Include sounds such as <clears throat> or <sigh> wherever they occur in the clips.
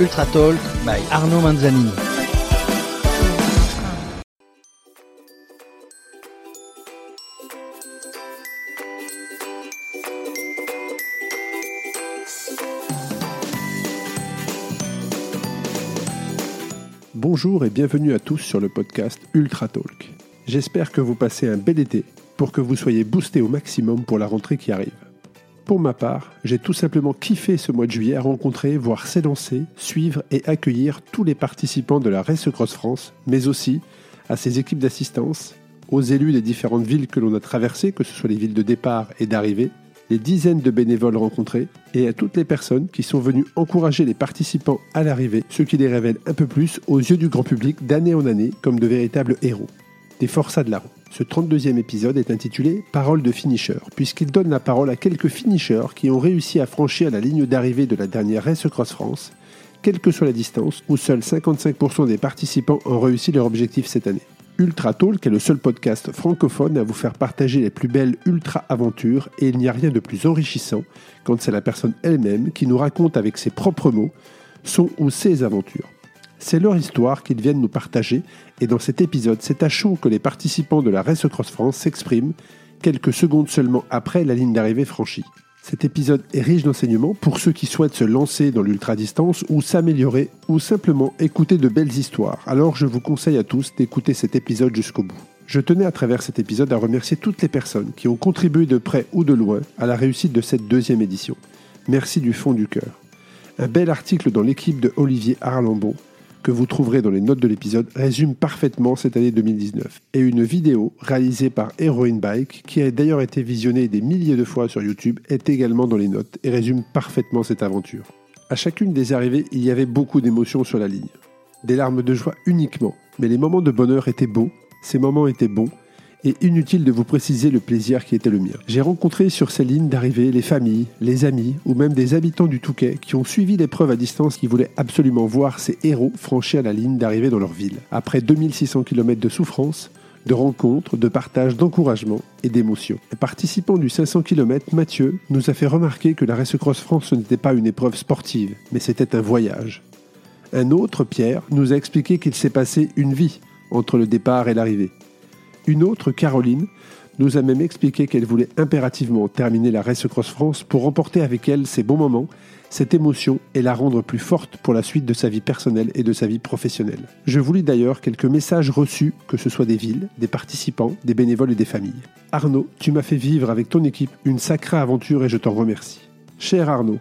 Ultra Talk by Arnaud Manzanini. Bonjour et bienvenue à tous sur le podcast Ultra Talk. J'espère que vous passez un bel été pour que vous soyez boostés au maximum pour la rentrée qui arrive. Pour ma part, j'ai tout simplement kiffé ce mois de juillet à rencontrer, voir s'élancer, suivre et accueillir tous les participants de la Race Cross France, mais aussi à ses équipes d'assistance, aux élus des différentes villes que l'on a traversées, que ce soit les villes de départ et d'arrivée, les dizaines de bénévoles rencontrés et à toutes les personnes qui sont venues encourager les participants à l'arrivée, ce qui les révèle un peu plus aux yeux du grand public d'année en année comme de véritables héros. Des forçats de la route. Ce 32e épisode est intitulé Parole de finisher, puisqu'il donne la parole à quelques finishers qui ont réussi à franchir la ligne d'arrivée de la dernière Race Cross France, quelle que soit la distance, où seuls 55% des participants ont réussi leur objectif cette année. Ultra Talk est le seul podcast francophone à vous faire partager les plus belles ultra-aventures et il n'y a rien de plus enrichissant quand c'est la personne elle-même qui nous raconte avec ses propres mots son ou ses aventures. C'est leur histoire qu'ils viennent nous partager et dans cet épisode, c'est à chaud que les participants de la Race Cross France s'expriment quelques secondes seulement après la ligne d'arrivée franchie. Cet épisode est riche d'enseignements pour ceux qui souhaitent se lancer dans l'ultra-distance ou s'améliorer ou simplement écouter de belles histoires. Alors je vous conseille à tous d'écouter cet épisode jusqu'au bout. Je tenais à travers cet épisode à remercier toutes les personnes qui ont contribué de près ou de loin à la réussite de cette deuxième édition. Merci du fond du cœur. Un bel article dans l'équipe de Olivier Arlambon que vous trouverez dans les notes de l'épisode résume parfaitement cette année 2019. Et une vidéo réalisée par Heroine Bike, qui a d'ailleurs été visionnée des milliers de fois sur YouTube, est également dans les notes et résume parfaitement cette aventure. À chacune des arrivées, il y avait beaucoup d'émotions sur la ligne. Des larmes de joie uniquement, mais les moments de bonheur étaient beaux, ces moments étaient bons, et inutile de vous préciser le plaisir qui était le mien. J'ai rencontré sur ces lignes d'arrivée les familles, les amis ou même des habitants du Touquet qui ont suivi l'épreuve à distance qui voulaient absolument voir ces héros franchir la ligne d'arrivée dans leur ville. Après 2600 km de souffrance, de rencontres, de partage, d'encouragement et d'émotions. Un participant du 500 km, Mathieu, nous a fait remarquer que la Race Cross France ce n'était pas une épreuve sportive, mais c'était un voyage. Un autre, Pierre, nous a expliqué qu'il s'est passé une vie entre le départ et l'arrivée. Une autre, Caroline, nous a même expliqué qu'elle voulait impérativement terminer la Race Cross France pour remporter avec elle ces bons moments, cette émotion et la rendre plus forte pour la suite de sa vie personnelle et de sa vie professionnelle. Je vous lis d'ailleurs quelques messages reçus, que ce soit des villes, des participants, des bénévoles et des familles. Arnaud, tu m'as fait vivre avec ton équipe une sacrée aventure et je t'en remercie. Cher Arnaud,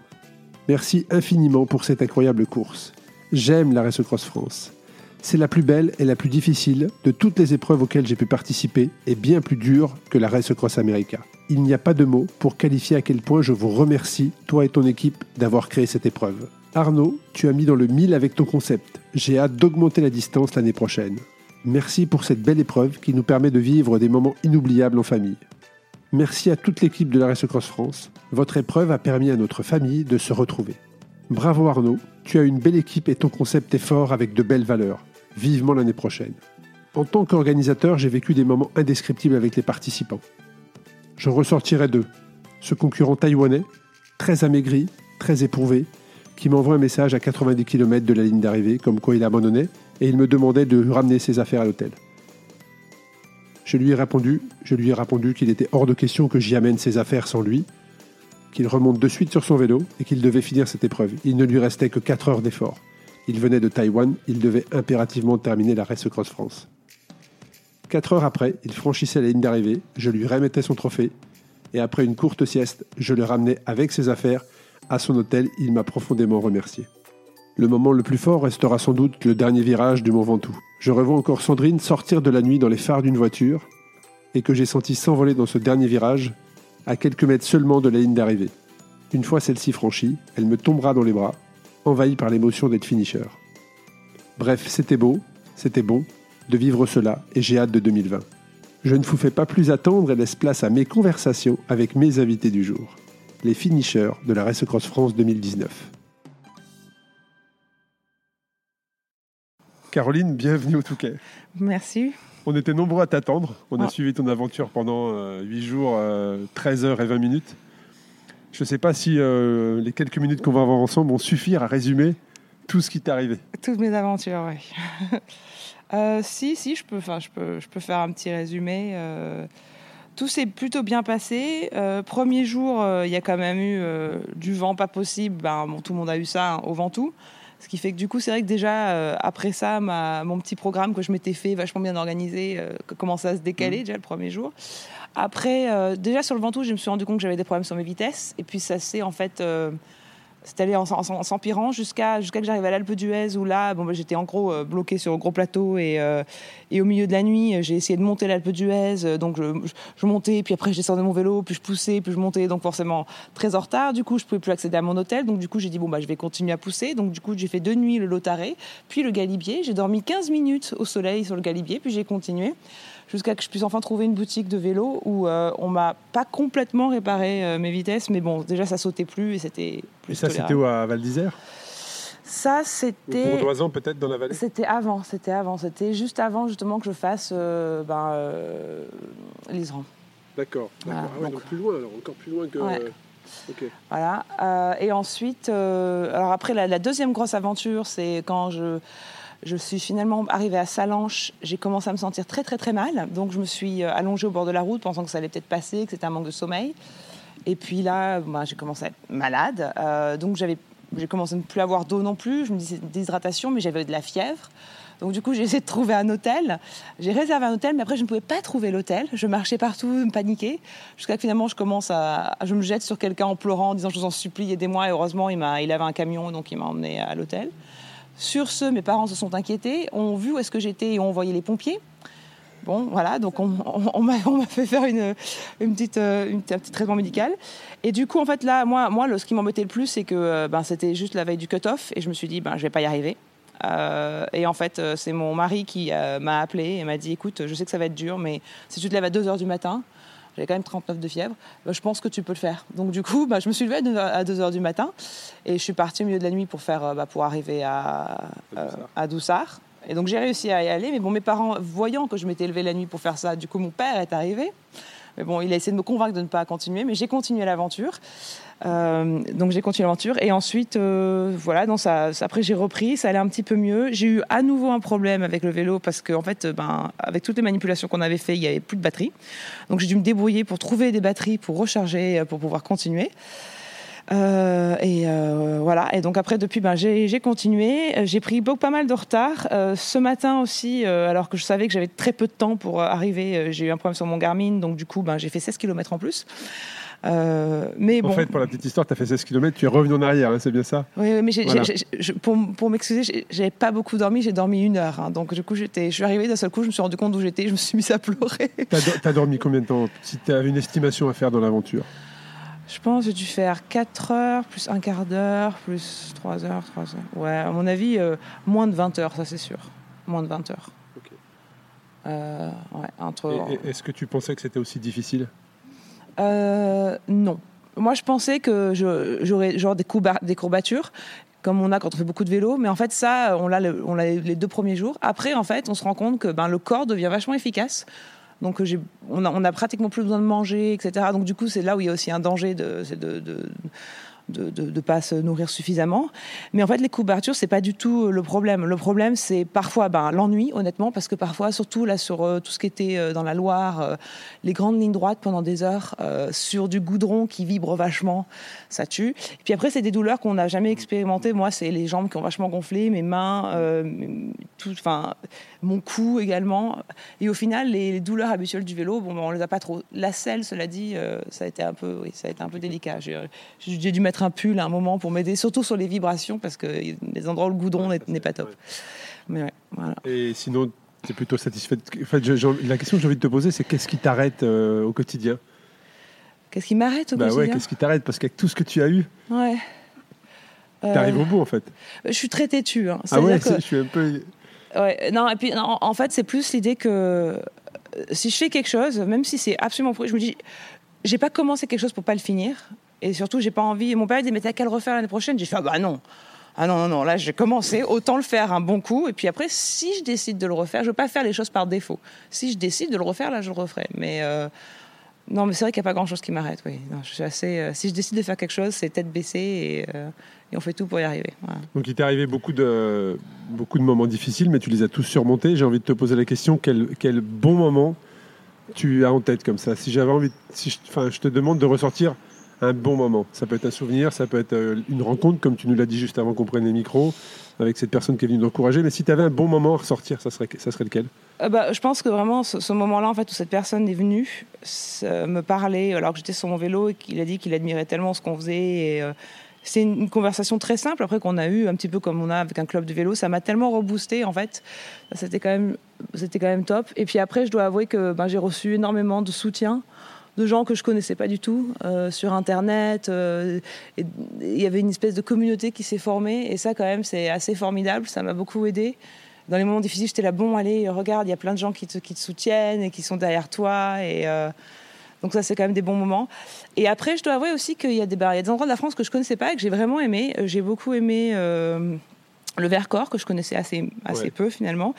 merci infiniment pour cette incroyable course. J'aime la Race Cross France. C'est la plus belle et la plus difficile de toutes les épreuves auxquelles j'ai pu participer et bien plus dure que la Race Cross America. Il n'y a pas de mots pour qualifier à quel point je vous remercie, toi et ton équipe, d'avoir créé cette épreuve. Arnaud, tu as mis dans le mille avec ton concept. J'ai hâte d'augmenter la distance l'année prochaine. Merci pour cette belle épreuve qui nous permet de vivre des moments inoubliables en famille. Merci à toute l'équipe de la Race Cross France. Votre épreuve a permis à notre famille de se retrouver. Bravo Arnaud, tu as une belle équipe et ton concept est fort avec de belles valeurs vivement l'année prochaine. En tant qu'organisateur, j'ai vécu des moments indescriptibles avec les participants. Je ressortirai d'eux. Ce concurrent taïwanais, très amaigri, très éprouvé, qui m'envoie un message à 90 km de la ligne d'arrivée, comme quoi il abandonnait, et il me demandait de ramener ses affaires à l'hôtel. Je lui ai répondu, je lui ai répondu qu'il était hors de question que j'y amène ses affaires sans lui, qu'il remonte de suite sur son vélo et qu'il devait finir cette épreuve. Il ne lui restait que 4 heures d'effort. Il venait de Taïwan, il devait impérativement terminer la Race Cross France. Quatre heures après, il franchissait la ligne d'arrivée, je lui remettais son trophée, et après une courte sieste, je le ramenais avec ses affaires à son hôtel, il m'a profondément remercié. Le moment le plus fort restera sans doute le dernier virage du Mont Ventoux. Je revois encore Sandrine sortir de la nuit dans les phares d'une voiture, et que j'ai senti s'envoler dans ce dernier virage, à quelques mètres seulement de la ligne d'arrivée. Une fois celle-ci franchie, elle me tombera dans les bras, envahi par l'émotion d'être finisher. Bref, c'était beau, c'était bon de vivre cela et j'ai hâte de 2020. Je ne vous fais pas plus attendre et laisse place à mes conversations avec mes invités du jour, les finishers de la Race Cross France 2019. Caroline, bienvenue au Touquet. Merci. On était nombreux à t'attendre. On a Ah. suivi ton aventure pendant euh, 8 jours, euh, 13 heures et 20 minutes. Je ne sais pas si euh, les quelques minutes qu'on va avoir ensemble vont suffire à résumer tout ce qui t'est arrivé. Toutes mes aventures, oui. <laughs> si, si, je peux, je peux, je peux faire un petit résumé. tout s'est plutôt bien passé. premier jour, il y a quand même eu du vent pas possible. Ben, bon, tout le monde a eu ça hein, au Ventoux. Ce qui fait que du coup, c'est vrai que déjà, euh, après ça, ma, mon petit programme que je m'étais fait, vachement bien organisé, euh, commençait à se décaler mmh. déjà le premier jour. Après, euh, déjà sur le Ventoux, je me suis rendu compte que j'avais des problèmes sur mes vitesses. Et puis ça s'est en fait c'est allé en, s'empirant jusqu'à jusqu'à que j'arrive à l'Alpe d'Huez où là, bon, bah, j'étais en gros bloqué bloquée sur un gros plateau et, euh, et au milieu de la nuit, j'ai essayé de monter l'Alpe d'Huez. Donc je, je, montais, puis après je descendais mon vélo, puis je poussais, puis je montais. Donc forcément très en retard. Du coup, je pouvais plus accéder à mon hôtel. Donc du coup, j'ai dit bon bah je vais continuer à pousser. Donc du coup, j'ai fait deux nuits le Lotaré, puis le Galibier. J'ai dormi 15 minutes au soleil sur le Galibier, puis j'ai continué jusqu'à que je puisse enfin trouver une boutique de vélo où euh, on m'a pas complètement réparé euh, mes vitesses, mais bon, déjà ça sautait plus et c'était Et ça, c'était où à Val d'Isère? Ça, c'était. Bourdoisan, peut-être, dans la vallée? C'était avant, c'était avant. C'était juste avant, justement, que je fasse euh, ben, euh, l'Isran. D'accord. Ah donc, plus loin, alors, encore plus loin que. Voilà. et ensuite, alors après, la, deuxième grosse aventure, c'est quand je je suis finalement arrivée à Salanches. J'ai commencé à me sentir très, très, très mal. Donc, je me suis euh, allongée au bord de la route, pensant que ça allait peut-être passer, que c'était un manque de sommeil. Et puis là, bah, j'ai commencé à être malade. Euh, donc, j'ai commencé à ne plus avoir d'eau non plus. Je me disais déshydratation, mais j'avais de la fièvre. Donc du coup, j'ai essayé de trouver un hôtel. J'ai réservé un hôtel, mais après, je ne pouvais pas trouver l'hôtel. Je marchais partout, me paniquais, jusqu'à que finalement, je commence à, je me jette sur quelqu'un en pleurant, en disant, je vous en supplie, aidez-moi. Et heureusement, il, il avait un camion, donc il m'a emmené à l'hôtel. Sur ce, mes parents se sont inquiétés, ont vu où est-ce que j'étais et ont envoyé les pompiers. Bon, voilà, donc on, m'a fait faire une, petite, euh, un petit traitement médical. Et du coup, en fait, là, moi, moi ce qui m'embêtait le plus, c'est que euh, ben, c'était juste la veille du cut-off et je me suis dit, ben, je vais pas y arriver. Euh, et en fait, c'est mon mari qui m'a appelé et m'a dit, écoute, je sais que ça va être dur, mais si tu te lèves à 2 h du matin, j'avais quand même 39 de fièvre, bah, je pense que tu peux le faire. Donc du coup, <laughs> bah, je me suis levée à 2 h du matin et je suis partie au milieu de la nuit pour, faire, euh, bah, pour arriver à, à Doussard. Et donc j'ai réussi à y aller, mais bon, mes parents, voyant que je m'étais levée la nuit pour faire ça, du coup mon père est arrivé. Mais bon, il a essayé de me convaincre de ne pas continuer, mais j'ai continué l'aventure. Euh, donc j'ai continué l'aventure. Et ensuite euh, voilà après j'ai repris ça allait un petit peu mieux. J'ai eu à nouveau un problème avec le vélo parce que en fait ben avec toutes les manipulations qu'on avait fait il y avait plus de batterie. Donc j'ai dû me débrouiller pour trouver des batteries pour recharger pour pouvoir continuer euh, et voilà. Et donc après, depuis, ben, j'ai continué. J'ai pris beaucoup, pas mal de retard. ce matin aussi, alors que je savais que j'avais très peu de temps pour arriver, j'ai eu un problème sur mon Garmin. Donc du coup, ben, j'ai fait 16 km en plus. Euh, mais bon. En fait, pour la petite histoire, tu as fait 16 km, tu es revenu en arrière, hein, c'est bien ça? Oui, mais pour, pour m'excuser, j'avais pas beaucoup dormi, j'ai dormi une heure. Hein. donc, du coup, je suis arrivée d'un seul coup, je me suis rendu compte où j'étais, je me suis mise à pleurer. Tu as, dormi combien de temps? Si tu as une estimation à faire dans l'aventure? Je pense que j'ai dû faire 4 heures, plus un quart d'heure, plus 3 heures, 3 heures. Ouais, à mon avis, euh, moins de 20 heures, ça c'est sûr. Moins de 20 heures. Euh, ouais, entre... Est-ce que tu pensais que c'était aussi difficile? Euh, non. Moi, je pensais que j'aurais genre des, des courbatures comme on a quand on fait beaucoup de vélo. Mais en fait, ça, on l'a, les deux premiers jours. Après, en fait, on se rend compte que ben, le corps devient vachement efficace. Donc, on a, on a pratiquement plus besoin de manger, etc. Donc, du coup, c'est là où il y a aussi un danger de, de, de de pas se nourrir suffisamment. Mais en fait, les couvertures, c'est pas du tout le problème. Le problème, c'est parfois ben, l'ennui, honnêtement, parce que parfois, surtout là sur euh, tout ce qui était euh, dans la Loire, euh, les grandes lignes droites pendant des heures, sur du goudron qui vibre vachement, ça tue. Et puis après, c'est des douleurs qu'on n'a jamais expérimentées. Moi, c'est les jambes qui ont vachement gonflé, mes mains, tout, enfin, mon cou également. Et au final, les, douleurs habituelles du vélo, bon, ben, on les a pas trop. La selle, cela dit, ça a été un peu, oui, ça a été un peu délicat. J'ai dû mettre un pull à un moment pour m'aider, surtout sur les vibrations, parce que les endroits où le goudron n'est pas top. Mais voilà. Et sinon, tu es plutôt satisfait en fait, La question que j'ai envie de te poser, c'est qu'est-ce qui t'arrête euh, au quotidien? Qu'est-ce qui m'arrête au bah quotidien ouais, Qu'est-ce qui t'arrête Parce qu'avec tout ce que tu as eu, ouais. t'arrives euh, au bout en fait. Je suis très têtue. Hein. Ah ouais, <laughs> je suis un peu. Ouais, non, et puis en fait, c'est plus l'idée que euh, si je fais quelque chose, même si c'est absolument je me dis, j'ai pas commencé quelque chose pour pas le finir. Et surtout, j'ai pas envie. Mon père dit Mais t'as qu'à le refaire l'année prochaine J'ai fait Ah bah non Ah non, non, non, là j'ai commencé, autant le faire un bon coup. Et puis après, si je décide de le refaire, je veux pas faire les choses par défaut. Si je décide de le refaire, là je le referai. Mais. Euh, non, mais c'est vrai qu'il n'y a pas grand-chose qui m'arrête. Oui, je suis assez. Euh, si je décide de faire quelque chose, c'est tête baissée et, euh, on fait tout pour y arriver. Donc il t'est arrivé beaucoup de, beaucoup de moments difficiles, mais tu les as tous surmontés. J'ai envie de te poser la question, quel, quel bon moment tu as en tête comme ça? Si j'avais envie, si je te demande de ressortir un bon moment. Ça peut être un souvenir, ça peut être euh, une rencontre, comme tu nous l'as dit juste avant qu'on prenne les micros, avec cette personne qui est venue nous encourager. Mais si tu avais un bon moment à ressortir, ça serait, ça serait lequel? Euh, bah, je pense que vraiment ce, moment-là, en fait, où cette personne est venue s- me parler alors que j'étais sur mon vélo et qu'il a dit qu'il admirait tellement ce qu'on faisait. Euh, c'est une, une conversation très simple après qu'on a eu un petit peu comme on a avec un club de vélo. Ça m'a tellement reboosté en fait. C'était quand même, c'était quand même top. Et puis après, je dois avouer que ben, j'ai reçu énormément de soutien de gens que je connaissais pas du tout euh, sur internet. euh, Il y avait une espèce de communauté qui s'est formée et ça quand même c'est assez formidable. Ça m'a beaucoup aidé. Dans les moments difficiles, j'étais là bon allez regarde, il y a plein de gens qui te, qui te soutiennent et qui sont derrière toi et euh, donc ça c'est quand même des bons moments. Et après, je dois avouer aussi qu'il y a des a des endroits de la France que je connaissais pas et que j'ai vraiment aimé. J'ai beaucoup aimé. Le Vercors que je connaissais assez, assez Ouais. peu finalement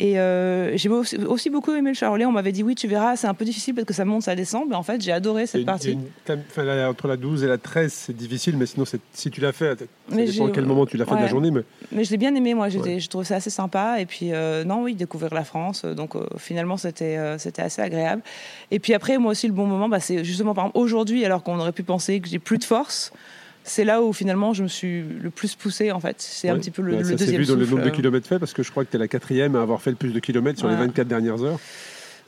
et euh, j'ai aussi, aussi beaucoup aimé le Charolais on m'avait dit oui tu verras c'est un peu difficile parce que ça monte ça descend mais en fait j'ai adoré cette a partie enfin, là, Entre la 12 et la 13, c'est difficile, mais sinon, si tu l'as fait, ça Mais dépend quel moment tu l'as fait de la journée. Mais Mais je l'ai bien aimé, moi. Ouais. Je trouvais ça assez sympa. Et puis, euh, non, oui, découvrir la France. euh, Donc, euh, finalement, c'était c'était assez agréable. Et puis après, moi aussi, le bon moment, bah, c'est justement, par exemple, aujourd'hui, alors qu'on aurait pu penser que j'ai plus de force, c'est là où finalement je me suis le plus poussé, en fait. C'est un petit peu le, Ouais, le ça deuxième vu dans le nombre de euh, kilomètres faits, parce que je crois que tu es la quatrième à avoir fait le plus de kilomètres sur les Voilà. 24 dernières heures.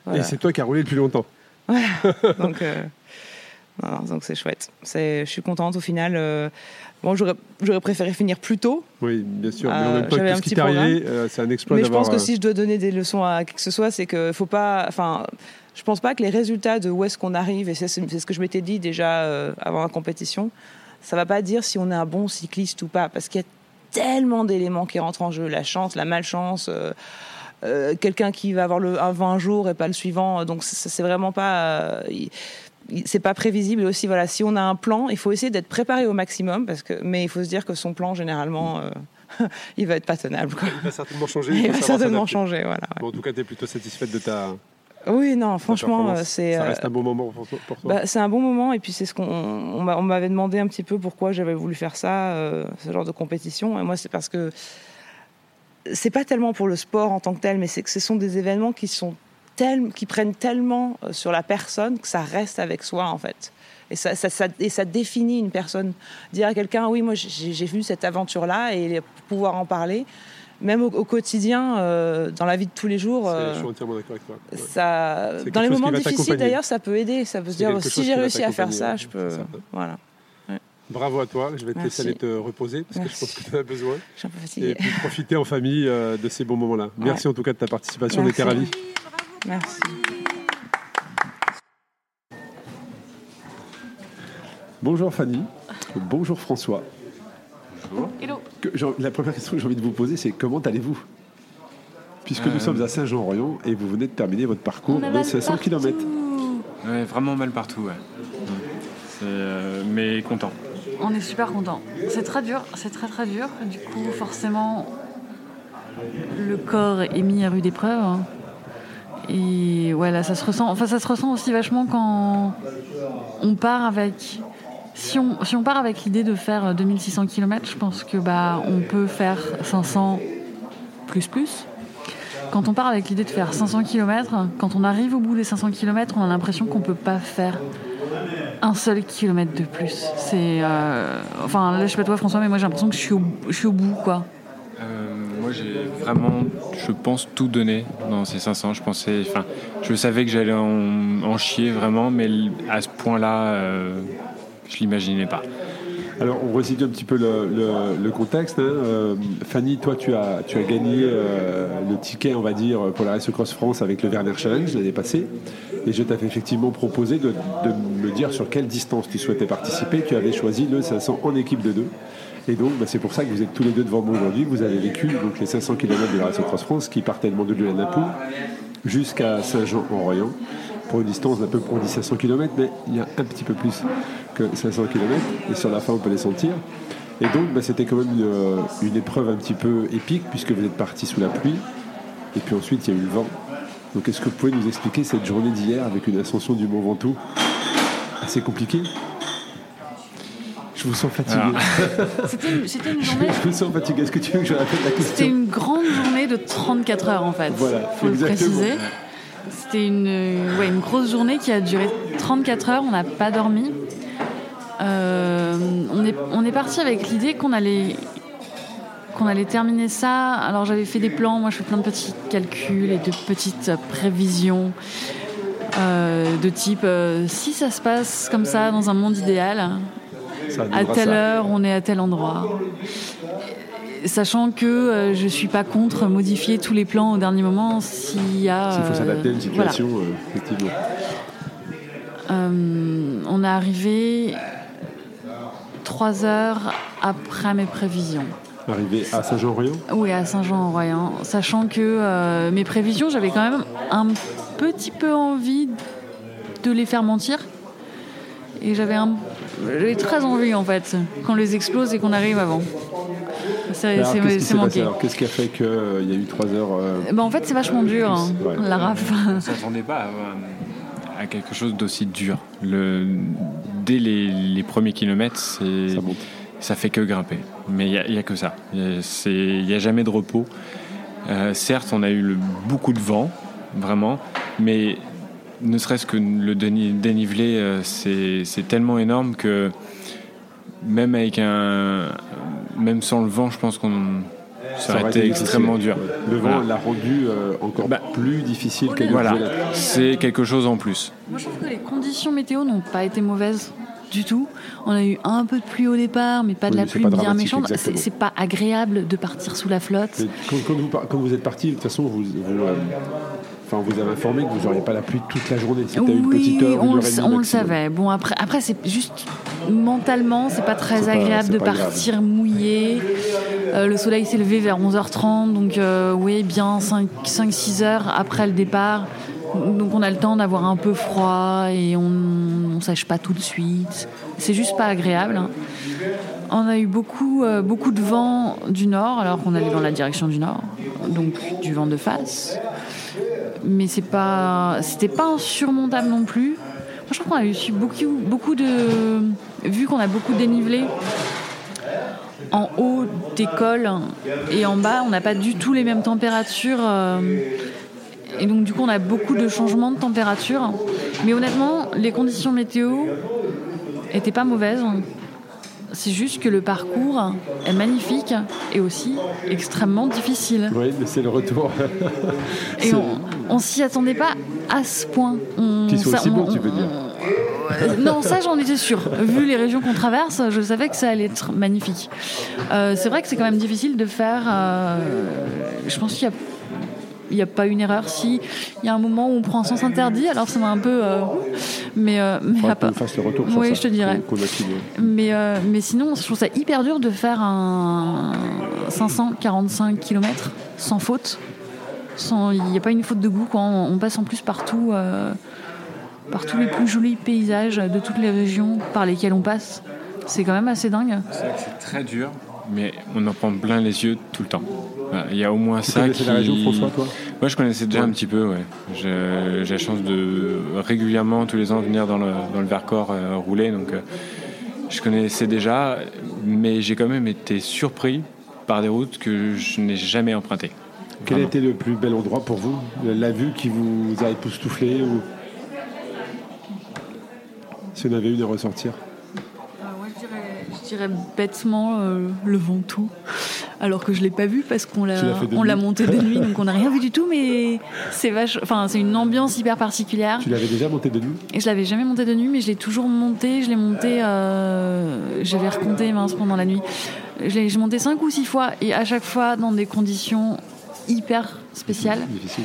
voilà. Et c'est toi qui as roulé le plus longtemps. <laughs> donc, euh, donc c'est chouette. C'est- Je suis contente au final. euh, bon, j'aurais j'aurais préféré finir plus tôt. Oui, bien sûr. mais en même temps, j'avais un petit arrivé, c'est un exploit Mais je pense que si je dois donner des leçons à qui que ce soit, c'est que faut pas. Enfin, je pense pas que les résultats de où est-ce qu'on arrive, et c'est c'est ce que je m'étais dit déjà avant la compétition, ça va pas dire si on est un bon cycliste ou pas, parce qu'il y a tellement d'éléments qui rentrent en jeu, la chance, la malchance. euh, euh, quelqu'un qui va avoir le, un 20 jours et pas le suivant, donc c'est vraiment pas. euh, c'est pas prévisible et aussi voilà si on a un plan il faut essayer d'être préparé au maximum parce que mais il faut se dire que son plan généralement <laughs> il va être pas tenable quoi. Il va certainement changer. il va certainement changer voilà ouais. Bon, en tout cas, tu es plutôt satisfaite de ta, Oui, non, franchement, euh, c'est Ça euh, reste un bon moment pour toi. pour toi. bah, c'est un bon moment. Et puis, c'est ce qu'on on m'a- on m'avait demandé un petit peu pourquoi j'avais voulu faire ça, euh, ce genre de compétition. Et moi, c'est parce que c'est pas tellement pour le sport en tant que tel, mais c'est que ce sont des événements qui sont tel- qui prennent tellement sur la personne que ça reste avec soi, en fait. Et ça, ça- ça- et ça définit une personne. Dire à quelqu'un, oui, moi, j'ai j'ai vu cette aventure-là et pouvoir en parler, même au, au quotidien, euh, dans la vie de tous les jours. Euh, Je suis entièrement d'accord avec toi. Ouais. ça, dans les moments difficiles d'ailleurs, ça peut aider. Ça peut se dire si j'ai réussi à faire ça, je peux. ça. Voilà, Bravo à toi. Je vais te laisser aller te reposer parce que je pense que tu en as besoin. je suis un peu Et fatiguée. puis profiter en famille euh, de ces bons moments-là. Merci en tout cas de ta participation. On Merci. était ravis. Merci. Bonjour Fanny. Bonjour François. Hello. Que- genre, la première question que j'ai envie de vous poser, c'est comment allez-vous? Puisque nous Euh, sommes à Saint-Jean-Royan et vous venez de terminer votre parcours de mal 500 partout. km. Ouais, vraiment mal partout, ouais. Euh, mais content. On est super content. C'est très dur, c'est très très dur. Du coup, forcément, le corps est mis à rude épreuve. hein. Et voilà, ça se ressent. Enfin, ça se ressent aussi vachement quand on part avec. Si on, si on part avec l'idée de faire 2600 km, je pense que bah on peut faire 500 plus plus. Quand on part avec l'idée de faire 500 km, quand on arrive au bout des 500 km, on a l'impression qu'on peut pas faire un seul kilomètre de plus. C'est, euh, enfin, là, je sais pas toi, François, mais moi, j'ai l'impression que je suis au, je suis au bout, quoi. Euh, moi, j'ai vraiment, je pense, tout donné dans ces 500. Je pensais, je savais que j'allais en, chier vraiment, mais à ce point-là, euh, je l'imaginais pas. Alors, on resitue un petit peu le, contexte. hein. Euh, Fanny, toi, tu as, tu as gagné euh, le ticket, on va dire, pour la Race Cross France avec le Werner Challenge l'année passée. Et je t'avais effectivement proposé de, de me dire sur quelle distance tu souhaitais participer. Tu avais choisi le 500 en équipe de deux. Et donc, bah, c'est pour ça que vous êtes tous les deux devant moi aujourd'hui. Vous avez vécu donc, les 500 km de la Race Cross France qui partaient de Mandelieu-la-Napoule jusqu'à Saint-Jean-en-Royan pour une distance d'un peu, on dit 500 km, mais il y a un petit peu plus que 500 km, et sur la fin on peut les sentir. Et donc bah, c'était quand même une, euh, une épreuve un petit peu épique, puisque vous êtes parti sous la pluie, et puis ensuite il y a eu le vent. Donc est-ce que vous pouvez nous expliquer cette journée d'hier avec une ascension du Mont Ventoux assez compliquée? Je vous sens fatigué. <laughs> C'était une, c'était une journée. Je vous sens fatigué. Est-ce que tu veux que je répète la C'était question une grande journée de 34 heures en fait. Voilà, faut le préciser. C'était une, ouais, une grosse journée qui a duré 34 heures. On n'a pas dormi. Euh, on est, on est parti avec l'idée qu'on allait qu'on allait terminer ça. Alors j'avais fait des plans, moi je fais plein de petits calculs et de petites prévisions euh, de type euh, si ça se passe comme ça dans un monde idéal, à telle ça. heure, on est à tel endroit. Sachant que euh, je suis pas contre modifier tous les plans au dernier moment s'il y a. S'il faut s'adapter à une voilà. situation, effectivement. On est arrivé trois heures après mes prévisions. Arrivé à Saint-Jean-Royan Oui, à Saint-Jean-en-Royan. Sachant que euh, mes prévisions, j'avais quand même un petit peu envie de les faire mentir. Et j'avais un- j'avais très envie, en fait, qu'on les explose et qu'on arrive avant. C'est passé manqué. alors? Qu'est-ce qui a fait qu'il y a eu trois heures euh, Ben, en fait, c'est vachement dur, hein, Ouais. la raf. On ne s'attendait pas à, à quelque chose d'aussi dur. Le, dès les, les premiers kilomètres, c'est, Ça fait que grimper. Mais il n'y a, que ça. Il n'y a jamais de repos. Euh, certes, on a eu le- beaucoup de vent, vraiment, mais ne serait-ce que le déni- dénivelé, euh, c'est, c'est tellement énorme que même avec un, même sans le vent, je pense qu'on ça aurait été extrêmement dur. Le vent Voilà. l'a rendu euh, encore Bah, plus difficile qu'elle ne Voilà, c'est quelque chose en plus. Moi, je trouve que les conditions météo n'ont pas été mauvaises du tout. On a eu un peu de pluie au départ, mais pas de Oui, la pluie bien méchante. C'est pas agréable de partir sous la flotte. Quand, quand vous, par- quand vous êtes parti, de toute façon, vous, vous, euh, enfin, vous avez informé que vous n'auriez pas la pluie toute la journée. C'était une oui, petite heure, une on, heure demie sa- on le savait. Bon, après, après c'est juste mentalement, c'est pas très pas- agréable de partir mouillé. Euh, le soleil s'est levé vers 11h30, donc euh, oui, bien 5-6 heures après le départ. Donc on a le temps d'avoir un peu froid et on ne sèche pas tout de suite. C'est juste pas agréable. hein. On a eu beaucoup, euh, beaucoup de vent du nord, alors qu'on allait dans la direction du nord, donc du vent de face. Mais c'est pas, c'était pas insurmontable non plus. Moi, je trouve qu'on a eu beaucoup, beaucoup de, vu qu'on a beaucoup dénivelé en haut des cols et en bas, on n'a pas du tout les mêmes températures. euh, et donc, du coup, on a beaucoup de changements de température. Mais honnêtement, les conditions météo étaient pas mauvaises. C'est juste que le parcours est magnifique et aussi extrêmement difficile. Oui, mais c'est le retour. Et on, on s'y attendait pas à ce point. Soit ça- aussi bon, on- tu veux dire. Euh, non, ça j'en étais sûre. Vu les régions qu'on traverse, je savais que ça allait être magnifique. Euh, c'est vrai que c'est quand même difficile de faire. euh, je pense qu'il y a. Il n'y a pas une erreur. Si il y a un moment où on prend un sens interdit, alors ça m'a un peu. euh, mais euh, mais à part- fasse le retour Oui, ça, je te dirais. mais, euh, mais sinon, je trouve ça hyper dur de faire un 545 km sans faute. Sans- Il n'y a pas une faute de goût. Quoi. On, on passe en plus partout, euh, par tous les plus jolis paysages de toutes les régions par lesquelles on passe. C'est quand même assez dingue. C'est vrai que c'est très dur, mais on en prend plein les yeux tout le temps. Il y a au moins Tu ça qui... la région, François, toi? Moi, je connaissais déjà Ouais. un petit peu, ouais. J'ai la chance de régulièrement, tous les ans, venir dans le, dans le Vercors euh, rouler, donc euh, je connaissais déjà, mais j'ai quand même été surpris par des routes que je n'ai jamais empruntées. Quel a Vraiment. été le plus bel endroit pour vous? La vue qui vous a époustouflé ou... Si on avait une à ressortir dirais, bêtement euh, le Ventoux, alors que je l'ai pas vu parce qu'on l'a, on monté de nuit, donc on n'a rien vu du tout. Mais c'est vache, enfin c'est une ambiance hyper particulière. Tu l'avais déjà monté de nuit? Et je l'avais jamais monté de nuit, mais je l'ai toujours monté. Je l'ai monté, euh, j'avais recompté mince pendant la nuit. Je l'ai monté cinq ou six fois, et à chaque fois dans des conditions hyper spéciales. Difficile.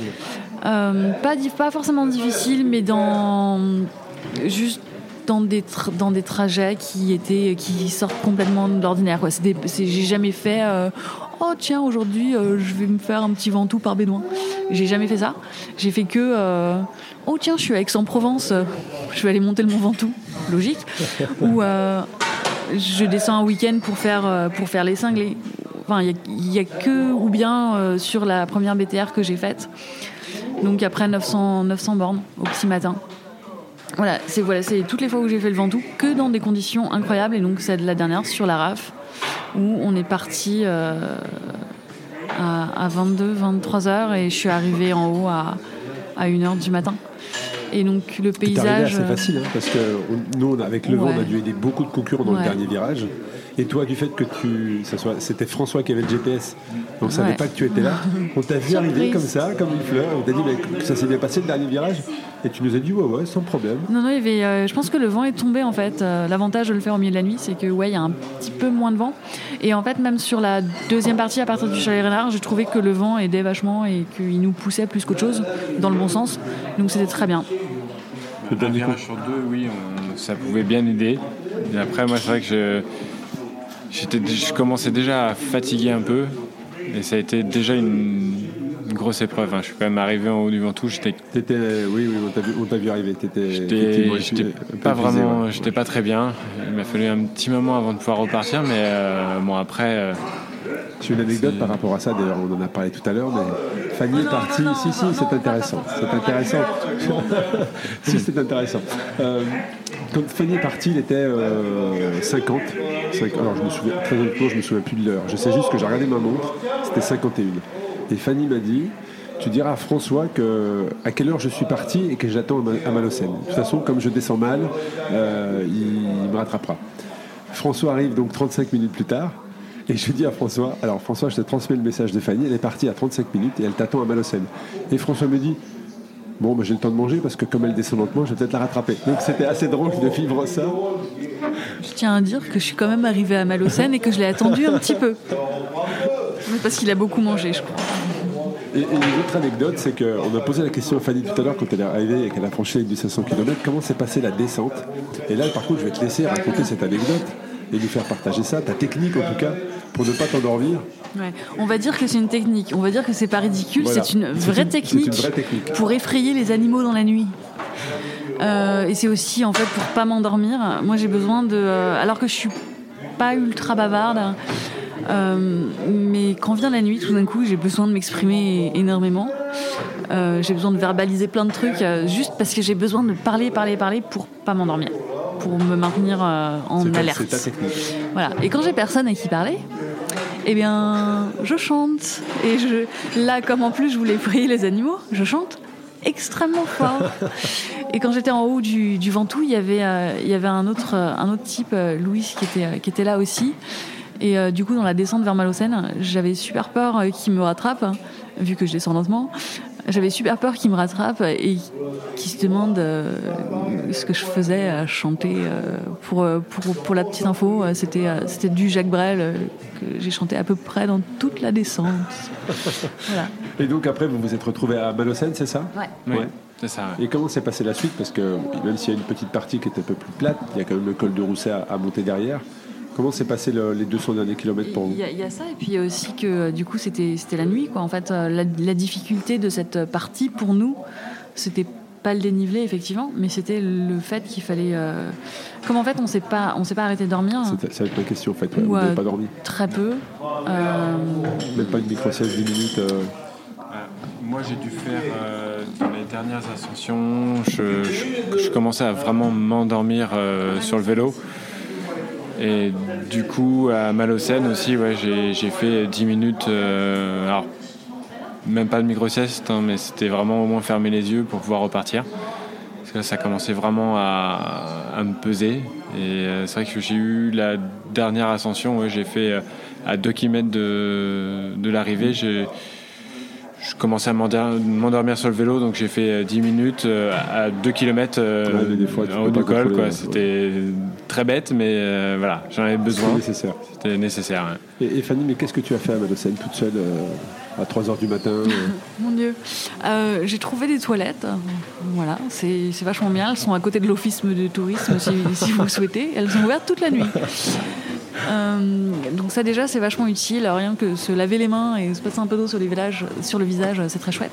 Euh, pas, pas forcément difficile, mais dans juste dans des dans des trajets qui étaient qui sortent complètement de l'ordinaire. J'ai jamais fait. euh, Oh tiens aujourd'hui euh, je vais me faire un petit ventoux par Bédouin. J'ai jamais fait ça. J'ai fait que euh, oh tiens je suis à Aix-en-Provence, je vais aller monter le Mont Ventoux, logique. Ou je descends un week-end pour faire pour faire les cinglés. Enfin il y a- a que ou bien sur la première BTR que j'ai faite. Donc après 900 900 bornes au petit matin. Voilà, c'est voilà, c'est toutes les fois où j'ai fait le Ventoux que dans des conditions incroyables. Et donc, c'est la dernière sur la RAF où on est parti euh, à, 22, 23 heures et je suis arrivée en haut à, à 1h du matin. Et donc le paysage. C'est facile, hein, parce que nous, avec le vent, on a dû aider beaucoup de concurrents dans le dernier virage. Et toi, du fait que tu. C'était François qui avait le GPS, donc on ne savait pas que tu étais là. On t'a vu arriver comme ça, comme une fleur. On t'a dit mais, ça s'est bien passé le dernier virage. Et tu nous as dit ouais, ouais, sans problème. Non, non, il y avait, euh, je pense que le vent est tombé en fait. Euh, l'avantage de le faire au milieu de la nuit, c'est que ouais, il y a un petit peu moins de vent. Et en fait, même sur la deuxième partie, à partir du chalet Renard, j'ai trouvé que le vent aidait vachement et qu'il nous poussait plus qu'autre chose, dans le bon sens. Donc c'était très bien. Le virage sur deux, oui, ça pouvait bien aider. Et après, moi, c'est vrai que je je commençais déjà à fatiguer un peu. Et ça a été déjà une, grosse épreuve. Hein. Je suis quand même arrivé en haut du Ventoux. J'étais. oui, oui, on t'a vu, arriver. J'étais pas vraiment, j'étais pas très bien. Il m'a fallu un petit moment avant de pouvoir repartir, mais euh, bon après. Euh, j'ai une anecdote par rapport à ça, d'ailleurs, on en a parlé tout à l'heure, mais Fanny est partie. si, si, c'est intéressant. C'est intéressant. <laughs> si, c'est intéressant. Euh, quand Fanny est partie, il était 50. Alors, je me souviens, très honnêtement, je me souviens plus de l'heure. Je sais juste que j'ai regardé ma montre, c'était 51. Et Fanny m'a dit Tu diras à François que, à quelle heure je suis parti et que j'attends à Malocène. De toute façon, comme je descends mal, euh, il, me rattrapera. François arrive donc 35 minutes plus tard. Et je dis à François, alors François, je te transmets le message de Fanny, elle est partie à 35 minutes et elle t'attend à Malocène. Et François me dit, bon, bah, j'ai le temps de manger parce que comme elle descend lentement, je vais peut-être la rattraper. Donc c'était assez drôle de vivre ça. Je tiens à dire que je suis quand même arrivée à Malocène et que je l'ai attendu un petit peu. Parce qu'il a beaucoup mangé, je crois. Et, une autre anecdote, c'est qu'on a posé la question à Fanny tout à l'heure quand elle est arrivée et qu'elle a franchi les 500 km, comment s'est passée la descente? Et là, par contre, je vais te laisser raconter cette anecdote et nous faire partager ça, ta technique en tout cas, pour ne pas t'endormir. Ouais. On va dire que c'est une technique, on va dire que c'est pas ridicule, c'est une, vraie technique pour effrayer les animaux dans la nuit. Euh, et c'est aussi en fait pour pas m'endormir. Moi j'ai besoin de, euh, alors que je suis pas ultra bavarde, euh, mais quand vient la nuit, tout d'un coup, j'ai besoin de m'exprimer énormément. j'ai besoin de verbaliser plein de trucs, juste parce que j'ai besoin de parler, parler, parler pour pas m'endormir, pour me maintenir en alerte. C'est ta technique. Voilà. Et quand j'ai personne à qui parler, eh bien, je chante. Et je, là, comme en plus je voulais prier les animaux, je chante extrêmement fort. <laughs> Et quand j'étais en haut du, Ventoux, il y avait, euh, il y avait un, autre, un autre type, euh, Louis, qui était, qui était là aussi. Et euh, du coup, dans la descente vers Malocène, j'avais super peur qu'il me rattrape, hein, vu que je descends lentement. J'avais super peur qu'il me rattrape et qu'il se demande ce que je faisais à chanter. pour, pour, pour, la petite info, c'était, c'était du Jacques Brel que j'ai chanté à peu près dans toute la descente. <laughs> Voilà. Et donc après, vous vous êtes retrouvé à Malocène, c'est ça? Ouais. Oui, c'est ça. Et comment s'est passée la suite? Parce que même s'il y a une petite partie qui était un peu plus plate, il y a quand même le col de Rousset à, monter derrière. Comment s'est passé les 200 derniers kilomètres pour vous Il y, a ça, et puis il y a aussi que du coup c'était la nuit. Quoi. En fait, euh, la, difficulté de cette partie pour nous, c'était pas le dénivelé effectivement, mais c'était le fait qu'il fallait. Euh, comme en fait on s'est pas on s'est pas arrêté de dormir. Ça va être ma question en fait. vous n'avez pas dormi Très peu. Même pas une micro 10 minutes. Moi, j'ai dû faire euh, dans les dernières ascensions, je, commençais à vraiment m'endormir euh, sur le vélo. Et du coup, à Malocène aussi, ouais, j'ai fait 10 minutes. Euh, alors, même pas de micro-sieste, hein, mais c'était vraiment au moins fermer les yeux pour pouvoir repartir. Parce que là, ça commençait vraiment à, me peser. Et c'est vrai que j'ai eu la dernière ascension, j'ai fait à 2 km de, de l'arrivée, je commençais à m'endormir sur le vélo, donc j'ai fait 10 euh, minutes euh, à 2 km euh, en haut du col. C'était très bête, mais voilà, j'en avais besoin. C'était nécessaire. C'était nécessaire. Et, Fanny, mais qu'est-ce que tu as fait à Madocène toute seule à 3h du matin <laughs> Mon Dieu. j'ai trouvé des toilettes. Voilà, c'est vachement bien. Elles sont à côté de l'office de tourisme si, <laughs> si vous le souhaitez. Elles sont ouvertes toute la nuit. Euh, donc ça déjà c'est vachement utile, rien que se laver les mains et se passer un peu d'eau sur, sur le visage, c'est très chouette.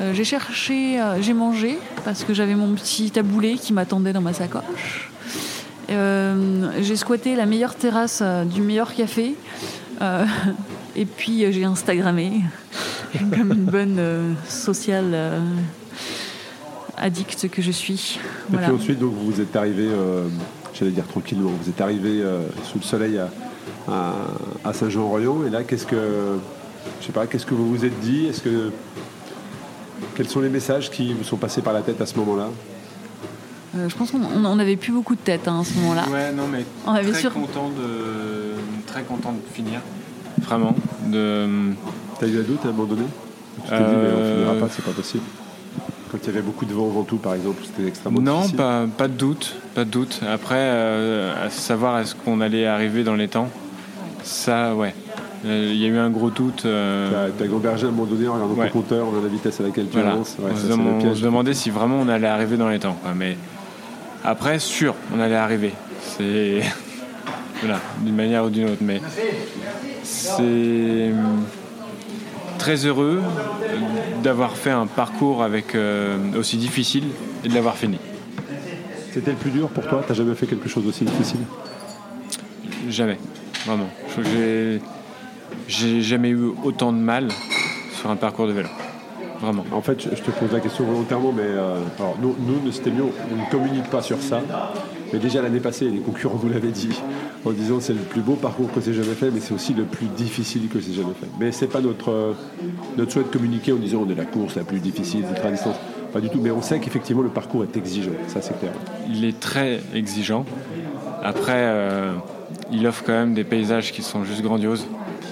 Euh, j'ai cherché, euh, j'ai mangé parce que j'avais mon petit taboulé qui m'attendait dans ma sacoche. J'ai squatté la meilleure terrasse du meilleur café. et puis j'ai Instagrammé <laughs> comme une bonne sociale addict que je suis. Et puis ensuite, donc, vous êtes arrivé, euh, j'allais dire tranquillement, vous êtes arrivé euh, sous le soleil à, à, Saint-Jean-Royan. Et là, qu'est-ce que, je sais pas, qu'est-ce que vous vous êtes dit? Est-ce que quels sont les messages qui vous sont passés par la tête à ce moment-là? Euh, je pense qu'on n'avait plus beaucoup de tête hein, à ce moment-là. Ouais, non, mais on avait très, content de, très content de finir. Vraiment. De... T'as eu un doute à un moment donné Tu t'es dit, mais on finira pas, c'est pas possible quand il y avait beaucoup de vent au Ventoux, par exemple, c'était extrêmement non, difficile. Non, pas, pas, de doute, pas de doute. Après, euh, à savoir est-ce qu'on allait arriver dans les temps, ça, ouais. Euh, il y a eu un gros doute. Euh... Tu as, gambergé à un moment donné en regardant ouais. ton compteur, en la vitesse à laquelle tu voilà. avances. Ouais, on, ça, se on se demandait si vraiment on allait arriver dans les temps. Quoi. Mais après, sûr, on allait arriver. C'est. <laughs> voilà, d'une manière ou d'une autre. Mais c'est très heureux d'avoir fait un parcours avec euh, aussi difficile et de l'avoir fini. C'était le plus dur pour toi? T'as jamais fait quelque chose d'aussi difficile? Jamais, vraiment. J'ai jamais eu autant de mal sur un parcours de vélo. Vraiment. En fait, je te pose la question volontairement, mais euh, alors, nous, nous, c'était mieux, on ne communique pas sur ça. Mais déjà l'année passée, les concurrents vous l'avaient dit, en disant c'est le plus beau parcours que c'est jamais fait, mais c'est aussi le plus difficile que c'est jamais fait. Mais c'est pas notre, euh, notre souhait de communiquer en disant on est la course la plus difficile, ultra distance. Pas du tout, mais on sait qu'effectivement le parcours est exigeant, ça c'est clair. Il est très exigeant. Après, euh, il offre quand même des paysages qui sont juste grandioses.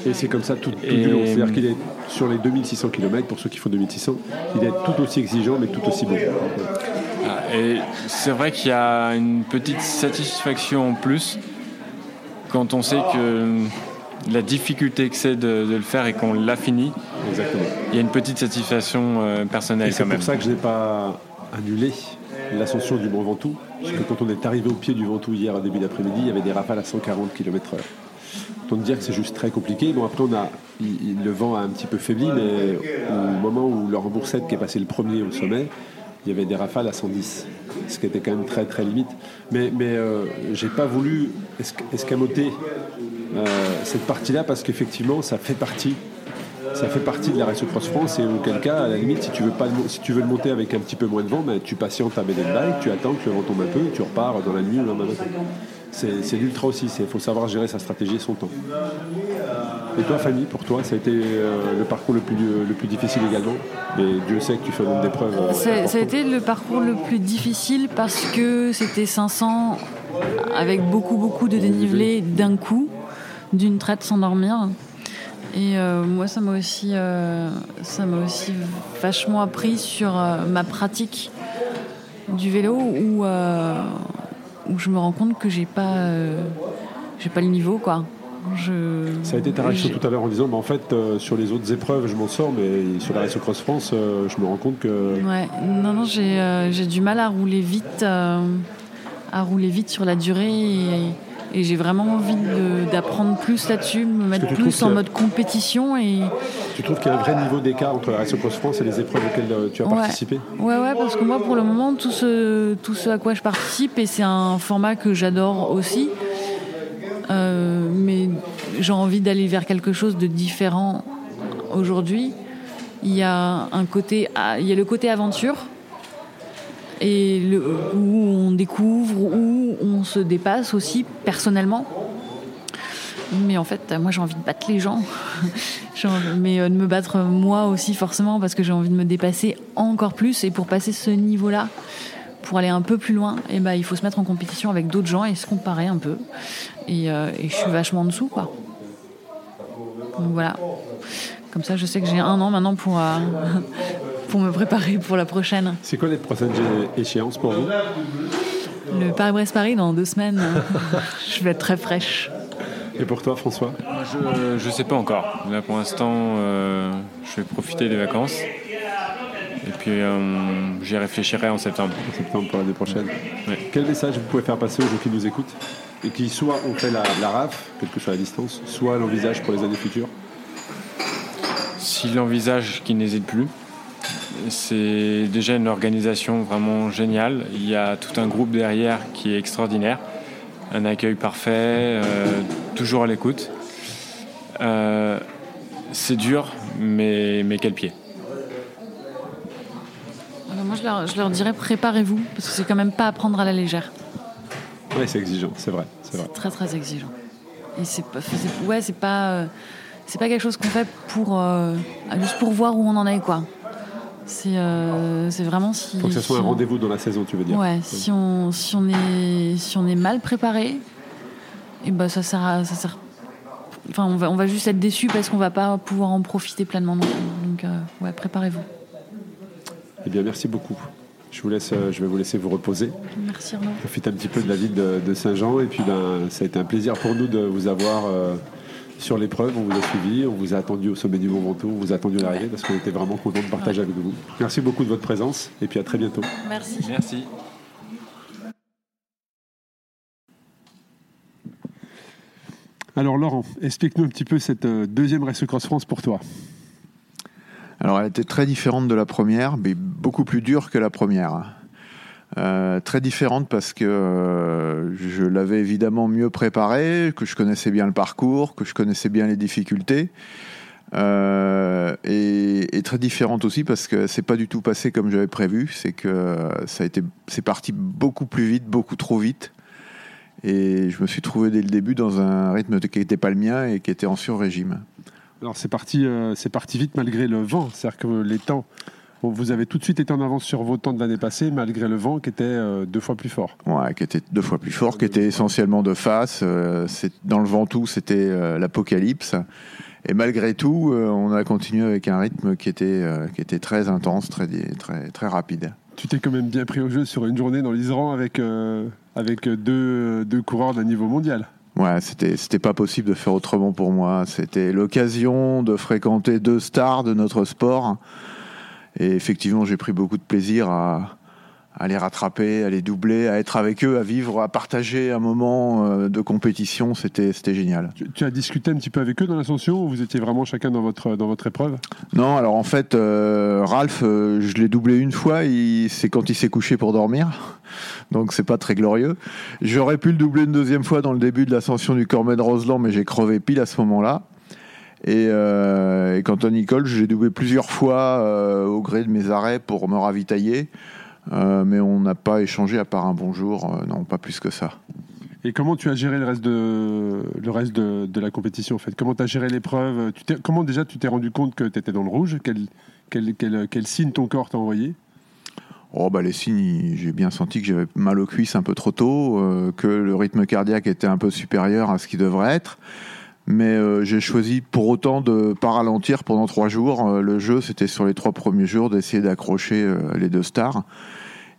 Et c'est comme ça tout, tout du long. C'est-à-dire qu'il est sur les 2600 km, pour ceux qui font 2600, il est tout aussi exigeant, mais tout aussi beau. Ah, et c'est vrai qu'il y a une petite satisfaction en plus quand on sait que la difficulté que c'est de, de, le faire et qu'on l'a fini. Exactement. Il y a une petite satisfaction euh, personnelle C'est quand même. pour ça que je n'ai pas annulé l'ascension du Mont Ventoux, parce que quand on est arrivé au pied du Ventoux hier à début d'après-midi, il y avait des rafales à 140 km/h. Autant dire que c'est juste très compliqué. Bon, après, on a, le vent a un petit peu faibli, mais au moment où Laurent Boursette, qui est passé le premier au sommet, il y avait des rafales à 110, ce qui était quand même très très limite. Mais, mais euh, j'ai pas voulu escamoter euh, cette partie-là parce qu'effectivement, ça fait partie. Ça fait partie de la Race Cross France et auquel cas, à la limite, si tu veux, pas, si tu veux le monter avec un petit peu moins de vent, ben, tu patientes à bike, tu attends que le vent tombe un peu, tu repars dans la nuit ou le lendemain matin. C'est l'ultra aussi, il faut savoir gérer sa stratégie et son temps. Et toi, Fanny, pour toi, ça a été euh, le parcours le plus, le plus difficile également? Et Dieu sait que tu fais nombre d'épreuves. Euh, ça a été le parcours le plus difficile parce que c'était 500 avec beaucoup, beaucoup de dénivelé d'un coup, d'une traite sans dormir. Et euh, moi, ça m'a aussi, ça m'a aussi vachement appris sur ma pratique du vélo où, où je me rends compte que j'ai pas, j'ai pas le niveau, quoi. Je... Ça a été ta réaction tout à l'heure en disant, bah, en fait, euh, sur les autres épreuves, je m'en sors, mais sur la Race Cross France, euh, je me rends compte que. Ouais, non, non, j'ai euh, du mal à rouler vite, à rouler vite sur la durée. Et, et j'ai vraiment envie d'apprendre plus là-dessus, me mettre plus en mode compétition. Et... Tu trouves qu'il y a un vrai niveau d'écart entre la Race Cross France et les épreuves auxquelles tu as ouais. participé Ouais, ouais, parce que moi, pour le moment, tout ce, tout ce à quoi je participe, et c'est un format que j'adore aussi, euh, mais j'ai envie d'aller vers quelque chose de différent aujourd'hui. Il y a un côté, il y a le côté aventure et où on découvre, où on se dépasse aussi personnellement. Mais en fait, moi j'ai envie de battre les gens, <laughs> mais de me battre moi aussi forcément parce que j'ai envie de me dépasser encore plus et pour passer ce niveau-là, pour aller un peu plus loin, et ben, il faut se mettre en compétition avec d'autres gens et se comparer un peu. Et, euh, je suis vachement en dessous, quoi. Donc voilà. Comme ça, je sais que j'ai un an maintenant pour, euh, pour me préparer pour la prochaine. C'est quoi les prochaines échéances pour vous? Le Paris-Brest-Paris dans deux semaines. <laughs> je vais être très fraîche. Et pour toi, François? Je ne sais pas encore. Là, pour l'instant, euh, je vais profiter des vacances. Et puis euh, j'y réfléchirai en septembre. En septembre pour l'année prochaine. Ouais. Quel message vous pouvez faire passer aux gens qui nous écoutent et qui soit ont fait la, la RAF, quelle que soit la distance, soit l'envisagent pour les années futures? S'ils l'envisagent, qu'ils n'hésitent plus. C'est déjà une organisation vraiment géniale. Il y a tout un groupe derrière qui est extraordinaire. Un accueil parfait, euh, toujours à l'écoute. Euh, c'est dur, mais, mais quel pied je leur, je leur dirais préparez-vous, parce que c'est quand même pas à prendre à la légère. Ouais, c'est exigeant, c'est vrai, c'est vrai. Très très exigeant. Et c'est pas, c'est- ouais, c'est pas, euh, c'est pas quelque chose qu'on fait pour euh, juste pour voir où on en est quoi. C'est, euh, vraiment si. Faut que ça soit si un on- rendez-vous dans la saison, tu veux dire. Ouais, si on, si on est, si on est mal préparé, et ben ça sert, à- ça sert. Enfin, on va, on va juste être déçu parce qu'on va pas pouvoir en profiter pleinement non plus. Donc, euh, ouais, préparez-vous. Eh bien, merci beaucoup. Je, vous laisse, euh, je vais vous laisser vous reposer. Merci Arnaud. Profitez un petit peu de la ville de, de Saint-Jean. Et puis, ben, ça a été un plaisir pour nous de vous avoir euh, sur l'épreuve. On vous a suivi, on vous a attendu au sommet du Mont Ventoux, on vous a attendu à l'arrivée parce qu'on était vraiment content de partager avec vous. Merci beaucoup de votre présence et puis à très bientôt. Merci. Merci. Alors, Laurent, explique-nous un petit peu cette euh, deuxième Race Cross France pour toi. Alors, elle était très différente de la première, mais beaucoup plus dure que la première. Euh, très différente parce que euh, je l'avais évidemment mieux préparée, que je connaissais bien le parcours, que je connaissais bien les difficultés. Euh, et, très différente aussi parce que c'est pas du tout passé comme j'avais prévu. C'est que ça a été, c'est parti beaucoup plus vite, beaucoup trop vite. Et je me suis trouvé dès le début dans un rythme qui n'était pas le mien et qui était en sur-régime. Alors, c'est parti, c'est parti vite malgré le vent. C'est-à-dire que les temps, vous avez tout de suite été en avance sur vos temps de l'année passée malgré le vent qui était euh, deux fois plus fort. Ouais, qui était deux fois plus fort, qui était essentiellement de face. euh, c'est- dans le Ventoux, c'était euh, l'apocalypse. Et malgré tout, on a continué avec un rythme qui était, qui était très intense, très, très, très rapide. Tu t'es quand même bien pris au jeu sur une journée dans l'Isran avec, euh, avec deux, deux coureurs d'un niveau mondial. Ouais, c'était, c'était pas possible de faire autrement pour moi. C'était l'occasion de fréquenter deux stars de notre sport. Et effectivement, j'ai pris beaucoup de plaisir à, à les rattraper, à les doubler, à être avec eux, à vivre, à partager un moment euh, de compétition. C'était, c'était génial. Tu, tu as discuté un petit peu avec eux dans l'ascension ou vous étiez vraiment chacun dans votre, dans votre épreuve? Non, alors en fait, euh, Ralph, euh, je l'ai doublé une fois, il- c'est quand il s'est couché pour dormir. Donc c'est pas très glorieux. J'aurais pu le doubler une deuxième fois dans le début de l'ascension du Cormet Roseland, mais j'ai crevé pile à ce moment-là. Et, euh, et quant à Nicole, je l'ai doublé plusieurs fois euh, au gré de mes arrêts pour me ravitailler. Euh, mais on n'a pas échangé à part un bonjour, euh, non, pas plus que ça. Et comment tu as géré le reste de, le reste de, de la compétition en fait? Comment tu as géré l'épreuve? Comment déjà tu t'es rendu compte que tu étais dans le rouge? Quel, quel, quel, quel signe ton corps t'a envoyé? Oh bah les signes, j'ai bien senti que j'avais mal aux cuisses un peu trop tôt, euh, que le rythme cardiaque était un peu supérieur à ce qu'il devrait être. Mais euh, j'ai choisi pour autant de pas ralentir pendant trois jours. Euh, le jeu, c'était sur les trois premiers jours d'essayer d'accrocher euh, les deux stars.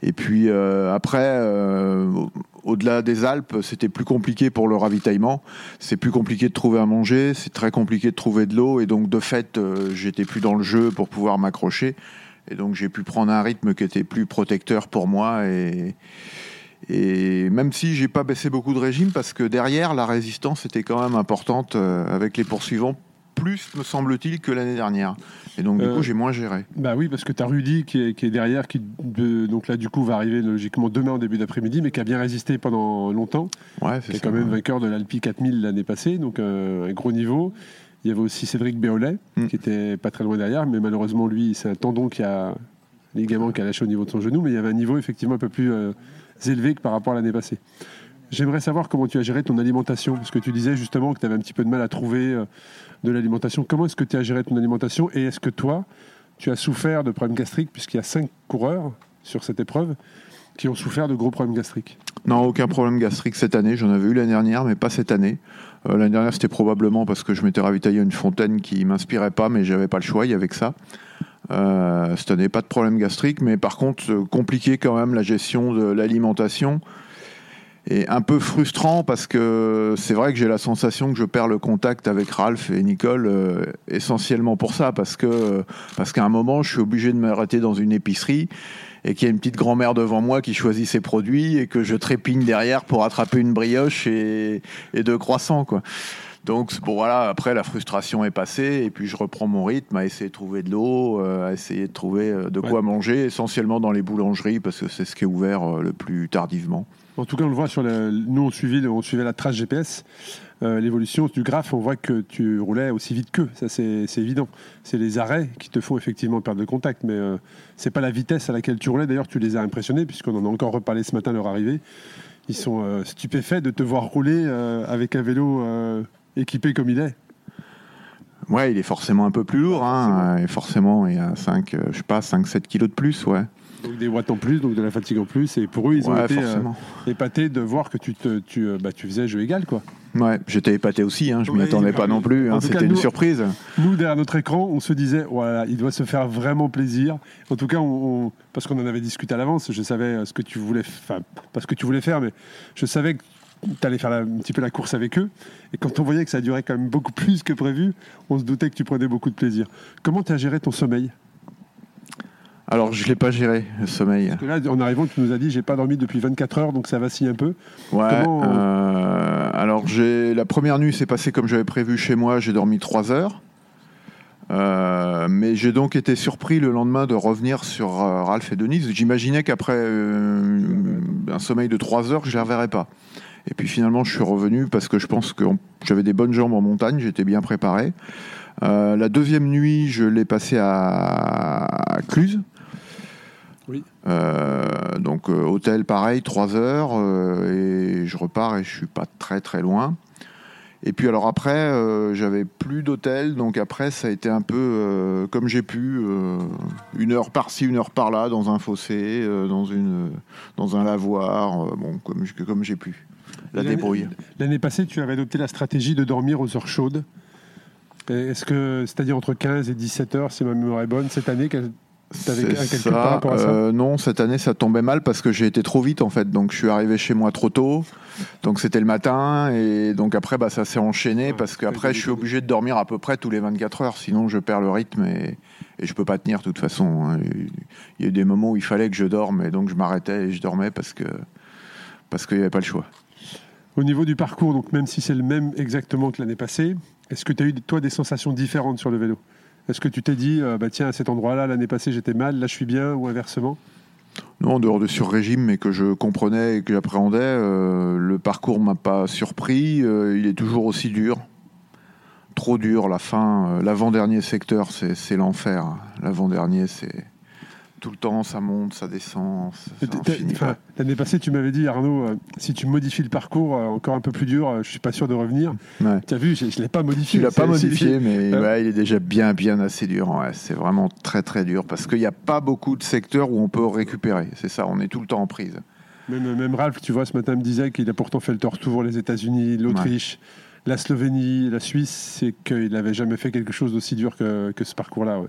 Et puis après, au- au-delà des Alpes, c'était plus compliqué pour le ravitaillement. C'est plus compliqué de trouver à manger, c'est très compliqué de trouver de l'eau. Et donc de fait, j'étais plus dans le jeu pour pouvoir m'accrocher. Et donc j'ai pu prendre un rythme qui était plus protecteur pour moi. Et, et même si j'ai pas baissé beaucoup de régime, parce que derrière, la résistance était quand même importante euh, avec les poursuivants, plus me semble-t-il que l'année dernière. Et donc du Euh, coup, j'ai moins géré. Bah oui, parce que tu as Rudy qui est, qui est derrière, qui de- donc là du coup va arriver logiquement demain en début d'après-midi, mais qui a bien résisté pendant longtemps, Ouais, qui c'est est ça. quand même vainqueur de l'Alpi 4000 l'année passée, donc euh, un gros niveau. Il y avait aussi Cédric Béolet, Mm. qui était pas très loin derrière, mais malheureusement lui, c'est un tendon qui a ligament qui a lâché au niveau de son genou, mais il y avait un niveau effectivement un peu plus euh, élevé que par rapport à l'année passée. J'aimerais savoir comment tu as géré ton alimentation, parce que tu disais justement que tu avais un petit peu de mal à trouver euh, de l'alimentation. Comment est-ce que tu as géré ton alimentation et est-ce que toi, tu as souffert de problèmes gastriques, puisqu'il y a cinq coureurs sur cette épreuve qui ont souffert de gros problèmes gastriques? Non, aucun problème gastrique cette année. J'en avais eu l'année dernière, mais pas cette année. Euh, l'année dernière, c'était probablement parce que je m'étais ravitaillé à une fontaine qui m'inspirait pas, mais j'avais pas le choix. Il y avait que ça. Euh, cette année, pas de problème gastrique, mais par contre, euh, compliqué quand même la gestion de l'alimentation. Et un peu frustrant parce que c'est vrai que j'ai la sensation que je perds le contact avec Ralph et Nicole euh, essentiellement pour ça, parce que parce qu'à un moment, je suis obligé de m'arrêter dans une épicerie et qu'il y a une petite grand-mère devant moi qui choisit ses produits et que je trépigne derrière pour attraper une brioche et, et deux croissants, quoi. Donc bon voilà, après la frustration est passée et puis je reprends mon rythme à essayer de trouver de l'eau, euh, à essayer de trouver euh, de quoi manger, essentiellement dans les boulangeries parce que c'est ce qui est ouvert euh, le plus tardivement. En tout cas, on le voit sur le. Nous, on suivait, on suivait la trace GPS. euh, l'évolution du graphe, on voit que tu roulais aussi vite qu'eux. Ça, c'est évident. C'est les arrêts qui te font effectivement perdre le contact, mais euh, c'est pas la vitesse à laquelle tu roulais. D'ailleurs, tu les as impressionnés, puisqu'on en a encore reparlé ce matin à leur arrivée. Ils sont stupéfaits de te voir rouler avec un vélo équipé comme il est. Ouais, il est forcément un peu plus lourd. Hein, et forcément, il y a 5, je sais pas, 5-7 kilos de plus, ouais. Donc des watts en plus, donc de la fatigue en plus. Et pour eux, ils ont ouais, été euh, épatés de voir que tu, te, tu, euh, bah, tu faisais jeu égal. quoi. Ouais, j'étais épaté aussi, hein, je m'y attendais pas non plus. Hein, C'était une surprise. Nous, derrière notre écran, on se disait, voilà, il doit se faire vraiment plaisir. En tout cas, on, on- parce qu'on en avait discuté à l'avance, je savais euh, ce que tu voulais, enfin, pas ce que tu voulais faire, mais je savais que tu allais faire la- un petit peu la course avec eux. Et quand on voyait que ça durait quand même beaucoup plus que prévu, on se doutait que tu prenais beaucoup de plaisir. Comment tu as géré ton sommeil? Alors, je l'ai pas géré, le sommeil. Parce que là, en arrivant, tu nous as dit, j'ai pas dormi depuis 24 heures, donc ça vacille un peu. Ouais. Comment- euh, alors, j'ai la première nuit s'est passée comme j'avais prévu chez moi. J'ai dormi 3 heures. Euh, mais j'ai donc été surpris le lendemain de revenir sur euh, Ralph et Denise. J'imaginais qu'après un sommeil de 3 heures, je ne les reverrais pas. Et puis finalement, je suis revenu parce que je pense que j'avais des bonnes jambes en montagne, j'étais bien préparé. Euh, la deuxième nuit, je l'ai passé à, à Cluse. Oui. Euh, donc euh, hôtel pareil, 3 heures, euh, et je repars et je suis pas très très loin. Et puis alors après, j'avais plus d'hôtel, donc après ça a été un peu comme j'ai pu, une heure par-ci, une heure par-là, dans un fossé, dans, une, dans un lavoir, bon, comme, comme j'ai pu. La L'année- débrouille. L'année passée, tu avais adopté la stratégie de dormir aux heures chaudes. Est-ce que, c'est-à-dire entre 15 et 17 heures, si ma mémoire est bonne, cette année, calcul par rapport à ça euh, Non, cette année ça tombait mal parce que j'ai été trop vite en fait. Donc je suis arrivé chez moi trop tôt. Donc c'était le matin et donc après bah, ça s'est enchaîné Ouais, parce qu'après je suis obligé de dormir à peu près tous les 24 heures. Sinon je perds le rythme et, et je peux pas tenir de toute façon. hein. Il y a eu des moments où il fallait que je dorme et donc je m'arrêtais et je dormais parce que parce qu'il n'y avait pas le choix. Au niveau du parcours, donc même si c'est le même exactement que l'année passée, est-ce que tu as eu toi des sensations différentes sur le vélo? Est-ce que tu t'es dit, euh, bah tiens, à cet endroit-là, l'année passée j'étais mal, là je suis bien, ou inversement? Non, en dehors de sur-régime, mais que je comprenais et que j'appréhendais, euh, le parcours m'a pas surpris. euh, il est toujours aussi dur. Trop dur, la fin. L'avant-dernier secteur, c'est c'est l'enfer. L'avant-dernier, c'est. Tout le temps, ça monte, ça descend. L'année passée, tu m'avais dit, Arnaud, euh, si tu modifies le parcours euh, encore un peu plus dur, euh, je suis pas sûr de revenir. Ouais. Tu as vu, je ne l'ai pas modifié. Tu l'as pas modifié, mais Euh. ouais, il est déjà bien, bien assez dur. Ouais, c'est vraiment très, très dur parce qu'il n'y a pas beaucoup de secteurs où on peut récupérer. C'est ça, on est tout le temps en prise. Même, même Ralph, tu vois, ce matin me disait qu'il a pourtant fait le tour les États-Unis, l'Autriche, la Slovénie, la Suisse, c'est qu'il n'avait jamais fait quelque chose d'aussi dur que, que ce parcours-là. ouais.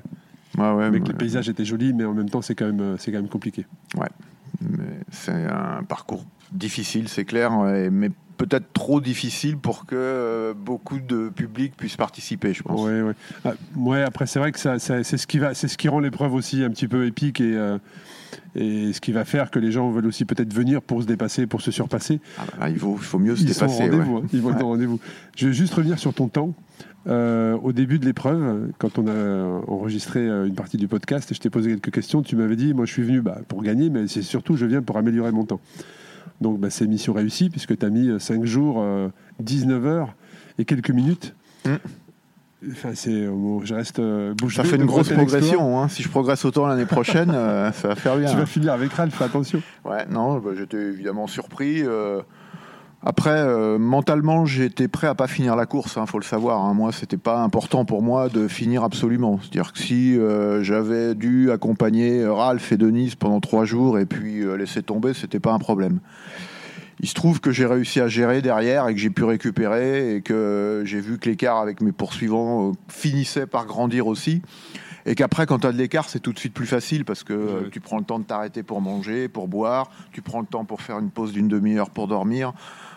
Ouais, ouais, mais que les paysages étaient jolis, mais en même temps, c'est quand même, euh, c'est quand même compliqué. Mais c'est un parcours difficile, c'est clair, ouais, mais peut-être trop difficile pour que euh, beaucoup de public puisse participer, je pense. Ouais, ouais. Ah, ouais, après, c'est vrai que ça, ça- c'est ce qui va, c'est ce qui rend l'épreuve aussi un petit peu épique et, euh, et ce qui va faire que les gens veulent aussi peut-être venir pour se dépasser, pour se surpasser. Ah bah là, il, faut, il faut mieux se Ils sont au dépasser. rendez-vous. ouais. hein. Ils vont être Ouais. au rendez-vous. Je vais juste revenir sur ton temps. Euh, au début de l'épreuve, quand on a enregistré euh, une partie du podcast, et je t'ai posé quelques questions, tu m'avais dit, moi je suis venu bah, pour gagner, mais c'est surtout je viens pour améliorer mon temps. Donc bah, c'est mission réussie, puisque tu as mis 5 jours, euh, 19 heures et quelques minutes. Mm. Enfin, c'est, bon, je reste euh, bouche Ça fait une grosse progression. hein. Si je progresse autant l'année prochaine, euh, ça va faire <laughs> bien. Tu vas finir avec Ralph, fais attention. Ouais, non, bah, j'étais évidemment surpris. Euh, Après, euh, mentalement, j'étais prêt à pas finir la course, il faut le savoir. hein. Moi, c'était pas important pour moi de finir absolument. C'est-à-dire que si euh, j'avais dû accompagner Ralph et Denise pendant trois jours et puis euh, laisser tomber, c'était pas un problème. Il se trouve que j'ai réussi à gérer derrière et que j'ai pu récupérer et que j'ai vu que l'écart avec mes poursuivants euh, finissait par grandir aussi. Et qu'après, quand tu as de l'écart, c'est tout de suite plus facile parce que euh, tu prends le temps de t'arrêter pour manger, pour boire, tu prends le temps pour faire une pause d'une demi-heure pour dormir.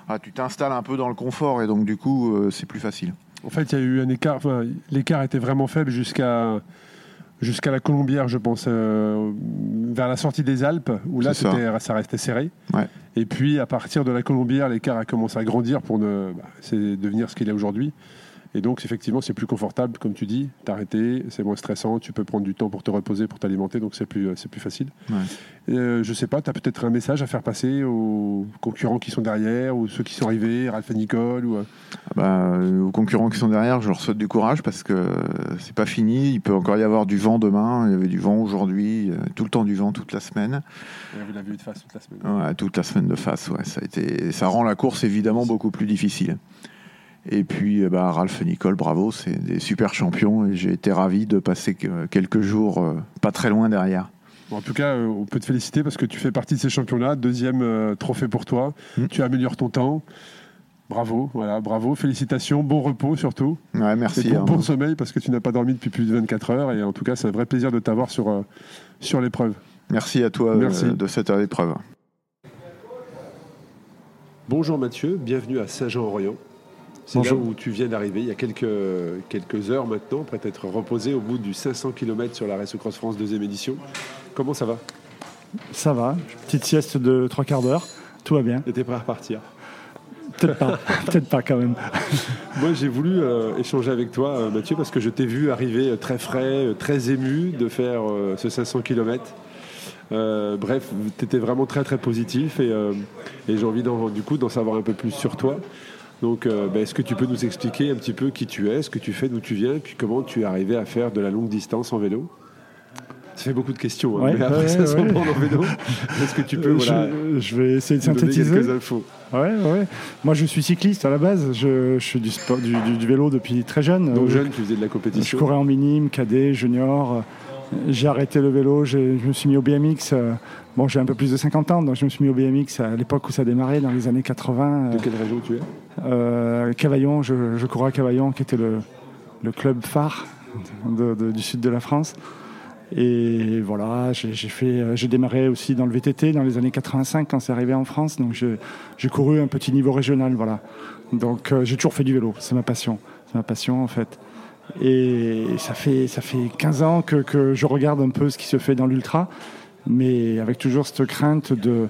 Ah, tu t'installes un peu dans le confort et donc du coup, euh, c'est plus facile. En fait, il y a eu un écart. enfin, l'écart était vraiment faible jusqu'à jusqu'à la Colombière, je pense, euh, vers la sortie des Alpes, où là, ça. ça. restait serré. Ouais. Et puis, à partir de la Colombière, l'écart a commencé à grandir pour ne, bah, devenir ce qu'il est aujourd'hui. Et donc, effectivement, c'est plus confortable, comme tu dis, t'arrêter, c'est moins stressant, tu peux prendre du temps pour te reposer, pour t'alimenter, donc c'est plus, c'est plus facile. Ouais. Euh, je sais pas, tu as peut-être un message à faire passer aux concurrents qui sont derrière, ou ceux qui sont arrivés, Ralph et Nicole, ou... euh, Ah bah, euh, aux concurrents qui sont derrière, je leur souhaite du courage parce que euh, c'est pas fini. Il peut encore y avoir du vent demain. Il y avait du vent aujourd'hui, euh, tout le temps du vent toute la semaine. vous l'avez eu de face toute la semaine. Ouais, toute la semaine de face, ouais. Ça, a été, ça rend la course évidemment beaucoup plus difficile. Et puis, euh, bah, Ralph et Nicole, bravo, c'est des super champions et j'ai été ravi de passer que- quelques jours euh, pas très loin derrière. Bon, en tout cas, euh, on peut te féliciter parce que tu fais partie de ces champions-là. Deuxième euh, trophée pour toi. Mm. Tu améliores ton temps. Bravo, voilà, bravo, félicitations, bon repos surtout. Ouais, Et merci. bon, hein. bon sommeil parce que tu n'as pas dormi depuis plus de 24 heures. Et en tout cas, c'est un vrai plaisir de t'avoir sur, euh, sur l'épreuve. Merci à toi euh, de cette épreuve. Bonjour Mathieu, bienvenue à Saint-Jean-Orient. C'est là où tu viens d'arriver il y a quelques, quelques heures maintenant, à être reposé au bout du 500 km sur la Race Cross France deuxième édition. Comment ça va? Ça va, petite sieste de trois quarts d'heure, tout va bien. T'étais prêt à repartir? Peut-être pas, <laughs> peut-être pas quand même. Moi, j'ai voulu euh, échanger avec toi, euh, Mathieu, parce que je t'ai vu arriver euh, très frais, très ému de faire euh, ce 500 km. bref, tu étais vraiment très très positif et, et j'ai envie du coup d'en savoir un peu plus sur toi. Donc, euh, ben, est-ce que tu peux nous expliquer un petit peu qui tu es, ce que tu fais, d'où tu viens, puis comment tu es arrivé à faire de la longue distance en vélo? Ça fait beaucoup de questions, hein, Ouais, mais après ouais, ça se ouais. reprend en vélo. Est-ce que tu peux Euh, voilà, je, je vais essayer de synthétiser. quelques infos? Ouais, ouais. Moi, je suis cycliste à la base. Je, je fais du, sport, du, du- du vélo depuis très jeune. Donc Euh, jeune, tu faisais de la je compétition. courais en minime, cadet, junior. J'ai arrêté le vélo, je me suis mis au BMX. euh, Bon, j'ai un peu plus de 50 ans, donc je me suis mis au BMX à l'époque où ça démarrait, dans les années 80. De quelle région tu es? Euh, Cavaillon, je, je courais à Cavaillon, qui était le, le club phare de- de- du sud de la France. Et voilà, j'ai euh, démarré aussi dans le VTT dans les années 85 quand c'est arrivé en France. Donc j'ai j'ai couru un petit niveau régional, voilà. Donc euh, j'ai toujours fait du vélo, c'est ma passion, c'est ma passion en fait. Et ça fait ça fait 15 ans que, que je regarde un peu ce qui se fait dans l'ultra, mais avec toujours cette crainte de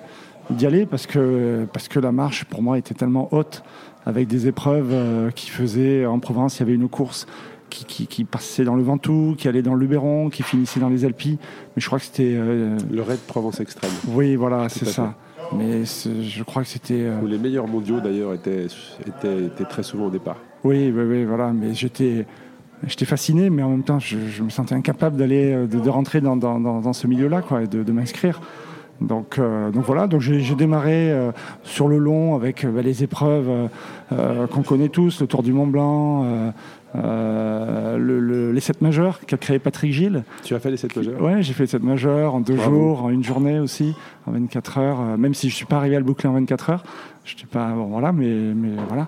d'y aller parce que parce que la marche pour moi était tellement haute avec des épreuves euh, qui faisaient en Provence, il y avait une course qui, qui, qui passait dans le Ventoux, qui allait dans le Luberon, qui finissait dans les Alpes. Mais je crois que c'était. euh, Le Raid Provence Extrême. oui, voilà, c'est ça. Mais je crois que c'était. euh, Où les meilleurs mondiaux d'ailleurs étaient, étaient, étaient très souvent au départ. Oui, oui, oui, voilà. Mais j'étais. J'étais fasciné, mais en même temps, je, je me sentais incapable d'aller, euh, de, de rentrer dans, dans, dans, dans ce milieu-là, quoi, et de, de m'inscrire. Donc, euh, donc voilà, donc j'ai démarré euh, sur le long avec bah, les épreuves euh, qu'on connaît tous, le Tour du Mont Blanc, le- le- les 7 majeurs qu'a créé Patrick Gilles. Tu as fait les 7 majeurs? Ouais, j'ai fait cette majeure en deux Bravo. jours, en une journée aussi, en 24 heures. même si je suis pas arrivé à le boucler en 24 heures, je pas, bon, voilà, mais, mais voilà.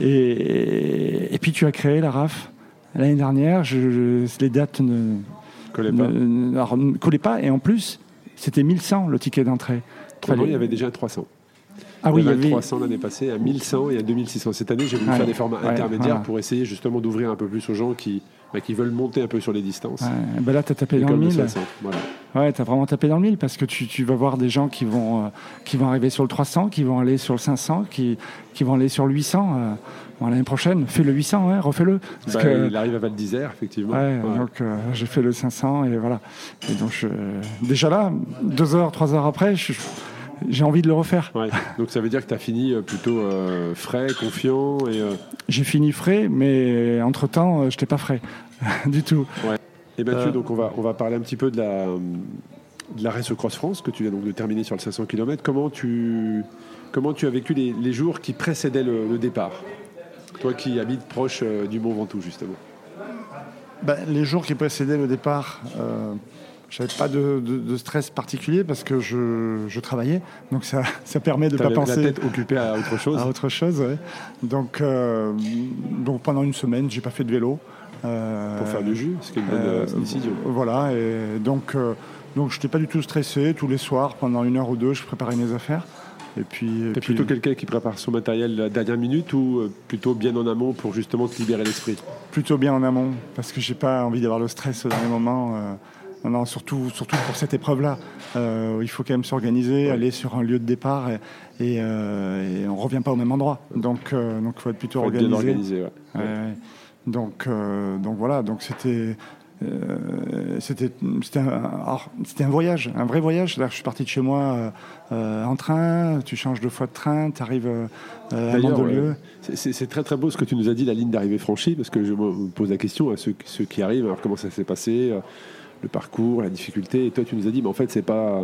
Et, et puis tu as créé la RAF l'année dernière. Je, je- les dates ne, pas. ne, alors, ne collaient pas, et en plus, c'était 1100 le ticket d'entrée. Fallait- il y avait déjà un 300. Ah oui, il y avait un avait- 300 l'année passée, un 1100 et un 2600. Cette année, j'ai voulu Ouais, faire des formats ouais, intermédiaires voilà. pour essayer justement d'ouvrir un peu plus aux gens qui, bah, qui veulent monter un peu sur les distances. Ouais, ben là, tu as tapé Et dans le comme le mille. 500, voilà. Ouais, t'as vraiment tapé dans le mille parce que tu, tu vas voir des gens qui vont, euh, qui vont arriver sur le 300, qui vont aller sur le 500, qui, qui vont aller sur le 800. euh, bon, L'année prochaine, fais le 800, ouais, refais-le. Parce Bah, que, Il arrive à Val d'Isère, effectivement. ouais, Ouais. donc euh, j'ai fait le 500 et voilà. Et donc je- déjà là, deux heures, trois heures après, je- j'ai envie de le refaire. Ouais. Donc ça veut dire que tu as fini euh, plutôt euh, frais, confiant et, euh, J'ai fini frais, mais entre temps, je n'étais pas frais <laughs> du tout. Et Mathieu, Euh, donc on va, on va parler un petit peu de la, de la Race Cross France que tu viens donc de terminer sur le 500 km. Comment tu, comment tu as vécu les, les jours qui précédaient le, le départ? Toi qui habites proche euh, du Mont Ventoux, justement. Ben, les jours qui précédaient le départ, euh, j'avais pas de, de- de stress particulier parce que je, je travaillais, donc ça, <laughs> ça permet de ne pas la penser tête occupée à autre chose. à autre chose. ouais. Donc, euh, donc pendant une semaine, j'ai pas fait de vélo. Euh, Pour faire du jus, ce qui est une bonne décision. Voilà, et donc, donc je n'étais pas du tout stressé. Tous les soirs, pendant une heure ou deux, je préparais mes affaires. Et puis, et T'es puis- plutôt quelqu'un qui prépare son matériel à la dernière minute ou euh, plutôt bien en amont pour justement te libérer l'esprit? Plutôt bien en amont parce que j'ai pas envie d'avoir le stress au dernier moment. euh, Non, non, surtout, surtout pour cette épreuve-là. Euh, il faut quand même s'organiser, aller sur un lieu de départ et, et, euh, et on ne revient pas au même endroit. Donc, euh, donc il faut être plutôt Faut être bien organisé. organisé, ouais. Ouais, ouais. Donc, euh, donc voilà, donc c'était. euh, c'était c'était un, un voyage, un vrai voyage. Je suis parti de chez moi euh, euh, en train, tu changes deux fois de train, tu arrives à D'ailleurs, Mandelieu. euh, c'est- très très beau ce que tu nous as dit, la ligne d'arrivée franchie, parce que je me pose la question à ceux, ceux qui arrivent, alors comment ça s'est passé, euh, le parcours, la difficulté, et toi tu nous as dit, mais en fait c'est pas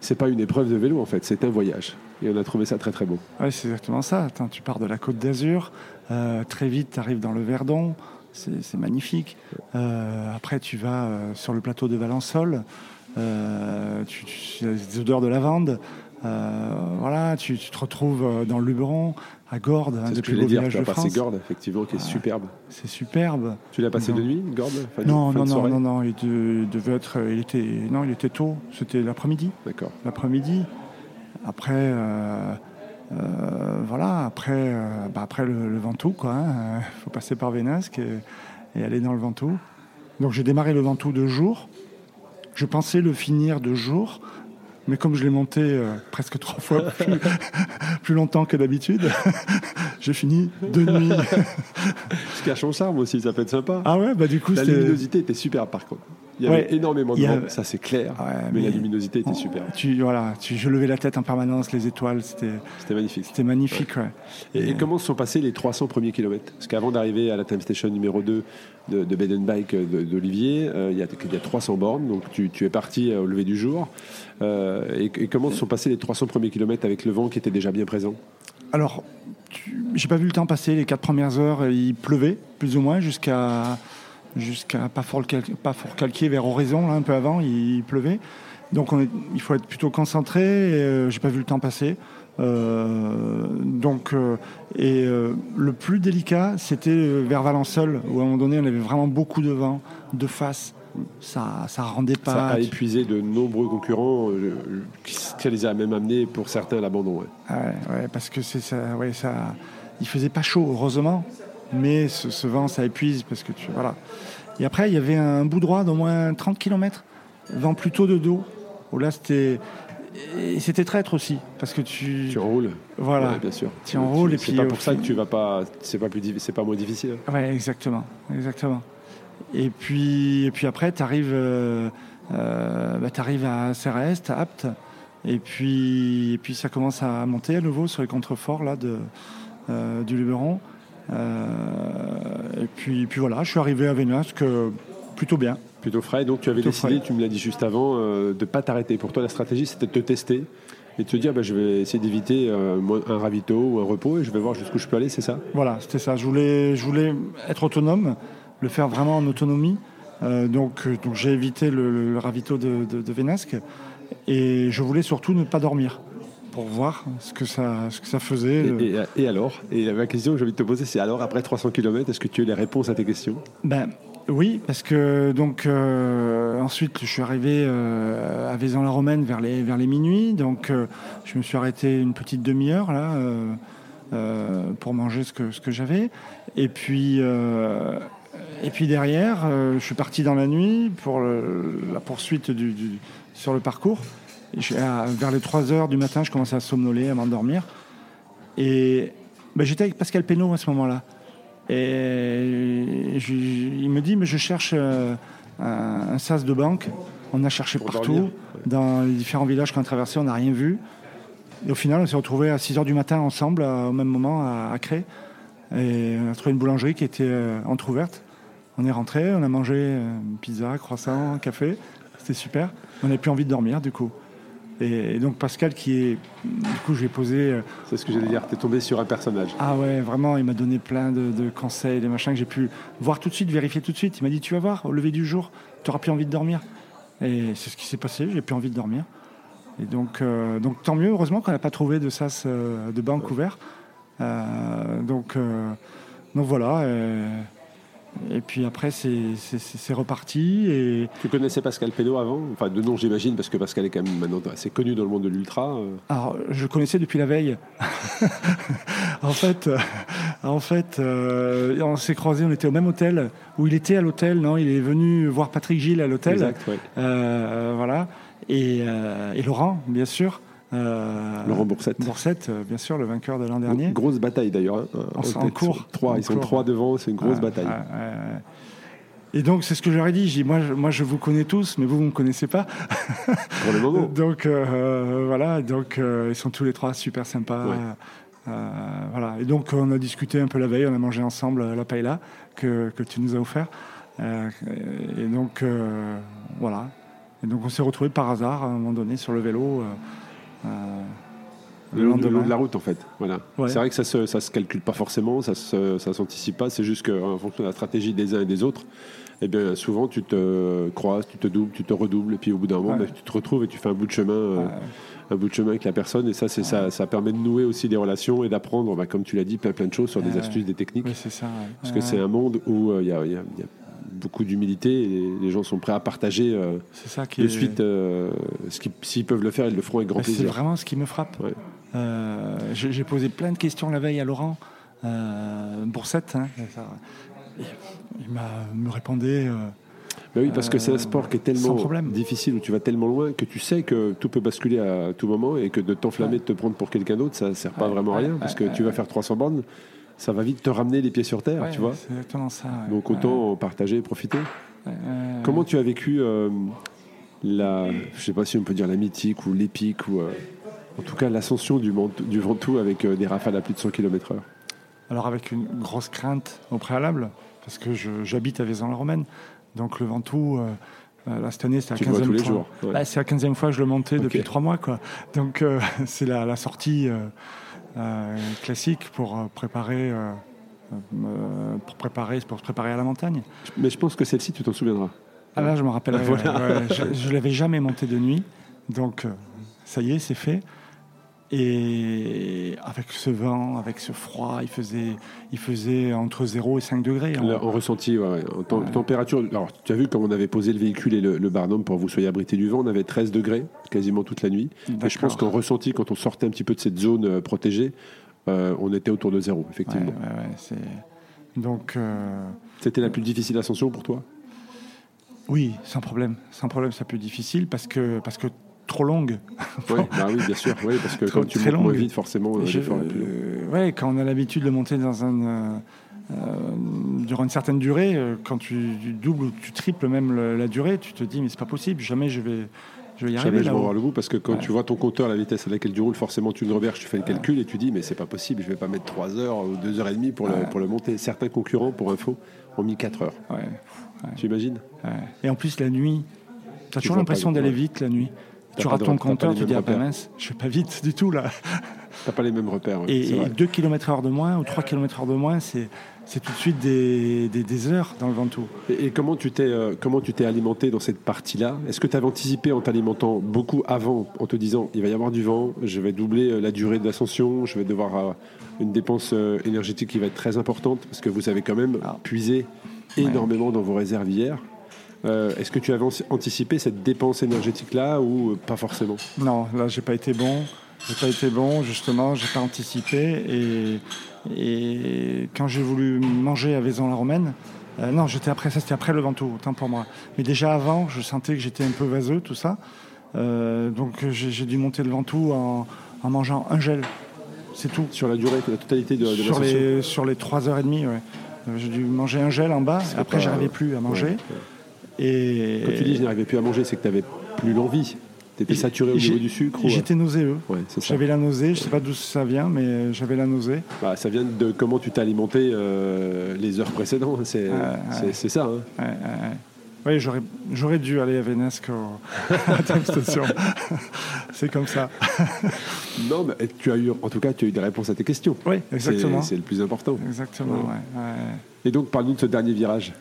c'est pas une épreuve de vélo en fait, c'est un voyage. Et on a trouvé ça très très beau. Ouais, c'est exactement ça. Attends, tu pars de la Côte d'Azur, euh, très vite tu arrives dans le Verdon, c'est magnifique. Euh, après tu vas euh, sur le plateau de Valençol, euh, tu, tu, des odeurs de lavande. Euh, voilà, tu, tu te retrouves euh, dans le Luberon, à Gordes, un des plus beaux villages de France. Gordes, effectivement, qui est superbe. C'est superbe. Tu l'as passé Non. de nuit, Gordes Fin Non, fin non, non, non, non, il de- devait être, il était, non, il était tôt. C'était l'après-midi. D'accord. L'après-midi. Après, euh, euh, voilà, après, euh, bah, après le, le Ventoux, quoi. Il faut passer par Vénasque et, et aller dans le Ventoux. Donc j'ai démarré le Ventoux de jour. Je pensais le finir de jour, mais comme je l'ai monté euh, presque trois fois <laughs> plus, plus longtemps que d'habitude, <laughs> j'ai fini de nuit. <laughs> Ce son charme aussi, ça peut être sympa. Ah ouais, bah du coup, la luminosité était superbe par contre. Il y avait Ouais, énormément de a- monde, ça c'est clair, Ouais, mais, la luminosité était Oh, superbe. Tu, voilà, tu, je levais la tête en permanence, les étoiles, c'était, C'était magnifique. c'était magnifique. Ouais. Et, et comment se sont passés les 300 premiers kilomètres? Parce qu'avant d'arriver à la time station numéro 2 de, de Bed and Bike de- d'Olivier, euh, il y, a- il y a 300 bornes, donc tu, tu es parti au lever du jour. Euh, et, et comment se sont passés les 300 premiers kilomètres avec le vent qui était déjà bien présent? Alors, j'ai pas vu le temps passer. Les quatre premières heures, il pleuvait, plus ou moins, jusqu'à jusqu'à pas fort pas fort calquier vers Horizon, là, un peu avant, il pleuvait. Donc, on est- il faut être plutôt concentré. euh, j'ai pas vu le temps passer. Euh, donc, euh, et euh, le plus délicat, c'était vers Valençol, où à un moment donné, on avait vraiment beaucoup de vent, de face. Ça, ça rendait pas. Ça a épuisé de nombreux concurrents qui, qui les a même amenés pour certains à l'abandon. ouais. Ouais, ouais, parce que c'est ça, ouais, ça. Il faisait pas chaud, heureusement, mais ce, ce vent, ça épuise parce que tu voilà. Et après, il y avait un bout droit d'au moins 30 km, vent plutôt de dos. Où là, c'était et c'était traître aussi parce que tu, Tu enroules voilà. Ouais, bien sûr. Tu enroules et C'est puis pas au pour ça que tu vas pas. C'est pas plus, c'est pas moins difficile. Ouais, exactement, exactement. Et puis, et puis après, tu arrives, à Céreste, à Apt, et puis, et puis ça commence à monter à nouveau sur les contreforts là, de, euh, du Luberon. Euh, et puis, puis voilà, je suis arrivé à Vénasque plutôt bien. Plutôt frais. Donc tu avais Plutôt décidé, frais. tu me l'as dit juste avant, euh, de ne pas t'arrêter. Pour toi, la stratégie, c'était de te tester et de te dire, bah, je vais essayer d'éviter euh, un ravito ou un repos et je vais voir jusqu'où je peux aller, c'est ça? Voilà, c'était ça. Je voulais, je voulais être autonome, le faire vraiment en autonomie. Euh, donc, donc j'ai évité le, le ravito de, de, de Vénasque et je voulais surtout ne pas dormir pour voir ce que ça, ce que ça faisait. et, et- et alors? Et la question que j'ai envie de te poser, c'est alors, après 300 km, est-ce que tu as les réponses à tes questions? Ben oui, parce que donc euh, ensuite je suis arrivé euh, à Vaison-la-Romaine vers les vers les minuit, donc euh, je me suis arrêté une petite demi-heure là euh, euh, pour manger ce que ce que j'avais, et puis euh, et puis derrière euh, je suis parti dans la nuit pour le- la poursuite du, du- sur le parcours. À- vers les 3 heures du matin, je commençais à somnoler, à m'endormir, et ben, j'étais avec Pascal Pénaud à ce moment-là. Et je- il me dit, mais je cherche euh, un, un sas de banque. On a cherché Pour partout, dormir, dans les différents villages qu'on a traversés, on n'a rien vu. Et au final, on s'est retrouvés à 6 h du matin ensemble, à- au même moment, à, à Cré. Et on a trouvé une boulangerie qui était euh, entrouverte. On est rentré, on a mangé euh, pizza, croissant, café. C'était super. On n'avait plus envie de dormir, du coup. Et, et donc Pascal, qui est... Du coup, je lui ai posé... euh, C'est ce que j'allais dire, tu es tombé sur un personnage. ah ouais, vraiment, il m'a donné plein de, de conseils, des machins que j'ai pu voir tout de suite, vérifier tout de suite. Il m'a dit, tu vas voir, au lever du jour, tu n'auras plus envie de dormir. Et c'est ce qui s'est passé, j'ai plus envie de dormir. Et donc, euh, donc tant mieux, heureusement qu'on n'a pas trouvé de sas euh, de banc couvert. Euh, donc, euh, donc voilà. Et, et puis après, c'est reparti. Et Tu connaissais Pascal Pénaud avant? Enfin, de nom, j'imagine, parce que Pascal est quand même maintenant assez connu dans le monde de l'ultra. euh. Alors, je le connaissais depuis la veille. <laughs> en fait, euh, En fait, euh, on s'est croisés, on était au même hôtel, où il était à l'hôtel, non? Il est venu voir Patrick Gilles à l'hôtel. Exact, ouais. Euh, voilà. Et, euh, et Laurent, bien sûr. Euh, Laurent Boursette. Boursette, euh, bien sûr, le vainqueur de l'an dernier. Grosse bataille d'ailleurs. hein. En- cours. Trois, ils sont trois devant, c'est une grosse bataille. Et donc, c'est ce que je leur ai dit. J'ai moi, je, moi, je vous connais tous, mais vous, vous ne me connaissez pas. <laughs> Pour le moment. <laughs> Donc, euh, voilà. Donc, euh, ils sont tous les trois super sympas. Ouais. Euh, voilà. Et donc, on a discuté un peu la veille. On a mangé ensemble la paella que, que tu nous as offert. Euh, et donc, euh, voilà. Et donc, on s'est retrouvés par hasard à un moment donné sur le vélo. Euh, Le long, de- lendemain. la route, en fait. Voilà. Ouais. C'est vrai que ça se, ça se calcule pas forcément, ça se, ça s'anticipe pas. C'est juste qu'en fonction de la stratégie des uns et des autres, eh bien, souvent tu te croises, tu te doubles, tu te redoubles, et puis au bout d'un moment, Ouais. ben, tu te retrouves et tu fais un bout de chemin, euh, un bout de chemin avec la personne. Et ça, c'est ça, ça permet de nouer aussi des relations et d'apprendre, ben, comme tu l'as dit, plein plein de choses sur des astuces, des techniques. Oui, c'est ça. ouais. Parce que c'est un monde où euh, il y, a, il y a- il y a beaucoup d'humilité et les gens sont prêts à partager euh, C'est ça qui de est- suite. euh, S'ils peuvent le faire, ils le feront avec grand C'est plaisir. vraiment ce qui me frappe. Ouais. Euh, J'ai posé plein de questions la veille à Laurent euh, Boursette. hein, il il m'a me répondait. Bah oui, parce que c'est un sport qui est tellement difficile, où tu vas tellement loin, que tu sais que tout peut basculer à tout moment et que de t'enflammer, de te prendre pour quelqu'un d'autre, ça ne sert pas vraiment à rien, parce que tu vas faire 300 bornes, ça va vite te ramener les pieds sur terre, ouais, tu vois. C'est exactement ça. ouais. Donc autant partager et profiter. Comment tu as vécu euh, la, je sais pas si on peut dire la mythique ou l'épique, ou euh, en tout cas l'ascension du, du Ventoux avec euh, des rafales à plus de 100 km/h Alors avec une grosse crainte au préalable, parce que j'habite à Vaison-la-Romaine. Donc le Ventoux, euh, là, cette année, c'est la Tu le vois 15e tous les fois. jours. ouais. Bah, c'est la 15e fois que je le montais depuis trois mois. Quoi. Donc euh, <laughs> c'est la, la sortie euh, classique pour euh, préparer, euh, euh, pour préparer, pour se préparer à la montagne. Mais je pense que celle-ci, tu t'en souviendras. Ah là, je me rappelle. Voilà. je ne l'avais jamais monté de nuit. Donc, euh, ça y est, c'est fait. Et avec ce vent, avec ce froid, il faisait, il faisait entre 0 et 5 degrés. hein. Là, en ressenti, ouais, ouais. En Ouais. température. Alors, tu as vu, comme on avait posé le véhicule et le, le barnum pour que vous soyez abrités du vent, on avait 13 degrés quasiment toute la nuit. Et je pense qu'en ressenti, quand on sortait un petit peu de cette zone euh, protégée, euh, on était autour de zéro, effectivement. Donc, euh, C'était la plus difficile ascension pour toi? oui, sans problème. Sans problème, c'est plus difficile parce que, parce que trop longue. <laughs> Bah oui, bien sûr. Oui, parce que Trop- quand tu montes moins vite, forcément, euh, Je- l'effort est plus long. euh, ouais, quand on a l'habitude de monter dans un, euh, durant une certaine durée, euh, quand tu, tu doubles ou tu triples même le- la durée, tu te dis mais c'est pas possible, jamais je vais, je vais y Jamais arriver je vais avoir le bout parce que quand Ouais. tu vois ton compteur, la vitesse à laquelle tu roules, forcément tu le reverses, tu fais le calcul et tu dis mais c'est pas possible, je vais pas mettre 3 heures ou 2 heures et demie pour, le, pour le monter. Certains concurrents, pour info, ont mis 4 heures. Ouais, Tu imagines? Et en plus la nuit, tu as Tu toujours l'impression d'aller vite la nuit. Tu rates ton compteur, tu dis ah ben mince, je vais pas vite du tout là. T'as pas les mêmes repères. ouais, Et, c'est vrai. 2 km heure de moins ou 3 km heure de moins, c'est tout de suite des, des, des heures dans le Ventoux. Et, et comment tu t'es euh, comment tu t'es alimenté dans cette partie-là? Est-ce que tu avais anticipé en t'alimentant beaucoup avant, en te disant il va y avoir du vent, je vais doubler euh, la durée de l'ascension, je vais devoir euh, une dépense euh, énergétique qui va être très importante parce que vous avez quand même Ah. puisé énormément dans vos réserves hier? Euh, Est-ce que tu avais anticipé cette dépense énergétique-là ou euh, pas forcément? Non, là, j'ai pas été bon. J'ai pas été bon, justement, j'ai pas anticipé. Et, et quand j'ai voulu manger à Vaison-la-Romaine, euh, non, j'étais après, ça c'était après le Ventoux, autant pour moi. Mais déjà avant, je sentais que j'étais un peu vaseux, tout ça. Euh, donc j'ai dû monter le Ventoux en, en mangeant un gel. C'est tout. Sur la durée, la totalité de, de sur, les, sur les 3h30, ouais. J'ai dû manger un gel en bas. Après, j'arrivais plus à manger. Ouais. Et Quand tu dis je n'arrivais plus à manger, c'est que tu n'avais plus l'envie. Tu étais saturé au niveau du sucre J'étais nauséeux. Ouais. J'avais la nausée, je sais pas d'où ça vient, mais j'avais la nausée. Bah, ça vient de comment tu t'es alimenté euh, les heures précédentes. C'est ouais. c'est ça. hein. Ouais. Oui, j'aurais, dû aller à Vénesque au- <laughs> à la Time Station. <laughs> C'est comme ça. <laughs> Non, mais tu as eu, en tout cas, tu as eu des réponses à tes questions. Oui, exactement. c'est le plus important. Exactement, ouais, ouais. Et donc, parle-nous de ce dernier virage.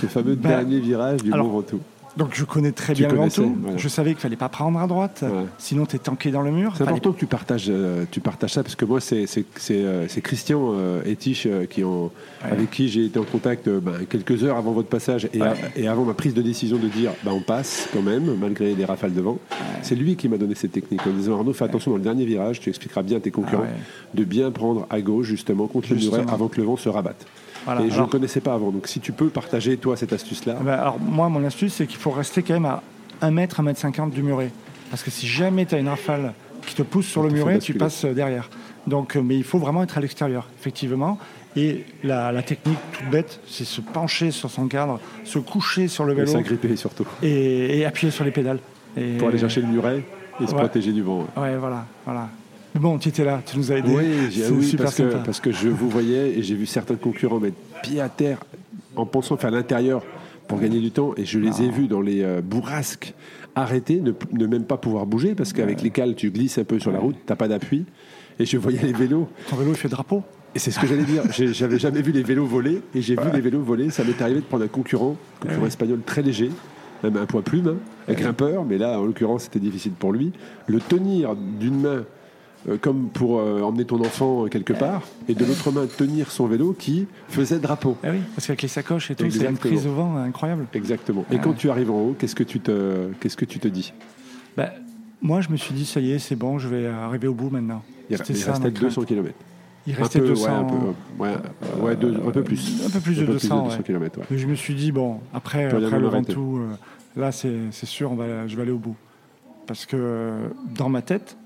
Ce fameux Bah, dernier virage du alors, Mont Ventoux. Donc je connais très Tu bien le Ventoux. voilà. Je savais qu'il fallait pas prendre à droite, Ouais. sinon tu es tanké dans le mur. C'est important que tu partages, euh, tu partages ça parce que moi, c'est euh, Christian euh, et Tiche euh, qui Ouais. avec qui j'ai été en contact ben, quelques heures avant votre passage et, Ouais. a- et avant ma prise de décision de dire ben, on passe quand même, malgré les rafales de vent. C'est lui qui m'a donné cette technique en disant Arnaud, fais attention dans le dernier virage, tu expliqueras bien à tes concurrents Ah de bien prendre à gauche justement contre le muret avant que le vent se rabatte. Voilà. Et je ne connaissais pas avant. Donc si tu peux partager toi cette astuce-là. Ah ben, alors moi, mon astuce, c'est qu'il faut rester quand même à 1 mètre, 1 mètre 50 du muret. Parce que si jamais tu as une rafale qui te pousse sur le muret, tu passes euh, derrière. Donc, euh, mais il faut vraiment être à l'extérieur, effectivement. Et la, la technique toute bête, c'est se pencher sur son cadre, se coucher sur le Et vélo s'agripper surtout et, et appuyer sur les pédales. Et- pour aller chercher le muret et se protéger du vent. Ouais, voilà, voilà. Mais bon, tu étais là, tu nous as aidés. Oui, oui, super parce, que, parce que je vous voyais et j'ai vu certains concurrents mettre pied à terre en pensant faire l'intérieur pour gagner du temps et je les ai vus dans les euh, bourrasques arrêter, ne, ne même pas pouvoir bouger parce qu'avec les cales tu glisses un peu sur la route, t'as pas d'appui et je voyais les vélos. Ton vélo, il fait drapeau. et c'est ce que j'allais dire, j'avais jamais vu les vélos voler et j'ai vu les vélos voler, ça m'est arrivé de prendre un concurrent, concurrent espagnol très léger même un poids plume, un grimpeur, mais là, en l'occurrence, c'était difficile pour lui. Le tenir d'une main, euh, comme pour euh, emmener ton enfant euh, quelque part, et de l'autre main, tenir son vélo qui faisait drapeau. Eh oui, parce qu'avec les sacoches et tout, c'est une prise au vent incroyable. Exactement. Et quand tu arrives en haut, qu'est-ce que tu te, qu'est-ce que tu te dis? Ben, moi, je me suis dit, ça y est, c'est bon, je vais arriver au bout maintenant. Il, ça, restait ma crainte. 200 km. Il Un restait peu, 200. ouais, un peu, euh, ouais, euh, ouais, deux- un peu plus. un peu plus de 200, ouais. km. Je me suis dit, bon, après, après le. Ventoux, là, c'est sûr, on va, je vais aller au bout. Parce que dans ma tête,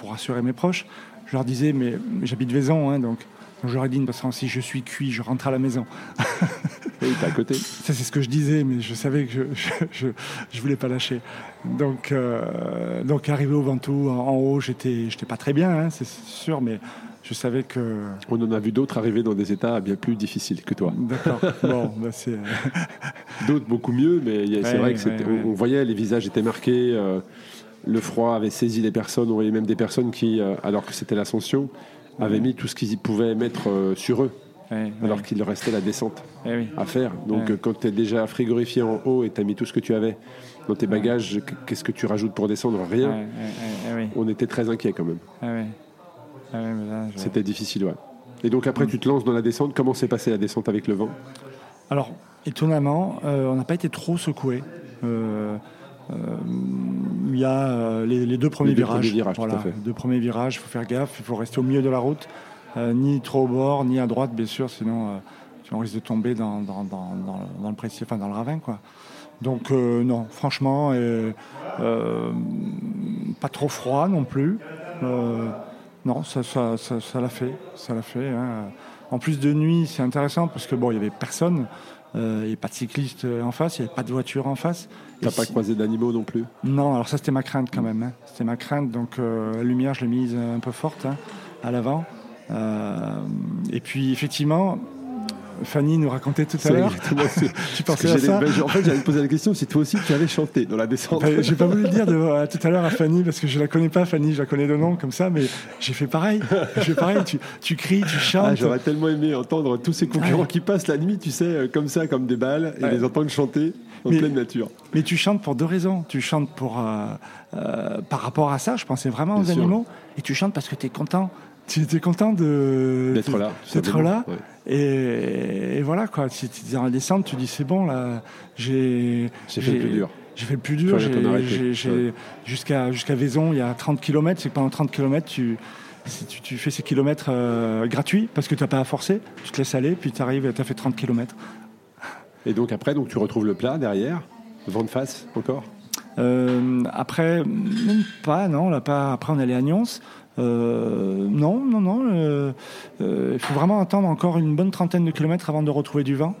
pour rassurer mes proches, je leur disais, mais, j'habite Vaison, hein, donc je leur ai dit, de toute façon, si je suis cuit, je rentre à la maison. À côté. Ça, c'est ce que je disais, mais je savais que je je voulais pas lâcher. Donc, euh, donc arrivé au Ventoux, en, en haut, j'étais pas très bien, hein, c'est sûr, mais je savais que... On en a vu d'autres arriver dans des états bien plus difficiles que toi. D'accord, bon, bah, c'est... D'autres beaucoup mieux, mais c'est Ouais, vrai que ouais, ouais. on voyait les visages étaient marqués, euh, le froid avait saisi les personnes, on voyait même des personnes qui, euh, alors que c'était l'ascension, avaient mis tout ce qu'ils pouvaient mettre euh, sur eux, Ouais, alors ouais. qu'il leur restait la descente Eh à faire. Donc euh, quand tu es déjà frigorifié en haut et tu as mis tout ce que tu avais dans tes bagages, qu'est-ce que tu rajoutes pour descendre? Rien. On était très inquiets quand même. C'était difficile, ouais. Et donc après, tu te lances dans la descente. Comment s'est passée la descente avec le vent? Alors, étonnamment, euh, on n'a pas été trop secoué. Euh, Il y a euh, les, les deux premiers Les deux virages. premiers virages, tout voilà, à fait. les deux premiers virages, il faut faire gaffe, il faut rester au milieu de la route, euh, ni trop au bord, ni à droite, bien sûr, sinon euh, on risque de tomber dans, dans, dans, dans le- dans le précieux, enfin dans le ravin, quoi. Donc euh, non, franchement, euh, euh, pas trop froid non plus. Euh, non, ça, ça, ça, ça l'a fait, ça l'a fait. hein. En plus de nuit, c'est intéressant parce que bon, il y avait personne, euh, il n'y avait pas de cycliste en face, il n'y avait pas de voiture en face. T'as pas si- croisé d'animaux non plus non, alors ça c'était ma crainte quand même. hein. C'était ma crainte, donc euh, la lumière je l'ai mise un peu forte hein, à l'avant. Euh, et puis effectivement, Fanny nous racontait tout à l'heure. <laughs> tu pensais à ça ben, En fait, j'allais poser la question si toi aussi tu avais chanté dans la descente. Enfin, J'ai pas voulu le dire de- tout à l'heure à Fanny parce que je la connais pas Fanny, je la connais de nom comme ça, mais j'ai fait pareil. J'ai fait pareil. Tu, tu cries, tu Ah, chantes. J'aurais tellement aimé entendre tous ces concurrents Ouais. qui passent la nuit, tu sais, comme ça, comme des balles, et Ouais. les entendre chanter en Mais- pleine nature. Mais tu chantes pour deux raisons. Tu chantes pour, euh, euh, par rapport à ça, je pensais vraiment Bien aux sûr. animaux, et tu chantes parce que tu es content. Tu es content de D'être là. D'être là. Ouais. Et, et voilà quoi. Si tu dans la descente, tu dis c'est bon là, j'ai J'ai fait le plus dur. J'ai fait le plus dur. Ouais. Jusqu'à jusqu'à Vaison, il y a 30 km. C'est que pendant 30 km, tu, tu, tu fais ces kilomètres euh, gratuits parce que tu n'as pas à forcer. Tu te laisses aller, puis tu arrives, tu as fait 30 km. <laughs> Et donc après, donc, tu retrouves le plat derrière, vent de face encore Euh, après, même pas, non, là pas. Après, on est allé à Nyons. Euh, non, non, non. euh, euh, il faut vraiment attendre encore une bonne trentaine de kilomètres avant de retrouver du vent.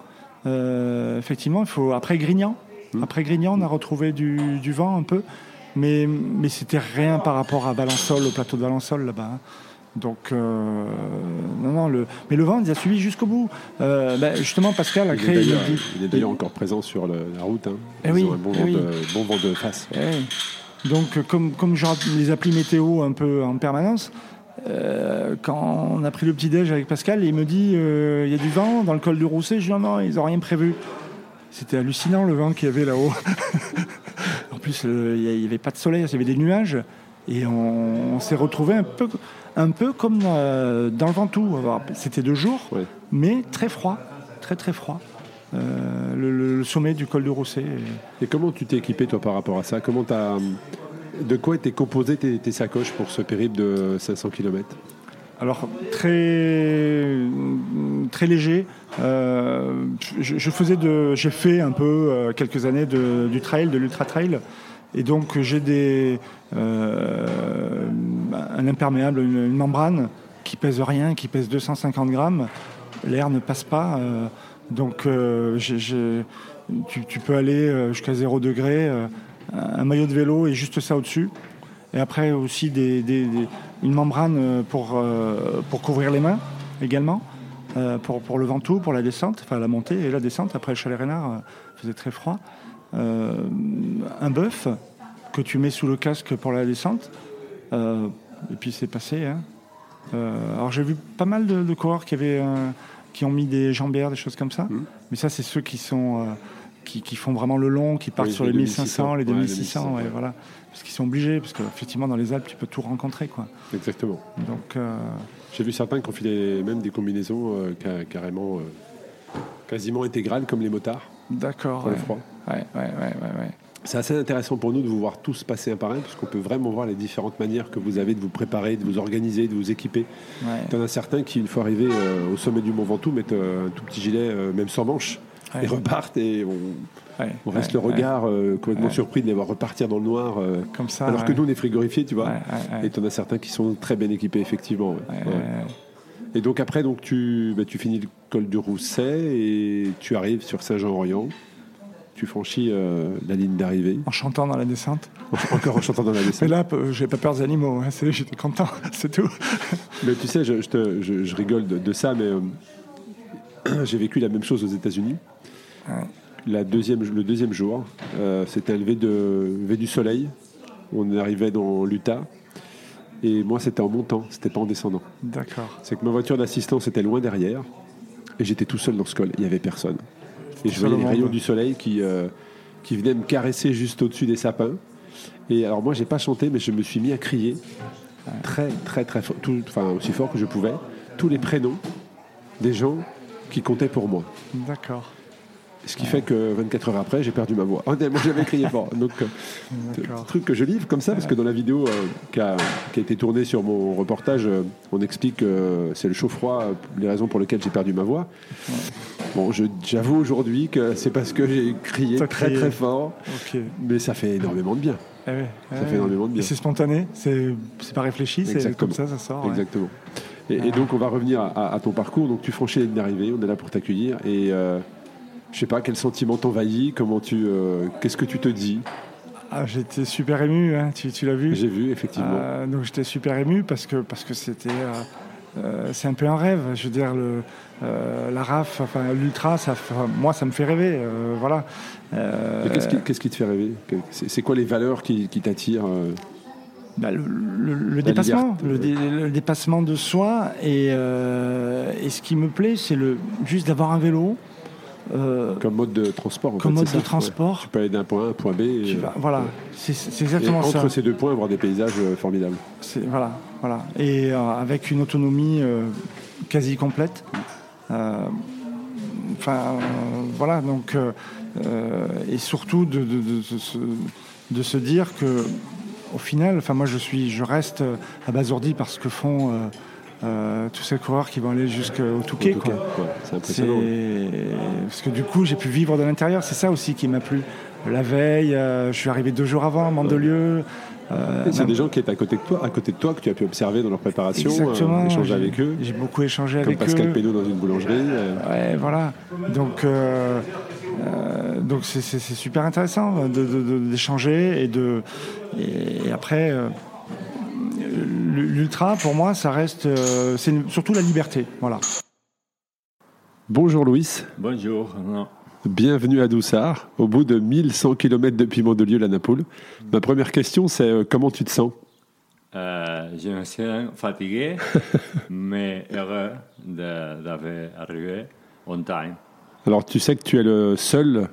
Effectivement, il faut après Grignan. Mmh. Après Grignan, on a retrouvé du, du vent un peu, mais mais c'était rien par rapport à Valençol, au plateau de Valençol là-bas. hein. Donc euh, non, non. Le, mais le vent, il a suivi jusqu'au bout. Euh, ben, justement, Pascal a Il créé. il- il est d'ailleurs encore présent sur le- la route. Hein. Eh Ils oui, ont un bon, eh vent oui. de, bon vent de face. Ouais. Donc, euh, comme, comme je les applis météo un peu en permanence, euh, quand on a pris le petit-déj avec Pascal, il me dit euh, il y a du vent dans le col du Rousset. Je dis non, non, ils n'ont rien prévu. c'était hallucinant le vent qu'il y avait là-haut. <laughs> en plus, il n'y avait pas de soleil, il y avait des nuages. Et on, on s'est retrouvé un peu, un peu comme euh, dans le Ventoux. C'était de jour, Ouais. mais très froid, très très froid. Euh, le, sommet du col du Rousset. Et comment tu t'es équipé toi par rapport à ça? Comment de quoi étaient composées tes, tes sacoches pour ce périple de 500 km Alors très très léger. Euh, je, je faisais de, j'ai fait un peu euh, quelques années de- du trail, de l'ultra trail, et donc j'ai des euh, un imperméable, une, une membrane qui pèse rien, qui pèse 250 grammes. L'air ne passe pas, donc euh, tu, peux aller euh, jusqu'à 0 degré. euh, un maillot de vélo et juste ça au-dessus. Et après aussi une membrane pour, pour couvrir les mains également, pour, pour le Ventoux, pour la descente, enfin la montée et la descente. Après le chalet Reynard, euh, faisait très froid. Un bœuf que tu mets sous le casque pour la descente. Et puis c'est passé. hein. Alors j'ai vu pas mal de, de coureurs qui, avaient, euh, qui ont mis des jambières, des choses comme ça. Mhm. Mais ça, c'est ceux qui sont... euh, qui, qui font vraiment le long, qui partent Oui, sur les les 1500, les 2600, 2600, ouais, ouais, 2600, voilà. Parce qu'ils sont obligés, parce qu'effectivement, dans les Alpes, tu peux tout rencontrer, quoi. Exactement. Donc, euh, J'ai vu certains qui ont filé même des combinaisons euh, ca- carrément euh, quasiment intégrales comme les motards d'accord. pour le froid. ouais, ouais, ouais, ouais. C'est assez intéressant pour nous de vous voir tous passer un par un, parce qu'on peut vraiment voir les différentes manières que vous avez de vous préparer, de vous organiser, de vous équiper. Ouais. Il y en a certains qui, une fois arrivés euh, au sommet du Mont Ventoux, mettent euh, un tout petit gilet, euh, même sans manche, Ouais. et repartent, et on, Ouais, on reste le regard complètement surpris de les voir repartir dans le noir, ouais. Comme ça. alors que nous, on est frigorifiés, tu vois. Et tu en as certains qui sont très bien équipés, effectivement. Et donc après, donc, tu, bah, tu finis le col du Rousset et tu arrives sur Saint-Jean-Orient. Tu franchis euh, la ligne d'arrivée, En chantant dans la descente. encore en chantant dans la Mais descente. là, peu- j'ai pas peur des animaux. hein, J'étais content, <laughs> c'est tout. Mais tu sais, je, je te- je- je rigole de, de ça, mais euh, <clears throat> j'ai vécu la même chose aux États-Unis. Ouais. La deuxième, le deuxième jour, euh, c'était lever, de, du soleil. On arrivait dans l'Utah. Et moi, c'était en montant, c'était pas en descendant. D'accord. C'est que ma voiture d'assistance était loin derrière. Et j'étais tout seul dans ce col. Il n'y avait personne. Et je voyais les rayons du soleil qui, euh, qui venaient me caresser juste au-dessus des sapins. Et alors moi, j'ai pas chanté, mais je me suis mis à crier très, très, très fort, tout- enfin aussi fort que je pouvais, tous les prénoms des gens qui comptaient pour moi. D'accord. Ce qui fait que 24 heures après, j'ai perdu ma voix. Oh, tellement j'avais crié fort. <laughs> Donc, euh, truc que je livre comme ça, parce que dans la vidéo euh, qui, a, qui a été tournée sur mon reportage, euh, on explique que c'est le chaud-froid, euh, les raisons pour lesquelles j'ai perdu ma voix. Bon, j'avoue aujourd'hui que c'est parce que j'ai crié très crié. très fort, mais ça fait énormément de bien. Eh ouais, Ça fait énormément de bien. C'est spontané, c'est pas réfléchi, c'est comme ça, ça sort. ouais. Exactement. Et, et donc on va revenir à, à ton parcours. Donc tu franchis la ligne d'arrivée, on est là pour t'accueillir. Et euh, je sais pas quel sentiment t'envahit, comment tu, euh, qu'est-ce que tu te dis. Ah, J'étais super ému, hein, tu, tu l'as vu J'ai vu effectivement. Euh, donc j'étais super ému parce que parce que c'était euh, c'est un peu un rêve. Je veux dire le euh, la RAF, enfin l'ultra, ça moi ça me fait rêver. euh, voilà. Qu'est-ce qui, te fait rêver C'est quoi les valeurs qui, qui t'attirent bah, le, le- le dépassement, le, dé- le dépassement de soi et, et ce qui me plaît, c'est le juste d'avoir un vélo. Euh, comme mode de transport en Comme fait, mode de ça transport. Ouais. Tu peux aller d'un point A à un point B. Et, tu vas- voilà, c'est et exactement entre ça. ces deux points, avoir des paysages euh, formidables. Voilà, voilà. Et euh, avec une autonomie euh, quasi complète. Euh, Enfin, euh, voilà, donc. euh, euh, et surtout de, de- de- de se, de se dire que, au final, enfin, moi je suis, je reste abasourdi par ce que font. Euh, tous ces coureurs qui vont aller jusqu'au Touquet. Quoi. ouais, c'est parce que du coup j'ai pu vivre de l'intérieur. C'est ça aussi qui m'a plu. La veille, euh, je suis arrivé deux jours avant, Mandelieu. euh, C'est même- des gens qui étaient à côté de toi, à côté de toi, que tu as pu observer dans leur préparation, Exactement. euh, échanger avec eux, J'ai beaucoup échangé comme avec Pascal eux. Pénaud dans une boulangerie. Ouais, voilà. Donc, donc c'est, super intéressant de- de- de- d'échanger et de et, après l'ultra pour moi ça reste euh, c'est surtout la liberté. Voilà. Bonjour Louis, Bonjour. Non. bienvenue à Doussard, au bout de 1100 km depuis Mandelieu, la Napoule. Ma première question, c'est euh, comment tu te sens? Euh, je me sens fatigué, <laughs> mais heureux d'avoir arrivé on time. Alors tu sais que tu es le seul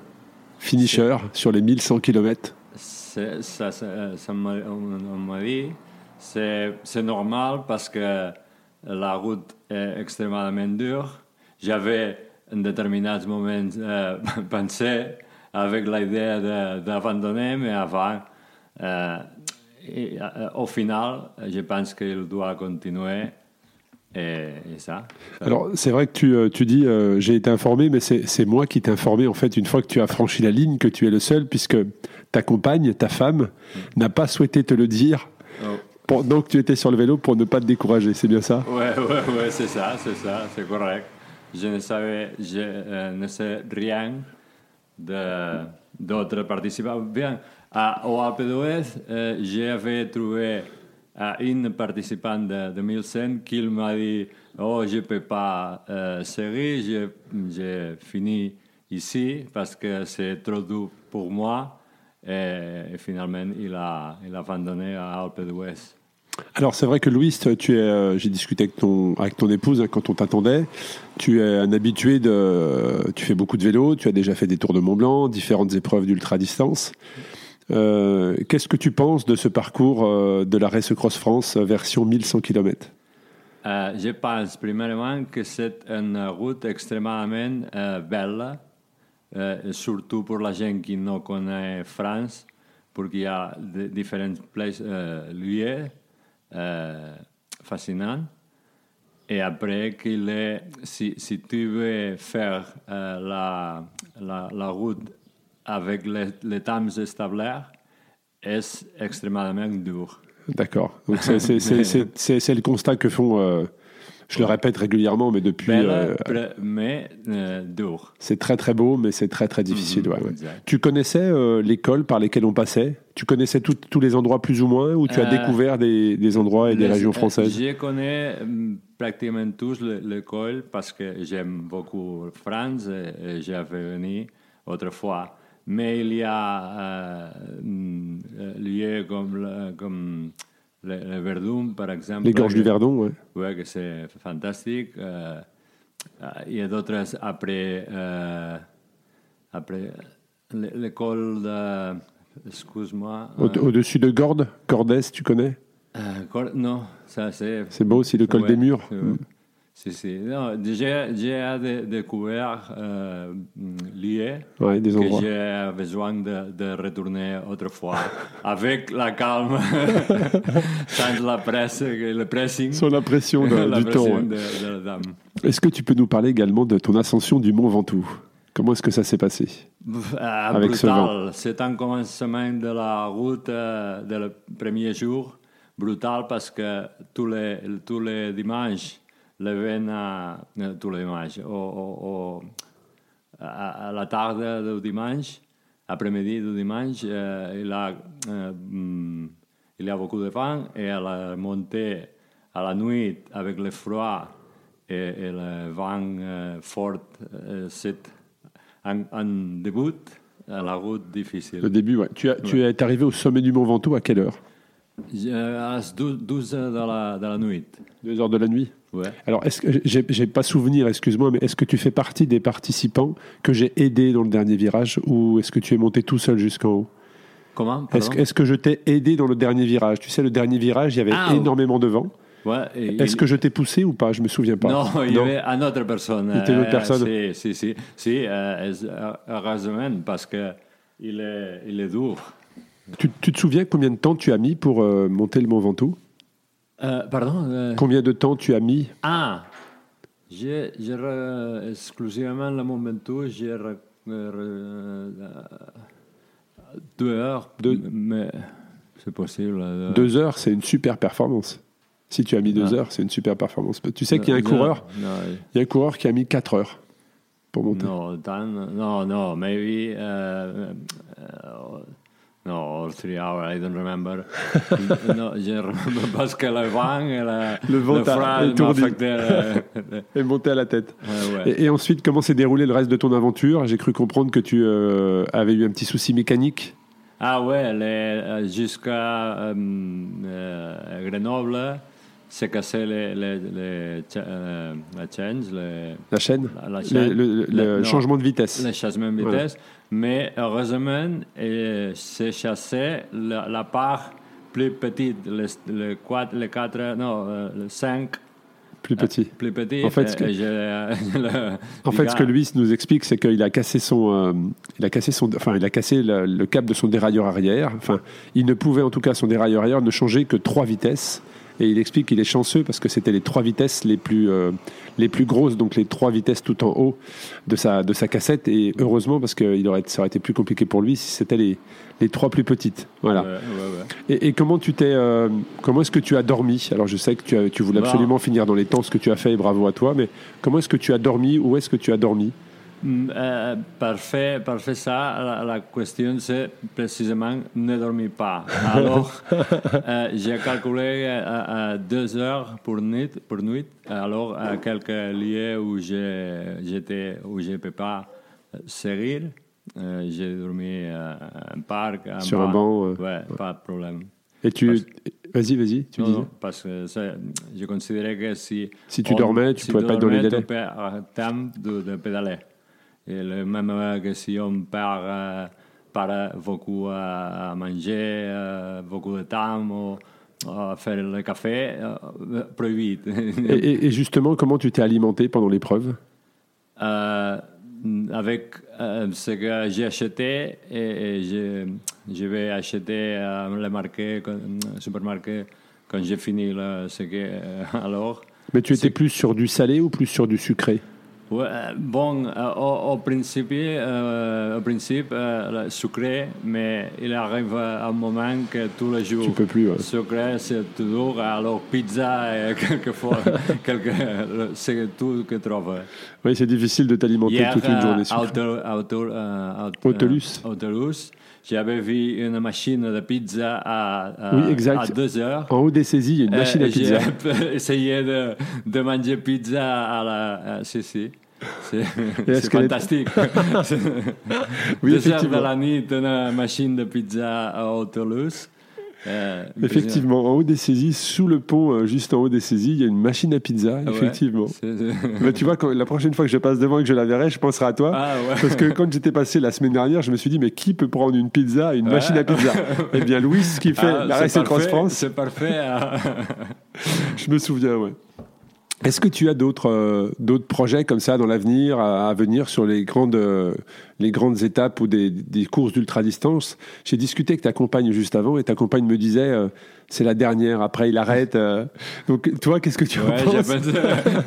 finisher sur les 1100 km. C'est- Ça, ça, ça on m'a dit, c'est normal parce que la route est extrêmement dure. J'avais en déterminats moments euh, <laughs> pensé avec l'idée d'abandonner, mais avant, euh, et, euh, au final, je pense qu'il doit continuer. Et, et ça. Alors, c'est vrai que tu, tu dis euh, j'ai été informé, mais c'est moi qui t'ai informé en fait une fois que tu as franchi la ligne que tu es le seul, puisque ta compagne, ta femme, n'a pas souhaité te le dire Oh. Que tu étais sur le vélo pour ne pas te décourager. C'est bien ça? Ouais, ouais, ouais, c'est ça, c'est ça, c'est correct. Je ne savais, je euh, ne sais rien d'autres participants. Bien, à, au d'Huez, euh, j'avais trouvé euh, une participante de, de 1100 qui m'a dit Oh, je ne peux pas euh, seguir, j'ai fini ici parce que c'est trop dur pour moi. Et, finalement, il a, il a abandonné à Alpe d'Huez. Alors c'est vrai que Louis, tu es, euh, j'ai discuté avec ton, avec ton épouse quand on t'attendait. Tu es un habitué de, tu fais beaucoup de vélo, tu as déjà fait des tours de Mont Blanc, différentes épreuves d'ultra distance. Euh, Qu'est-ce que tu penses de ce parcours euh, de la Race Cross France version 1100 km je pense premièrement que c'est une route extrêmement belle, surtout pour la gente qui ne connaît France, parce qu'il y a de- différents places, lieux euh, fascinants. Et après, qu'il est, si, si tu veux faire euh, la, la, la route avec les, les temps établis, est extrêmement dur? D'accord. Donc <laughs> c'est le constat que font, euh, je le répète régulièrement, mais depuis, euh, mais euh, c'est très très beau, mais c'est très très difficile. Mhm, ouais, ouais. exact. Tu connaissais euh, l'école par lesquelles on passait? Tu connaissais tout- tous les endroits plus ou moins, ou tu as Euh, découvert des, des endroits et des régions françaises? Je connais hum, pratiquement tous le- l'école parce que j'aime beaucoup France et, j'avais venu autrefois. Mais il y a euh, euh, lieux comme le, le Verdun, par exemple. Les gorges que- du Verdon, ouais. Ouais, que c'est fantastique. Euh, euh, il y a d'autres après, euh, après l'école de. Excuse-moi. Au- euh, Au-dessus de Gordes, Gordès, tu connais? Non, ça c'est. C'est beau aussi, le col Ouais, des murs. Si, si. J'ai j'ai dé- découvert euh, lieux Ouais, des que j'ai besoin de, de retourner autrefois <laughs> avec la calme, <laughs> sans la presse, le pressing. Sur la pression de- <laughs> la du temps. pression ouais. dame. Est-ce que tu peux nous parler également de ton ascension du Mont Ventoux? Comment est-ce que ça s'est passé? Ah, Avec brutal. C'est un commencement de la route euh, de le premier jour. Brutal parce que tous les, tous les dimanches, le vent à, tous les dimanches, au, au- au- à, à la tarde du dimanche, après-midi du dimanche, euh, il, a, euh, mm, il y a beaucoup de vent et à la montée, à la nuit, avec le froid et, et le vent euh, fort, c'est un, un début à la route difficile. Le début, ouais. Tu, as, tu es arrivé au sommet du Mont Ventoux à quelle heure? À las 12, 12 heures de la, nuit. Deux heures de la nuit Ouais. Alors, est-ce que j'ai pas souvenir, excuse-moi, mais est-ce que tu fais partie des participants que j'ai aidé dans le dernier virage ou est-ce que tu es monté tout seul jusqu'en haut? Comment? Est-ce que, je t'ai aidé dans le dernier virage? Tu sais, le dernier virage, il y avait Ah, énormément de vent. Ouais, Est-ce il- que je t'ai poussé ou pas? Je me souviens pas. Non, il y avait une autre personne. Il était une autre Euh, personne. Si, si, si. si euh, heureusement, parce que il est, il est dur. Tu, tu te souviens combien de temps tu as mis pour euh, monter le Mont Ventoux? Euh, pardon euh, Combien de temps tu as mis? Ah J'ai j'ai exclusivement le j'ai re- re- euh, deux heures, Deux- mais c'est possible. Deux heures, c'est une super performance. Si tu as mis deux Ah. heures, c'est une super performance. Tu sais qu'il y a un non, coureur, Non, il y a un coureur qui a mis quatre heures pour monter. no, tant- no, no, maybe. Uh, uh, no, all three hours, I don't remember. <laughs> no, je remember parce que le vent et la, Le vent affecté. euh, <laughs> Et monter à la tête. ouais, ouais. Et, et ensuite, comment s'est déroulé le reste de ton aventure? J'ai cru comprendre que tu euh, avais eu un petit souci mécanique. Ah ouais, euh, jusqu'à euh, euh, Grenoble, s'est cassé les, les, les, cha- euh, la chaîne la, chaîne, le- le non, changement de vitesse. le changement de Voilà. vitesse. Mais heureusement, euh, c'est chassé la, la part plus petite, les, les, quatre, les quatre, non, euh, les cinq Plus petit. plus petits. <laughs> En fait, ce que- En fait, ce Luis nous explique, c'est qu'il a cassé son, euh, il a cassé son, enfin, il a cassé le, le câble de son dérailleur arrière. Enfin, il ne pouvait en tout cas son dérailleur arrière ne changer que trois vitesses. Et il explique qu'il est chanceux parce que c'était les trois vitesses les plus, euh, les plus grosses, donc les trois vitesses tout en haut de sa, de sa cassette. Et heureusement parce que il aurait, ça aurait été plus compliqué pour lui si c'était les, les trois plus petites. Voilà. Ouais, ouais, ouais. Et, et comment tu t'es, euh, comment est-ce que tu as dormi? Alors je sais que tu, as- tu voulais Bah. absolument finir dans les temps ce que tu as fait et bravo à toi. Mais comment est-ce que tu as dormi? Où est-ce que tu as dormi? Euh, parfait, parfait ça. La, la question c'est précisément ne dormir pas. Alors, <laughs> euh, j'ai calculé euh, à, à deux heures pour nuit, pour nuit. Alors, à quelques lieux où j'étais, où je ne peux pas euh, euh, j'ai dormi euh, à un parc, à Sur un banc, euh, ouais, pas de problème. Et tu, Parce- vas-y, vas-y, tu Non, disais. non, parce que c'est- je considérais que si... Si tu dormais, tu pouvais pas être dans les délais. Tu perds temps de, de pédaler. Et le même euh, que si on perd euh, par beaucoup à, à manger, euh, beaucoup de temps, ou, à faire le café, euh, plus vite. <laughs> Et, justement, comment tu t'es alimenté pendant l'épreuve? Euh, avec euh, ce que j'ai acheté, et, et je, je vais acheter euh, le marché, supermarché quand j'ai fini le, ce que euh, <laughs> alors. Mais tu étais plus sur du salé ou plus sur du sucré? euh, bon, euh, au, au principe, euh, au principe euh, le sucré, mais il arrive un moment que tous les jours, Tu peux plus, ouais. sucré, c'est toujours, alors pizza, <laughs> quelquefois, <laughs> quelque, c'est tout que tu trouves. Oui, c'est difficile de t'alimenter toute une journée. à sucrée. Euh, euh, j'avais vu une machine de pizza à, à, Oui, exact. à deux heures. En haut des saisies, il y a une machine à Euh, pizza. J'ai <laughs> essayé de, de manger pizza à la. à-. C'est est- fantastique. <laughs> Oui, Deux heures de la nuit, une machine de pizza à Toulouse. Euh, Effectivement, en haut des saisies, sous le pont, euh, juste en haut des saisies, il y a une machine à pizza, Ouais. effectivement. Mais tu vois, quand, la prochaine fois que je passe devant et que je la verrai, je penserai à toi. Ah ouais. Parce que quand j'étais passé la semaine dernière, je me suis dit, mais qui peut prendre une pizza à une Ouais. machine à pizza? <laughs> Eh bien, Louis qui fait Ah, la c'est Race Cross France, C'est parfait. ah. <laughs> je me souviens, ouais. Est-ce que tu as d'autres euh, d'autres projets comme ça dans l'avenir à, à venir sur les grandes, euh, les grandes étapes ou des, des courses d'ultra-distance? J'ai discuté avec ta compagne juste avant et ta compagne me disait euh, c'est la dernière, après il arrête. Donc toi, qu'est-ce que tu en Ouais, j'ai penses? pensé,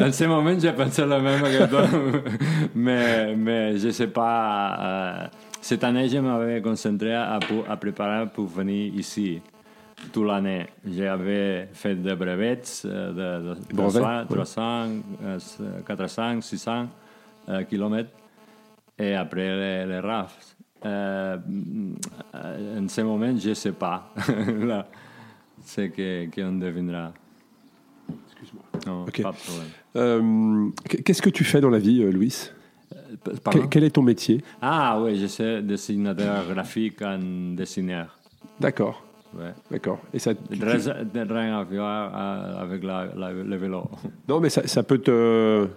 <laughs> en ce moment, j'ai pensé le même que toi. <laughs> mais, mais je ne sais pas. cette année, je m'avais concentré à, à préparer pour venir ici toute l'année. J'avais fait des brevets euh, de, de, Brevets, 300, ouais. 300, euh, 400, 600 euh, kilomètres. Et après les, les RAF. Euh, en ce moment, je ne sais pas. <laughs> Que- qu'on deviendra. Excuse-moi. Non, Ok. pas de problème. Euh, Qu'est-ce que tu fais dans la vie, euh, Louis? Pardon? quel est ton métier? Ah oui, je suis dessinateur graphique en dessineur. D'accord, Ouais. d'accord. Et ça, rien à euh, avec la, la- le vélo. <laughs> non, mais ça, ça peut te.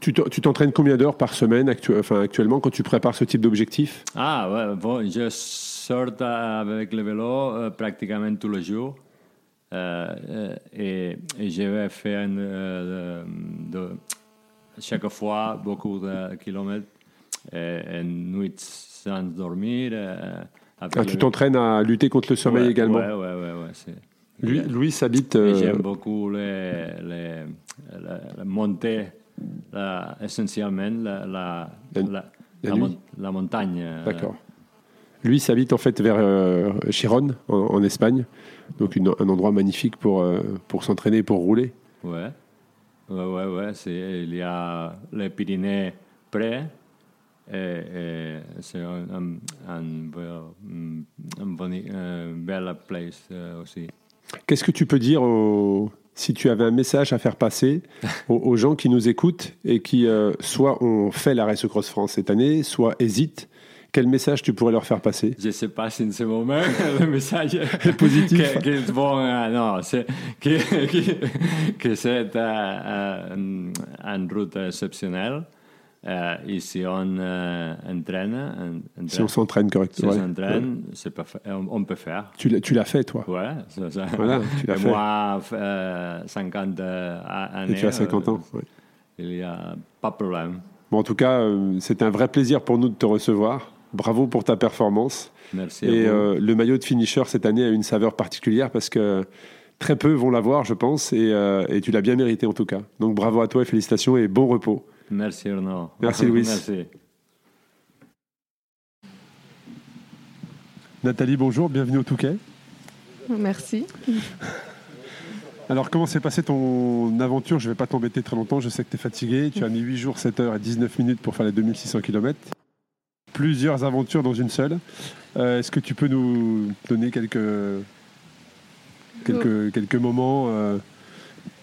Tu te- tu t'entraînes combien d'heures par semaine actu- enfin, actuellement quand tu prépares ce type d'objectif? Ah ouais, bon, je sors avec le vélo euh, pratiquement tous les jours. Euh, et, et je vais faire euh, de, chaque fois beaucoup de kilomètres et, et nuit sans dormir. Ah, Tu le- t'entraînes à lutter contre le sommeil Ouais, également ouais. ouais, c'est- Lui. Louis habite. Euh, J'aime beaucoup les, les, la, la montée, la- essentiellement la, la, montagne. euh, D'accord. Lui s'habite en fait vers euh, Chiron, en, en Espagne. Donc une- un endroit magnifique pour, euh, pour s'entraîner, pour rouler. Ouais, ouais, ouais. ouais, il y a les Pyrénées près. Et, et c'est un, un, un, un belle place euh, aussi. Qu'est-ce que tu peux dire aux- si tu avais un message à faire passer <laughs> aux, aux gens qui nous écoutent et qui euh, soit ont fait la Race Cross France cette année, soit hésitent quel message tu pourrais leur faire passer? Je ne sais pas si en ce moment le message est positif. Que, que, bon, euh, non, c'est que, <laughs> que, que c'est euh, une route exceptionnelle. Euh, et si on euh, entraîne, si on s'entraîne correctement, si on s'entraîne, ouais. on, on, peut faire. Tu l'as fait, toi Ouais, c'est ça. Voilà, <laughs> tu l'as fait. Moi, euh, 50 années. Et tu as 50 ans, ouais. Il n'y a pas de problème. Bon, en tout cas, euh, c'est un vrai plaisir pour nous de te recevoir. Bravo pour ta performance. Merci. Et euh, le maillot de finisher cette année a une saveur particulière parce que très peu vont l'avoir, je pense, et, euh, et tu l'as bien mérité en tout cas. Donc bravo à toi et félicitations et bon repos. Merci Arnaud. Merci Louis. Merci. Nathalie, bonjour, bienvenue au Touquet. Merci. Alors, comment s'est passée ton aventure? Je ne vais pas t'embêter très longtemps, je sais que tu es fatigué. Tu as mis 8 jours, 7 heures et 19 minutes pour faire les 2600 km. Plusieurs aventures dans une seule. Euh, Est-ce que tu peux nous donner quelques, quelques, quelques moments, euh,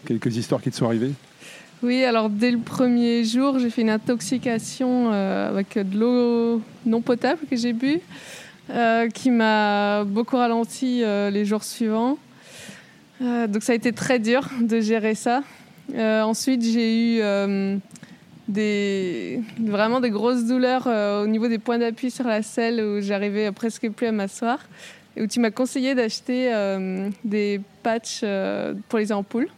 quelques histoires qui te sont arrivées? Oui, alors dès le premier jour, j'ai fait une intoxication euh, avec de l'eau non potable que j'ai bu, euh, qui m'a beaucoup ralenti euh, les jours suivants. Donc ça a été très dur de gérer ça. Ensuite, j'ai eu vraiment des grosses douleurs au niveau des points d'appui sur la selle où j'arrivais presque plus à m'asseoir et où tu m'as conseillé d'acheter des patchs pour les ampoules.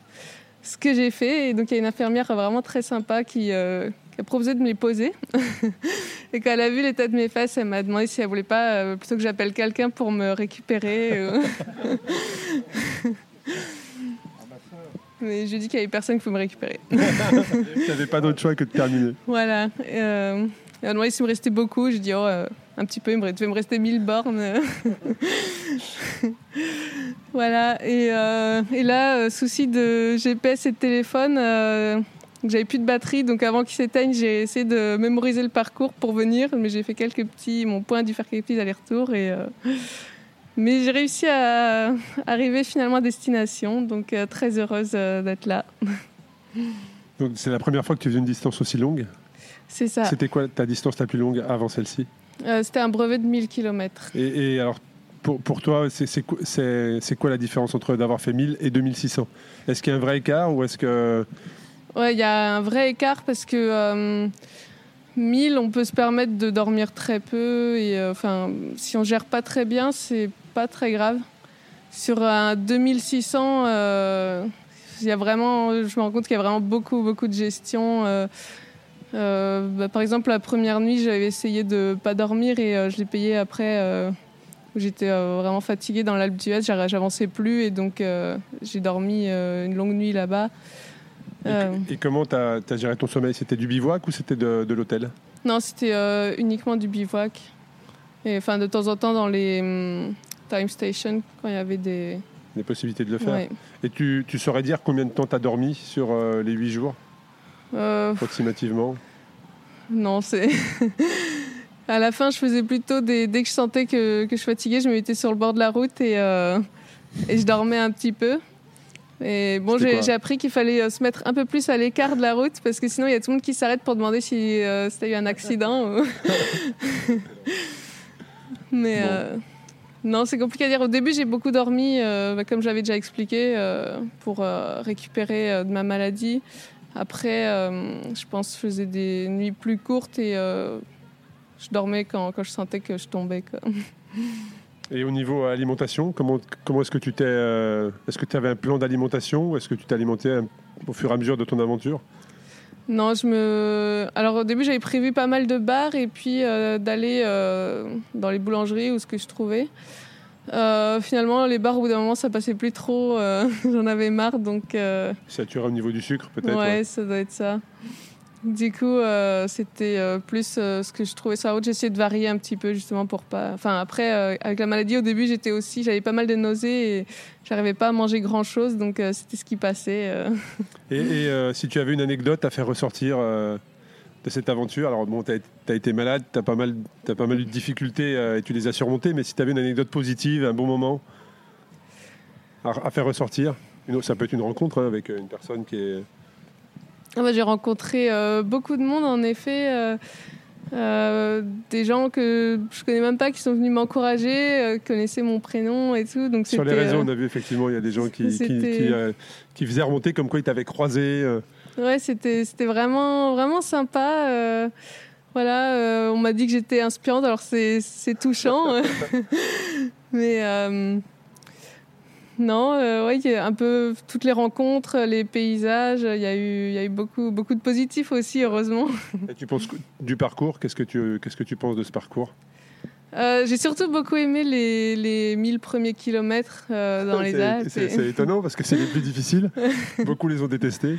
Ce que j'ai fait, et donc il y a une infirmière vraiment très sympa qui, qui a proposé de me les poser. <laughs> et quand elle a vu l'état de mes fesses, elle m'a demandé si elle voulait pas plutôt que j'appelle quelqu'un pour me récupérer. <laughs> <laughs> Mais je lui ai dit qu'il n'y avait personne qui pouvait me récupérer. tu n'avais pas d'autre choix que de terminer. Voilà. Euh, et à il me restait beaucoup. J'ai dit, oh, euh, un petit peu, il devait me rester 1000 bornes. <laughs> voilà. Et, euh, là, euh, souci de GPS et de téléphone, j'avais plus de batterie. Donc avant qu'ils s'éteignent, j'ai essayé de mémoriser le parcours pour venir. Mais j'ai fait quelques petits. Mon point a dû faire quelques petits allers-retours. Et. Mais j'ai réussi à arriver finalement à destination, donc très heureuse d'être là. Donc c'est la première fois que tu faisais une distance aussi longue? C'est ça. C'était quoi ta distance la plus longue avant celle-ci euh, C'était un brevet de 1000 km. Et, et alors, pour, pour toi, c'est quoi la différence entre d'avoir fait 1000 et 2600 Est-ce qu'il y a un vrai écart ou est-ce que... Ouais, il y a un vrai écart parce que... 1000, on peut se permettre de dormir très peu et enfin, si on gère pas très bien, c'est pas très grave. Sur un 2600, euh, il y a vraiment, je me rends compte qu'il y a vraiment beaucoup, beaucoup de gestion. Euh, euh, bah, par exemple, la première nuit, j'avais essayé de pas dormir et je l'ai payé après. J'étais vraiment fatiguée dans l'Alpe d'Huez, j'avançais plus et donc j'ai dormi une longue nuit là-bas. Et, et, comment tu as, as, géré ton sommeil? C'était du bivouac ou c'était de, de l'hôtel? Non, c'était uniquement du bivouac. Et enfin, de temps en temps, dans les hum, time stations, quand il y avait des... Des possibilités de le faire. Ouais. Et tu, tu, saurais dire combien de temps tu as dormi sur euh, les 8 jours? Euh... Approximativement Non, c'est... <laughs> à la fin, je faisais plutôt des... Dès que je sentais que, que je fatiguais, je me mettais sur le bord de la route et, euh... et je dormais un petit peu. Et bon, j'ai appris qu'il fallait euh, se mettre un peu plus à l'écart de la route parce que sinon, il y a tout le monde qui s'arrête pour demander si euh, c'était eu un accident. Ou... <laughs> Mais bon. euh, non, c'est compliqué à dire. Au début, j'ai beaucoup dormi, euh, bah, comme j'avais déjà expliqué, pour récupérer de ma maladie. Après, je pense que je faisais des nuits plus courtes et je dormais quand, quand, je sentais que je tombais. Quoi. <laughs> Et au niveau alimentation, comment, comment est-ce que tu t'es, euh, est-ce que tu avais un plan d'alimentation ou est-ce que tu t'es alimenté au fur et à mesure de ton aventure? Non, je me. Alors au début, j'avais prévu pas mal de bars et puis euh, d'aller euh, dans les boulangeries ou ce que je trouvais. Euh, finalement, les bars, au bout d'un moment, ça passait plus trop. <laughs> J'en avais marre, donc. Saturé au niveau du sucre, peut-être. Ouais, ouais, ça doit être ça. Du coup, euh, c'était euh, plus euh, ce que je trouvais sur la route. J'essayais de varier un petit peu justement pour pas. Enfin, après, euh, avec la maladie, au début, j'étais aussi, j'avais pas mal de nausées et j'arrivais pas à manger grand chose, donc euh, c'était ce qui passait. Et, et si tu avais une anecdote à faire ressortir de cette aventure, alors bon, tu as, as, été malade, tu as, pas mal, as pas mal eu de difficultés et tu les as surmontées, mais si tu avais une anecdote positive, un bon moment à, à faire ressortir, une, ça peut être une rencontre hein, avec une personne qui est ah bah, J'ai rencontré euh, beaucoup de monde, en effet. Euh, Euh, des gens que je connais même pas qui sont venus m'encourager, euh, connaissaient mon prénom et tout. Donc Sur les réseaux, euh, on a vu effectivement, il y a des gens qui, qui, euh, qui faisaient remonter comme quoi ils t'avaient croisé. Ouais, c'était c'était vraiment vraiment sympa. euh, voilà, euh, on m'a dit que j'étais inspirante, alors c'est c'est touchant. <laughs> Mais euh, non, ouais, un peu toutes les rencontres, les paysages, il y a eu il y a eu beaucoup beaucoup de positifs aussi, heureusement. <laughs> Et tu penses du parcours Qu'est-ce que tu qu'est-ce que tu penses de ce parcours? Euh, J'ai surtout beaucoup aimé les, les 1000 premiers kilomètres euh, dans <laughs> les Alpes. C'est et- c'est étonnant parce que c'est les plus difficiles. Beaucoup les ont détestés.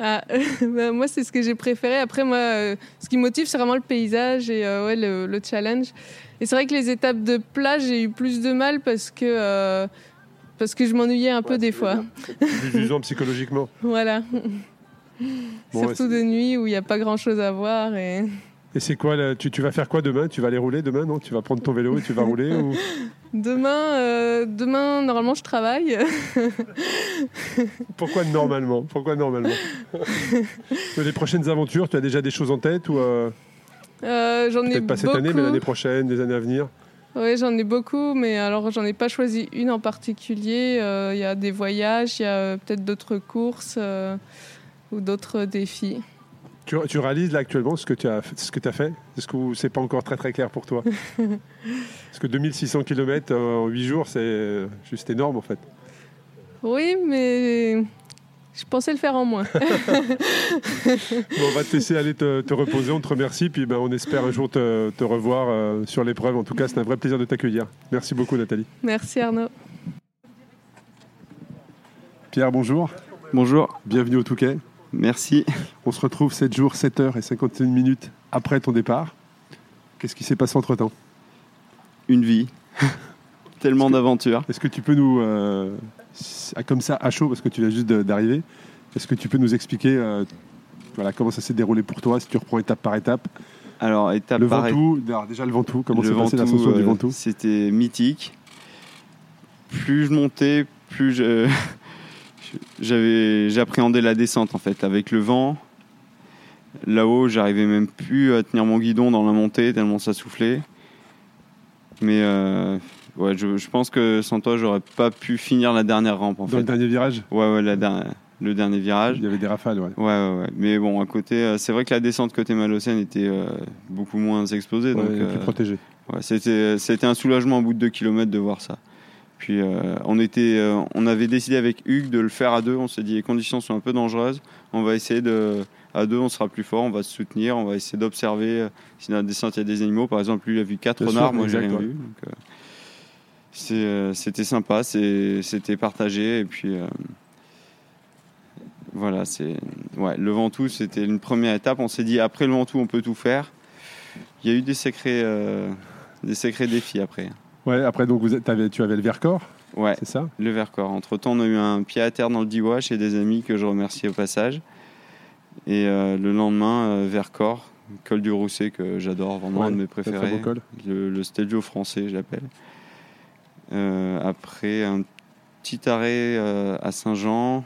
Ah, <laughs> bah, moi, c'est ce que j'ai préféré. Après, moi, euh, ce qui me motive, c'est vraiment le paysage et euh, ouais, le, le challenge. Et c'est vrai que les étapes de plage, j'ai eu plus de mal parce que, euh, parce que je m'ennuyais un peu des fois. Plus <laughs> psychologiquement. Voilà. Bon, ouais, Surtout de nuit où il n'y a pas grand-chose à voir. Et... Et c'est quoi là, tu, tu vas faire quoi demain? Tu vas aller rouler demain Non? Tu vas prendre ton vélo et tu vas rouler ou... <laughs> Demain, euh, demain, normalement, je travaille. <laughs> Pourquoi normalement? Pourquoi normalement? <laughs> Les prochaines aventures, tu as déjà des choses en tête ou euh, Euh, j'en ai peut-être pas cette année, mais l'année prochaine, des années à venir? Oui, j'en ai beaucoup, mais alors j'en ai pas choisi une en particulier. Il y a des voyages, il y a peut-être d'autres courses ou d'autres défis. Tu, tu réalises là actuellement ce que tu as, ce que tu as fait? Est-ce que c'est pas encore très très clair pour toi? <laughs> Parce que 2600 km en 8 jours, c'est juste énorme en fait. Oui, mais je pensais le faire en moins. <laughs> Bon, on va te laisser aller te, te reposer, on te remercie, puis ben, on espère un jour te, te revoir euh, sur l'épreuve. En tout cas, c'est un vrai plaisir de t'accueillir. Merci beaucoup Nathalie. Merci Arnaud. Pierre, bonjour. Bonjour, Bienvenue au Touquet. Merci. On se retrouve 7 jours, 7 heures et 51 minutes après ton départ. Qu'est-ce qui s'est passé entre-temps? Une vie. <laughs> Tellement d'aventures. Est-ce que tu peux nous, euh, comme ça, à chaud, parce que tu viens juste d'arriver, est-ce que tu peux nous expliquer euh, voilà, comment ça s'est déroulé pour toi, si tu reprends étape par étape? Alors, étape Le par Ventoux, alors, déjà le Ventoux, comment s'est passé l'ascension du euh, Ventoux? C'était mythique. Plus je montais, plus je j'avais j'appréhendais la descente en fait avec le vent. Là-haut, j'arrivais même plus à tenir mon guidon dans la montée tellement ça soufflait. Mais euh, ouais, je, je pense que sans toi, j'aurais pas pu finir la dernière rampe en Dans fait. le dernier virage, Ouais, ouais, la dernière- le dernier virage. il y avait des rafales, ouais. Ouais, ouais, ouais. Mais bon, à côté, euh, c'est vrai que la descente côté Malocène était euh, beaucoup moins exposée. Ouais, donc, plus euh, protégé. ouais, c'était, c'était un soulagement au bout de deux kilomètres de voir ça. Puis euh, on, était, euh, on avait décidé avec Hugues de le faire à deux. On s'est dit les conditions sont un peu dangereuses. On va essayer de. À deux, on sera plus fort, on va se soutenir, on va essayer d'observer euh, si dans la descente il y a des animaux. Par exemple, lui, il a vu quatre renards, moi j'ai rien ouais. vu. euh, c'était sympa, c'était partagé. Et puis. voilà, c'est ouais, le Ventoux, c'était une première étape. On s'est dit après le Ventoux, on peut tout faire. Il y a eu des secrets, des secrets défis après. Ouais, après, donc, vous êtes- avais- tu avais le Vercors, Ouais, c'est ça? le Vercors. Entre temps, on a eu un pied à terre dans le Diois chez des amis que je remercie au passage. Et euh, le lendemain, euh, Vercors, col du Rousset que j'adore, vraiment Ouais, un de mes un très préférés. beau col. Le, le Stelvio français, je l'appelle. Euh, après, un petit arrêt euh, à Saint-Jean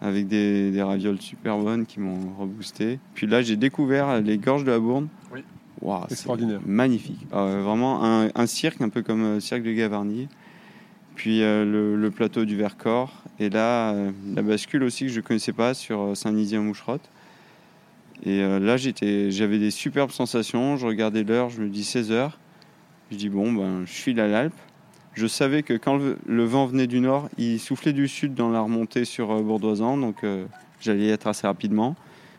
avec des, des ravioles super bonnes qui m'ont reboosté. Puis là, j'ai découvert les gorges de la Bourne. Oui. C'est Extraordinaire. Magnifique. Ah vraiment un, un cirque, un peu comme le cirque de Gavarnie. Puis euh, le, le plateau du Vercors. Et là, euh, la bascule aussi que je ne connaissais pas sur euh, Saint-Nizier-Moucherotte. Et euh, là, j'étais, j'avais des superbes sensations. Je regardais l'heure, je me dis 16 heures. Je dis bon, ben, je file à l'Alpe. Je savais que quand le, le vent venait du nord, il soufflait du sud dans la remontée sur euh, Bourdoisan, donc euh, j'allais y être assez rapidement.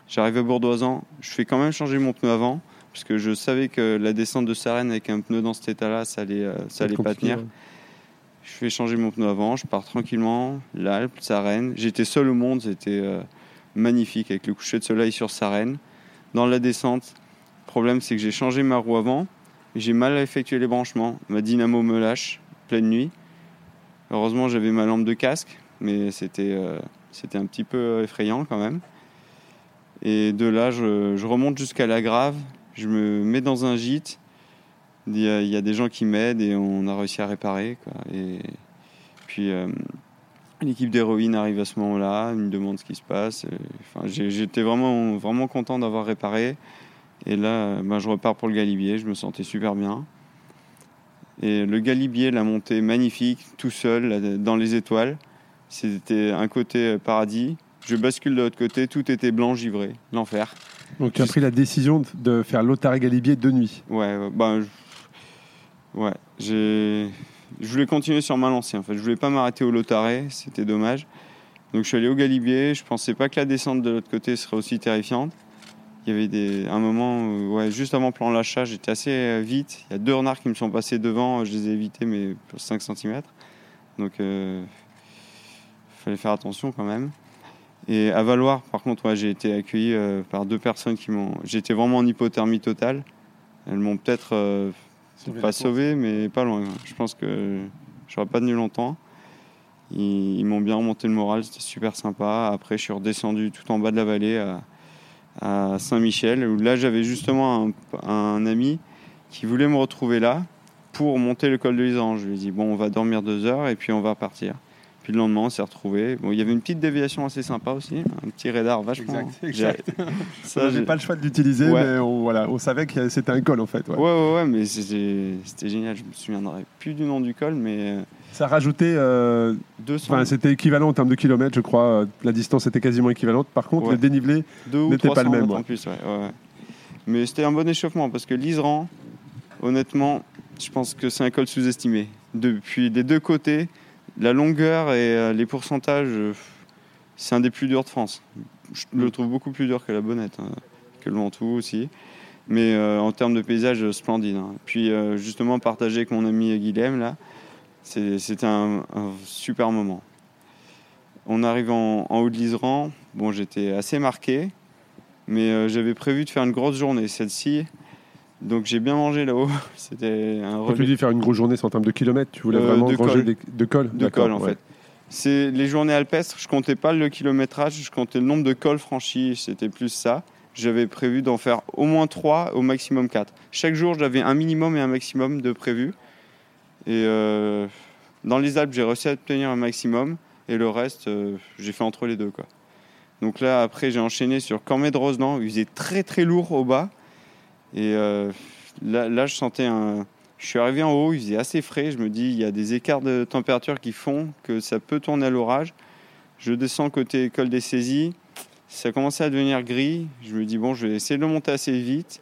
J'arrive à Bourdoisan, je fais quand même changer mon pneu avant, parce que je savais que la descente de Sarenne avec un pneu dans cet état-là, ça allait, euh, ça allait pas tenir. ouais. Je fais changer mon pneu avant, je pars tranquillement, l'Alpe, Sarenne. J'étais seul au monde, c'était euh, magnifique avec le coucher de soleil sur Sarenne. Dans la descente, le problème c'est que j'ai changé ma roue avant, j'ai mal effectué les branchements. Ma dynamo me lâche, pleine nuit. Heureusement, j'avais ma lampe de casque, mais c'était euh, c'était un petit peu effrayant quand même. Et de là, je, je remonte jusqu'à la Grave, je me mets dans un gîte. Il y a, des gens qui m'aident et on a réussi à réparer. Et puis euh, l'équipe d'héroïne arrive à ce moment-là, ils me demande ce qui se passe. Et, enfin, J'étais vraiment, vraiment content d'avoir réparé. Et là, ben, je repars pour le Galibier, je me sentais super bien. Et le Galibier, la montée magnifique, tout seul, dans les étoiles. C'était un côté paradis. Je bascule de l'autre côté, tout était blanc, givré, l'enfer. Donc tu as pris la décision de faire l'Otaré Galibier de nuit. Ouais, ben, ouais, j'ai, je voulais continuer sur ma lancée. En fait, je voulais pas m'arrêter au Lotaré, c'était dommage. Donc je suis allé au Galibier. Je pensais pas que la descente de l'autre côté serait aussi terrifiante. Il y avait des, un moment, où, ouais, juste avant plan l'achat, j'étais assez euh, vite. Il y a deux renards qui me sont passés devant, je les ai évités, mais pour 5 cm. Donc il fallait faire attention quand même. Et à Valoir, par contre, ouais, j'ai été accueilli euh, par deux personnes qui m'ont. J'étais vraiment en hypothermie totale. Elles m'ont peut-être euh, pas sauvé, mais pas loin. Je pense que j'aurais pas tenu longtemps. Ils, ils m'ont bien remonté le moral, c'était super sympa. Après, je suis redescendu tout en bas de la vallée à, à Saint-Michel, où là, j'avais justement un, un ami qui voulait me retrouver là pour monter le col de l'Isan. Je lui ai dit, bon, on va dormir deux heures et puis on va partir. Puis le lendemain, on s'est retrouvés. Bon, il y avait une petite déviation assez sympa aussi, un petit radar vachement. Exact, exact. <laughs> Ça, j'ai- pas le choix de l'utiliser, Ouais. mais on, voilà, on savait que c'était un col en fait. ouais. Ouais, ouais, ouais, mais c'était génial. Je me souviendrai plus du nom du col, mais euh, Ça rajoutait. euh, 200, Enfin, c'était équivalent en termes de kilomètres, je crois. La distance était quasiment équivalente. Par contre, Ouais. le dénivelé, n'était pas le 300 même, en plus. Mais c'était un bon échauffement parce que l'Isran, honnêtement, je pense que c'est un col sous-estimé. Depuis les deux côtés, la longueur et euh, les pourcentages, euh, c'est un des plus durs de France. Je Mm. le trouve beaucoup plus dur que la Bonnette, hein, que le Ventoux aussi. Mais euh, en termes de paysage, splendide. hein. Puis euh, justement, partager avec mon ami Guilhem, là, c'est- c'était un, un super moment. On arrive en, en haut de l'Isran. Bon, j'étais assez marqué, mais euh, j'avais prévu de faire une grosse journée. Celle-ci, donc j'ai bien mangé là-haut. <laughs> C'était un quand tu dis faire une grosse journée, c'est en termes de kilomètres, tu voulais Euh, vraiment de col. des, de col de cols en ouais. fait. C'est les journées alpestres, je comptais pas le kilométrage, je comptais le nombre de cols franchis, c'était plus ça. J'avais prévu d'en faire au moins 3, au maximum 4. Chaque jour, j'avais un minimum et un maximum de prévu. Et euh, dans les Alpes, j'ai réussi à obtenir un maximum, et le reste, euh, j'ai fait entre les deux. Quoi. Donc là, après, j'ai enchaîné sur Cormet de Roseland, il faisait très très lourd au bas. Et euh, là, je sentais un, je suis arrivé en haut, il faisait assez frais. Je me dis, il y a des écarts de température qui font que ça peut tourner à l'orage. Je descends côté col des saisies. Ça commençait à devenir gris. Je me dis, bon, je vais essayer de le monter assez vite.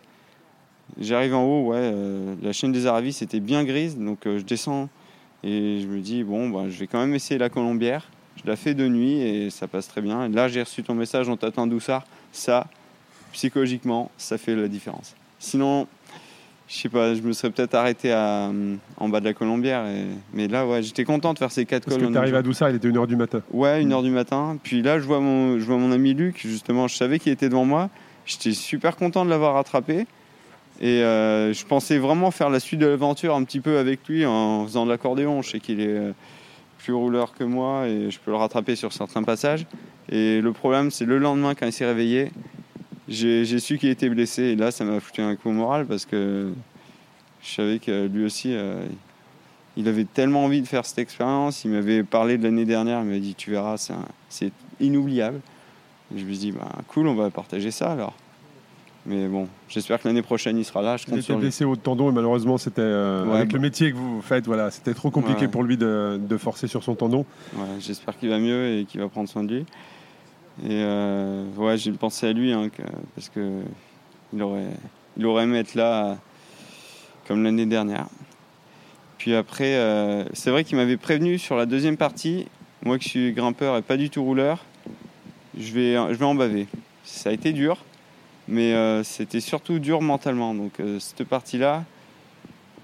J'arrive en haut, ouais, euh, la chaîne des Aravis était bien grise. Donc euh, je descends et je me dis, bon, bah, je vais quand même essayer la colombière. Je la fais de nuit et ça passe très bien. Et là, j'ai reçu ton message, on t'attend douceur. Ça, psychologiquement, ça fait la différence. Sinon, je sais pas, je me serais peut-être arrêté à, euh, en bas de la Colombière. et- Mais là, ouais, j'étais content de faire ces quatre Parce cols. que en tu arrives une à Doussard, il était 1h du matin. Ouais, une heure du matin. Puis là, je vois mon, je vois mon ami Luc, justement, je savais qu'il était devant moi. J'étais super content de l'avoir rattrapé. Et euh, je pensais vraiment faire la suite de l'aventure un petit peu avec lui en faisant de l'accordéon. Je sais qu'il est euh, plus rouleur que moi et je peux le rattraper sur certains passages. Et le problème, c'est le lendemain, quand il s'est réveillé, j'ai su qu'il était blessé. Et là, ça m'a foutu un coup au moral parce que je savais que lui aussi, euh, il avait tellement envie de faire cette expérience. Il m'avait parlé de l'année dernière. Il m'a dit Tu verras, c'est inoubliable. Et je me suis dit bah, Cool, on va partager ça alors. Mais bon, j'espère que l'année prochaine, il sera là. Je Il était sur lui. blessé au tendon et malheureusement, c'était euh, Ouais, avec bah- le métier que vous faites, voilà, c'était trop compliqué Ouais. pour lui de, de forcer sur son tendon. Ouais, j'espère qu'il va mieux et qu'il va prendre soin de lui. Et euh, ouais, j'ai pensé à lui hein, que- parce que il aurait, il aurait aimé être là comme l'année dernière. Puis après, euh, c'est vrai qu'il m'avait prévenu sur la deuxième partie. Moi, qui suis grimpeur et pas du tout rouleur, je vais, je vais en baver. Ça a été dur, mais euh, c'était surtout dur mentalement. Donc euh, cette partie-là,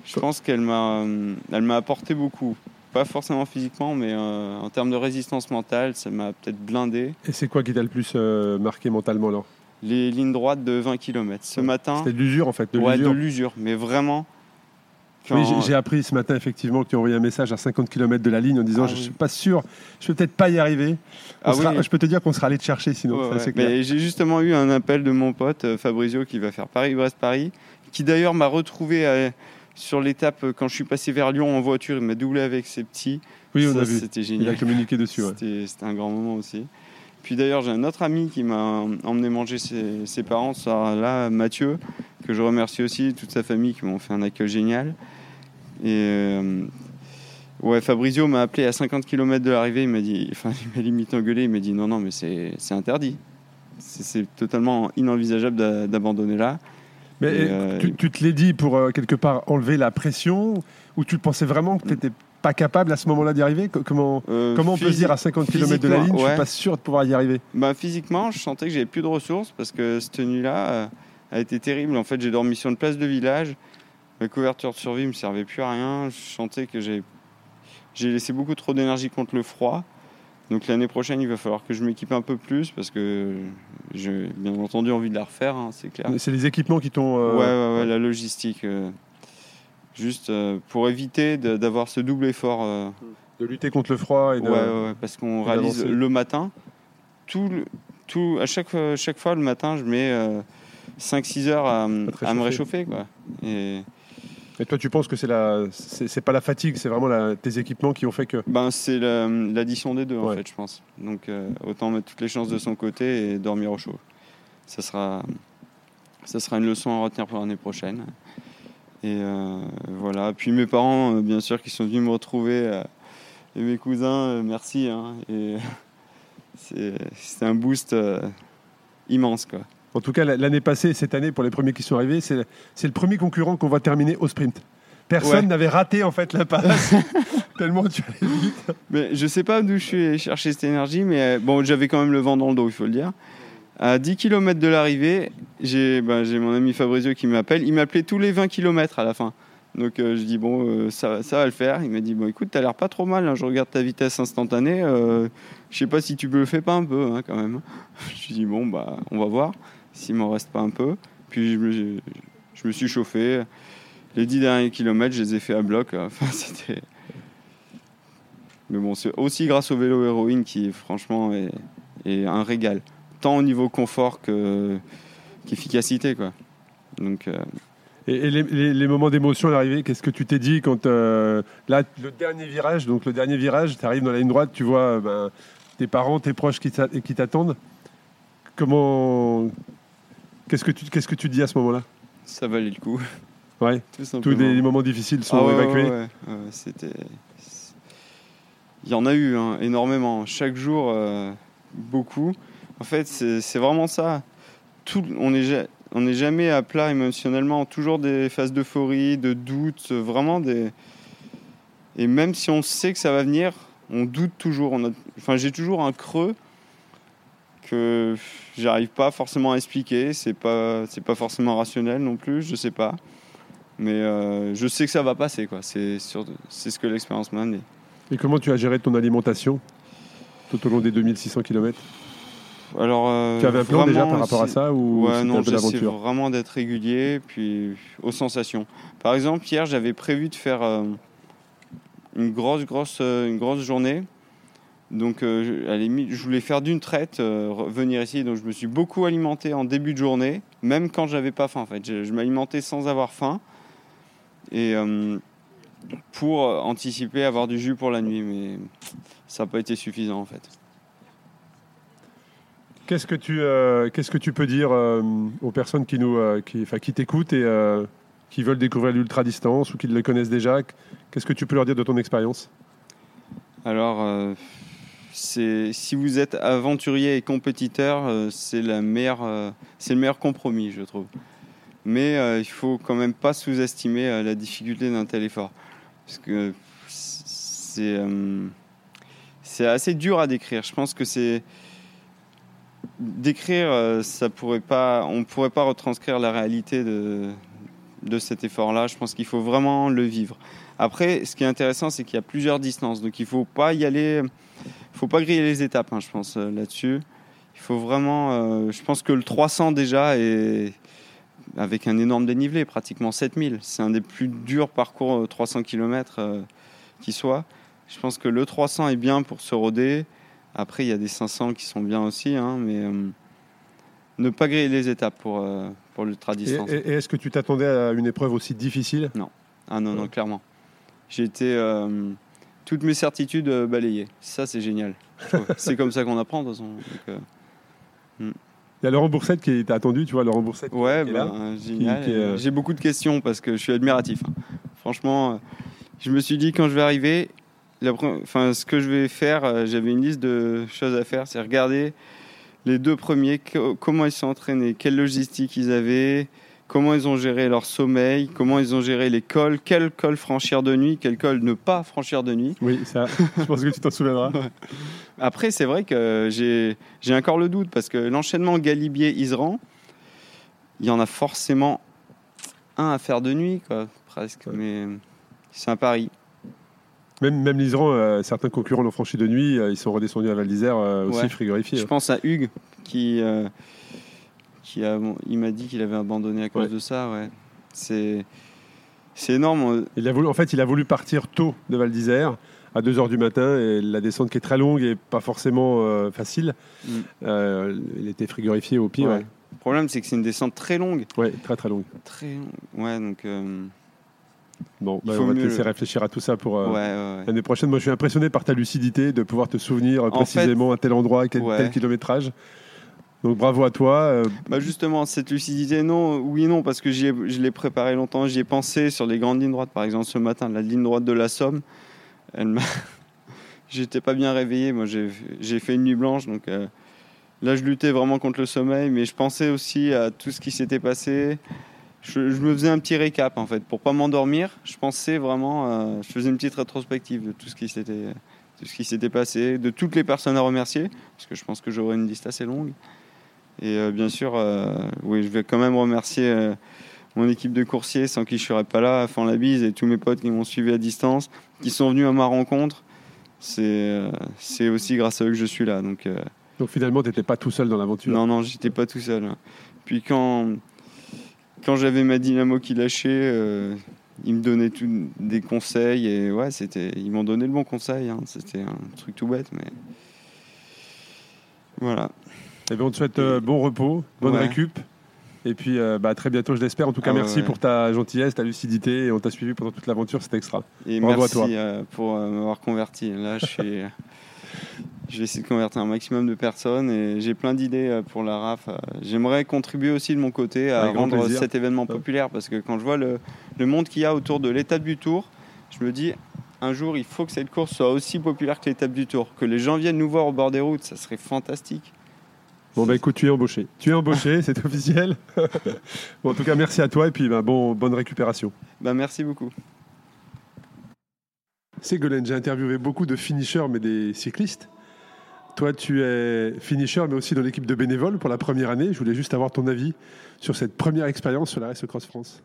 je pense qu'elle m'a, elle m'a apporté beaucoup. Pas forcément physiquement, mais euh, en termes de résistance mentale, ça m'a peut-être blindé. Et c'est quoi qui t'a le plus euh, marqué mentalement alors? Les lignes droites de 20 km. Ce matin, C'était de l'usure en fait, de ouais, de l'usure. mais vraiment. Oui, quand- j'ai- j'ai appris ce matin effectivement que tu as envoyé un message à 50 km de la ligne en disant Ah je oui. suis pas sûr, je vais peut-être pas y arriver. Ah sera- oui. Je peux te dire qu'on sera allé te chercher sinon, Ouais, j'ai justement eu un appel de mon pote euh, Fabrizio qui va faire Paris-Brest-Paris, qui d'ailleurs m'a retrouvé euh, sur l'étape euh, quand je suis passé vers Lyon en voiture. Il m'a doublé avec ses petits. Oui, on Ça, a vu. C'était Il a génial. communiqué dessus. ouais. C'était un grand moment aussi. Puis d'ailleurs, j'ai un autre ami qui m'a emmené manger ses, ses parents ce soir-là, Mathieu, que je remercie aussi, toute sa famille qui m'ont fait un accueil génial. Et euh, ouais, Fabrizio m'a appelé à 50 km de l'arrivée, il m'a dit, enfin, <laughs> il m'a limite engueulé, il m'a dit non, non, mais c'est c'est interdit. C'est c'est totalement inenvisageable d'a- d'abandonner là. Mais euh, tu, tu te l'es dit pour euh, quelque part enlever la pression ou tu pensais vraiment que tu n'étais pas capable à ce moment-là d'y arriver? Co- Comment, Euh, comment on peut se dire à 50 km de la ligne, je physiquement, suis ouais. pas sûr de pouvoir y arriver? Bah, physiquement, je sentais que j'avais plus de ressources parce que cette nuit-là a été terrible. En fait, j'ai dormi sur une place de village. Ma couverture de survie me servait plus à rien. Je sentais que j'ai j'ai laissé beaucoup trop d'énergie contre le froid. Donc l'année prochaine, il va falloir que je m'équipe un peu plus parce que j'ai bien entendu envie de la refaire, hein, c'est clair. C'est les équipements qui t'ont. euh, Ouais, ouais, ouais, la logistique. euh, juste euh, pour éviter d'avoir ce double effort. euh, De lutter contre le froid et de. Ouais, ouais, parce qu'on réalise le matin, tout, le- tout, à chaque, fois- chaque fois le matin, je mets 5-6 heures à, me réchauffer. réchauffer. Quoi. Et Et toi, tu penses que c'est la, c'est pas la fatigue, c'est vraiment la- tes équipements qui ont fait que. ben, c'est la- l'addition des deux, en fait, je pense. Donc euh, autant mettre toutes les chances de son côté et dormir au chaud. Ça sera, ça sera une leçon à retenir pour l'année prochaine. Et euh, voilà. Puis mes parents, euh, bien sûr, qui sont venus me retrouver, et mes cousins, merci. hein. et <laughs> c'est un boost immense, quoi. En tout cas, la- l'année passée, cette année, pour les premiers qui sont arrivés, c'est le premier concurrent qu'on va terminer au sprint. Personne Ouais. n'avait raté en fait la passe, <laughs> tellement tu allais vite. Mais je sais pas d'où je suis chercher cette énergie, mais euh, bon, j'avais quand même le vent dans le dos, il faut le dire. À 10 km de l'arrivée, j'ai ben, mon ami Fabrizio qui m'appelle. Il m'appelait tous les 20 km à la fin. Donc euh, je dis, bon, euh, ça, ça va le faire. Il m'a dit, bon, écoute, t'as l'air pas trop mal. hein. Je regarde ta vitesse instantanée. euh, je sais pas si tu le fais pas un peu, hein, quand même. <laughs> Je dis, bon, bah, on va voir s'il m'en reste pas un peu. Puis je me, suis chauffé. Les 10 derniers kilomètres, je les ai fait à bloc. <laughs> Enfin, c'était. Mais bon, c'est aussi grâce au vélo héroïne qui, franchement, est, un régal. Tant au niveau confort que, qu'efficacité, quoi. Donc, euh, Et, les, moments d'émotion à l'arrivée, qu'est-ce que tu t'es dit quand euh, là, le dernier virage, donc le dernier virage, tu arrives dans la ligne droite, tu vois euh, ben, tes parents, tes proches qui t'attendent. Comment. Qu'est-ce que tu qu'est-ce que tu dis à ce moment-là? Ça valait le coup. Ouais. Tout Tous les, moments difficiles sont Ah évacués. ouais, ouais, ouais, c'était. Il y en a eu hein, énormément. Chaque jour, euh, beaucoup. En fait, c'est vraiment ça. Tout, on n'est on n'est jamais à plat émotionnellement. Toujours des phases d'euphorie, de doute, vraiment des. Et même si on sait que ça va venir, on doute toujours. On a- Enfin, j'ai toujours un creux que j'arrive pas forcément à expliquer. C'est pas, c'est pas forcément rationnel non plus. Je sais pas. Mais euh, je sais que ça va passer, quoi. C'est sûr- c'est ce que l'expérience m'a amené. Et comment tu as géré ton alimentation tout au long des 2600 km Alors, euh, Tu avais un plan déjà par rapport à ça ou Ouais, non, j'essaie vraiment d'être régulier, puis aux sensations. Par exemple, hier, j'avais prévu de faire euh, une grosse, grosse, une grosse journée. Donc, euh, je- à la limite, je voulais faire d'une traite, euh, revenir ici. Donc, je me suis beaucoup alimenté en début de journée, même quand j'avais pas faim. En fait, je, je m'alimentais sans avoir faim, et euh, pour anticiper avoir du jus pour la nuit. Mais ça n'a pas été suffisant, en fait. Qu'est-ce que tu qu'est-ce que tu peux dire aux personnes qui nous qui qui t'écoutent et qui veulent découvrir l'ultra distance ou qui le connaissent déjà? Qu'est-ce que tu peux leur dire de ton expérience? Alors, si vous êtes aventurier et compétiteur, euh, euh, c'est le meilleur compromis, je trouve. Mais euh, il faut quand même pas sous-estimer euh, la difficulté d'un tel effort, parce que c'est assez dur à décrire. Je pense que c'est décrire, ça pourrait pas, on pourrait pas retranscrire la réalité de cet effort-là. Je pense qu'il faut vraiment le vivre. Après, ce qui est intéressant, c'est qu'il y a plusieurs distances. Donc il ne faut pas y aller, il faut pas griller les étapes, hein, je pense, euh, là-dessus. Il faut vraiment. euh, je pense que le 300 déjà est avec un énorme dénivelé, pratiquement 7000. C'est un des plus durs parcours euh, 300 km qui soit. Je pense que le 300 est bien pour se roder. Après, il y a des 500 qui sont bien aussi, hein, mais euh, ne pas griller les étapes pour, euh, pour l'ultra Et, distance. et- et est-ce que tu t'attendais à une épreuve aussi difficile? Ah non, non, clairement. J'ai été euh, toutes mes certitudes euh, balayées. Ça, c'est génial. <laughs> c'est comme ça qu'on apprend, de toute façon. Donc, euh, Il y a Laurent Boursette qui est attendu, tu vois, Laurent Boursette. Ouais, qui est bah, là. génial. euh, J'ai beaucoup de questions parce que je suis admiratif. hein. Franchement, je me suis dit quand je vais arriver, la pre- enfin, ce que je vais faire, j'avais une liste de choses à faire, c'est regarder les deux premiers, co- comment ils sont entraînés, quelle logistique ils avaient, comment ils ont géré leur sommeil, comment ils ont géré les cols, quel col franchir de nuit, quel col ne pas franchir de nuit. Oui, ça, je pense que tu t'en souviendras. <laughs> Après, c'est vrai que j'ai encore le doute parce que l'enchaînement Galibier-Isran, il y en a forcément un à faire de nuit, quoi, presque. Mais c'est un pari. Même, même l'Iseran, euh, certains concurrents l'ont franchi de nuit, euh, ils sont redescendus à Val d'Isère euh, aussi Ouais. frigorifiés. Je pense à Hugues qui, qui a, il m'a dit qu'il avait abandonné à cause Ouais. de ça. Ouais. C'est c'est énorme. Il a voulu, en fait, il a voulu partir tôt de Val d'Isère, à 2h du matin, et la descente qui est très longue et pas forcément euh, facile, Mm. euh, il était frigorifié au pied. Ouais. Ouais. Le problème, c'est que c'est une descente très longue. Ouais, très très longue. Très longue. Ouais, donc. euh, Bon, bah, on va te laisser le- réfléchir à tout ça pour euh, ouais, l'année prochaine. Moi, je suis impressionné par ta lucidité de pouvoir te souvenir En précisément à tel endroit, quel, tel kilométrage. Donc bravo à toi. euh, Bah justement, cette lucidité, non, oui non, parce que ai- je l'ai préparé longtemps, j'y ai pensé sur les grandes lignes droites. Par exemple, ce matin, la ligne droite de la Somme, elle. <laughs> J'étais pas bien réveillé, moi j'ai fait une nuit blanche, donc euh, là je luttais vraiment contre le sommeil, mais je pensais aussi à tout ce qui s'était passé. Je, me faisais un petit récap en fait, pour pas m'endormir. Je pensais vraiment, euh, je faisais une petite rétrospective de tout ce qui s'était, tout ce qui s'était passé, de toutes les personnes à remercier, parce que je pense que j'aurai une liste assez longue. Et euh, bien sûr, euh, oui, je vais quand même remercier euh, mon équipe de coursiers sans qui je serais pas là, font la bise et tous mes potes qui m'ont suivi à distance, qui sont venus à ma rencontre. C'est aussi grâce à eux que je suis là. Donc, donc finalement, tu n'étais pas tout seul dans l'aventure? non, non, j'étais pas tout seul. Puis quand, quand j'avais ma dynamo qui lâchait, euh, ils me donnaient tout- des conseils et ouais, c'était, ils m'ont donné le bon conseil. hein. C'était un truc tout bête, mais voilà. Eh bien, on te souhaite euh, bon repos, bonne Ouais. récup. Et puis euh, bah, à très bientôt, je l'espère. En tout cas, Ah merci ouais. pour ta gentillesse, ta lucidité. Et on t'a suivi pendant toute l'aventure, c'était extra. Et Bravo à merci toi. euh, pour euh, m'avoir converti. Là, je suis. Je vais essayer de convertir un maximum de personnes et j'ai plein d'idées pour la RAF. J'aimerais contribuer aussi de mon côté à Avec rendre cet événement populaire parce que quand je vois le, le monde qu'il y a autour de l'étape du Tour, je me dis un jour il faut que cette course soit aussi populaire que l'étape du Tour. Que les gens viennent nous voir au bord des routes, ça serait fantastique. Bon, bah écoute, tu es embauché. Tu es embauché, <laughs> c'est officiel. <laughs> bon, en tout cas, merci à toi et puis bah, bon, bonne récupération. Bah, merci beaucoup. Ségolène, j'ai interviewé beaucoup de finishers, mais des cyclistes. Toi, tu es finisher, mais aussi dans l'équipe de bénévoles pour la première année. Je voulais juste avoir ton avis sur cette première expérience sur la Race Cross France.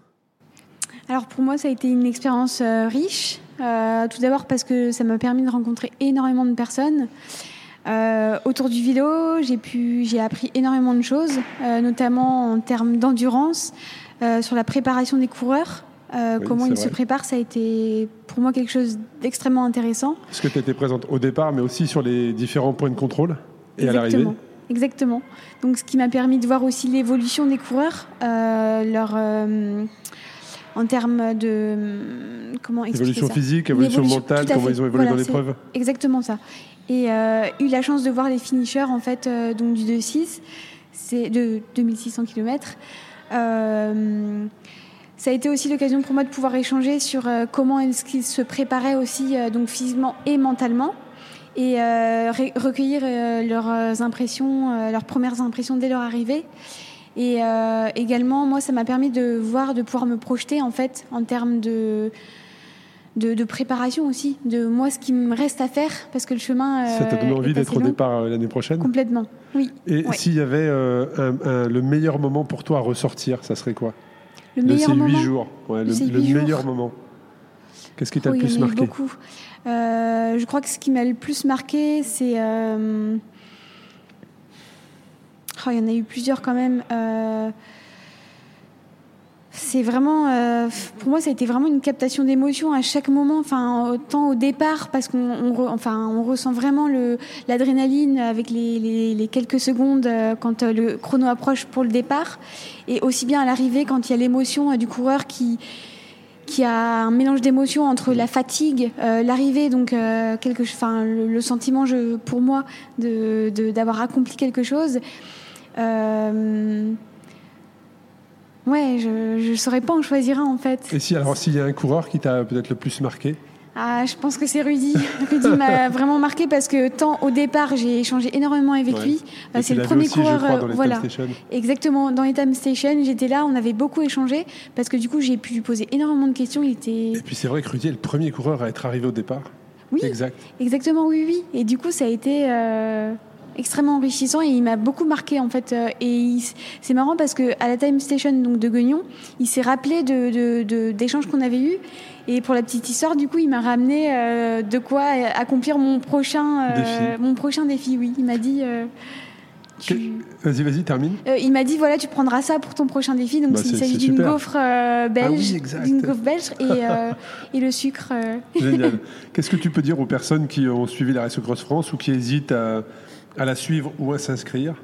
Alors pour moi, ça a été une expérience euh, riche. Euh, tout d'abord parce que ça m'a permis de rencontrer énormément de personnes. Euh, autour du vélo, j'ai pu, j'ai appris énormément de choses, euh, notamment en termes d'endurance, euh, sur la préparation des coureurs, Oui, comment ils vrai. se préparent. Ça a été pour moi quelque chose d'extrêmement intéressant. Est-ce que tu étais présente au départ, mais aussi sur les différents points de contrôle et à l'arrivée? Exactement. Exactement. Donc, ce qui m'a permis de voir aussi l'évolution des coureurs, leur, en termes de comment expliquer Évolution ça physique, évolution mentale, comment ils ont évolué Voilà, dans l'épreuve Exactement ça. Et euh, eu la chance de voir les finishers en fait euh, donc du 2-6, c'est de 2600 km. Euh, ça a été aussi l'occasion pour moi de pouvoir échanger sur comment est-ce qu'ils se préparaient aussi donc physiquement et mentalement et recueillir leurs impressions, leurs premières impressions dès leur arrivée. Et euh, également, moi, ça m'a permis de voir, de pouvoir me projeter en fait en termes de, de, de préparation aussi, de moi ce qui me reste à faire parce que le chemin. Ça t'a donné euh, envie d'être au départ euh, l'année prochaine? Complètement, oui. Et Ouais. s'il y avait euh, un- un- le meilleur moment pour toi à ressortir, ça serait quoi? Le de meilleur ces moment. huit jours Ouais, De le, jours. meilleur moment. Qu'est-ce qui t'a Oh, le y plus marqué? beaucoup. Euh, je crois que ce qui m'a le plus marqué, c'est. Il y en a eu plusieurs quand même. Euh, C'est vraiment, euh, pour moi, ça a été vraiment une captation d'émotion à chaque moment. Enfin, autant au départ, parce qu'on, enfin, on ressent vraiment l'adrénaline avec les, les- quelques secondes euh, quand le chrono approche pour le départ, et aussi bien à l'arrivée quand il y a l'émotion du coureur qui qui a un mélange d'émotions entre la fatigue, l'arrivée, donc euh, quelque, enfin, le, sentiment, pour moi, de de- d'avoir accompli quelque chose. Euh, ouais, je ne saurais pas en choisir un en fait. Et si, alors, s'il y a un coureur qui t'a peut-être le plus marqué? Ah, je pense que c'est Rudy. <laughs> Rudy m'a <laughs> vraiment marqué parce que tant au départ, j'ai échangé énormément avec Ouais. lui. Tu c'est le premier aussi, coureur. crois, euh, dans les voilà. Time Station. Exactement, dans les Time Station, j'étais là, on avait beaucoup échangé parce que du coup, j'ai pu lui poser énormément de questions. Il était Et puis c'est vrai que Rudy est le premier coureur à être arrivé au départ. Oui. Exact. exactement, oui, oui. Et du coup, ça a été euh, extrêmement enrichissant et il m'a beaucoup marqué en fait. Euh, Et c'est marrant parce que à la Time Station donc de Guignon, il s'est rappelé de, d'échanges qu'on avait eus. Et pour la petite histoire, du coup, il m'a ramené euh, de quoi euh, accomplir mon prochain, euh, Défi. mon prochain défi. Oui, il m'a dit. euh, tu- Vas-y, vas-y, termine. Il m'a dit voilà tu prendras ça pour ton prochain défi donc Bah, il s'agit c'est d'une gaufre belge Ah oui, exact. d'une gaufre belge et, <laughs> et le sucre. Génial. <laughs> Qu'est-ce que tu peux dire aux personnes qui ont suivi la Race Cross France ou qui hésitent à, à la suivre ou à s'inscrire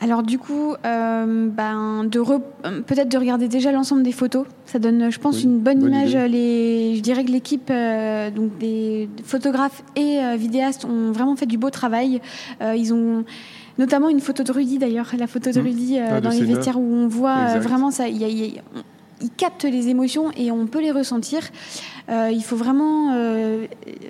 alors du coup euh, ben de re- peut-être de regarder déjà l'ensemble des photos ça donne je pense Oui, une bonne, bonne image idée. les je dirais que l'équipe euh, donc des photographes et euh, vidéastes ont vraiment fait du beau travail ils ont notamment une photo de Rudy d'ailleurs la photo de Mmh. Rudy Ah, de dans les vestiaires où on voit vraiment ça il y a- il y a- on- ils captent les émotions et on peut les ressentir. Euh, il faut vraiment euh,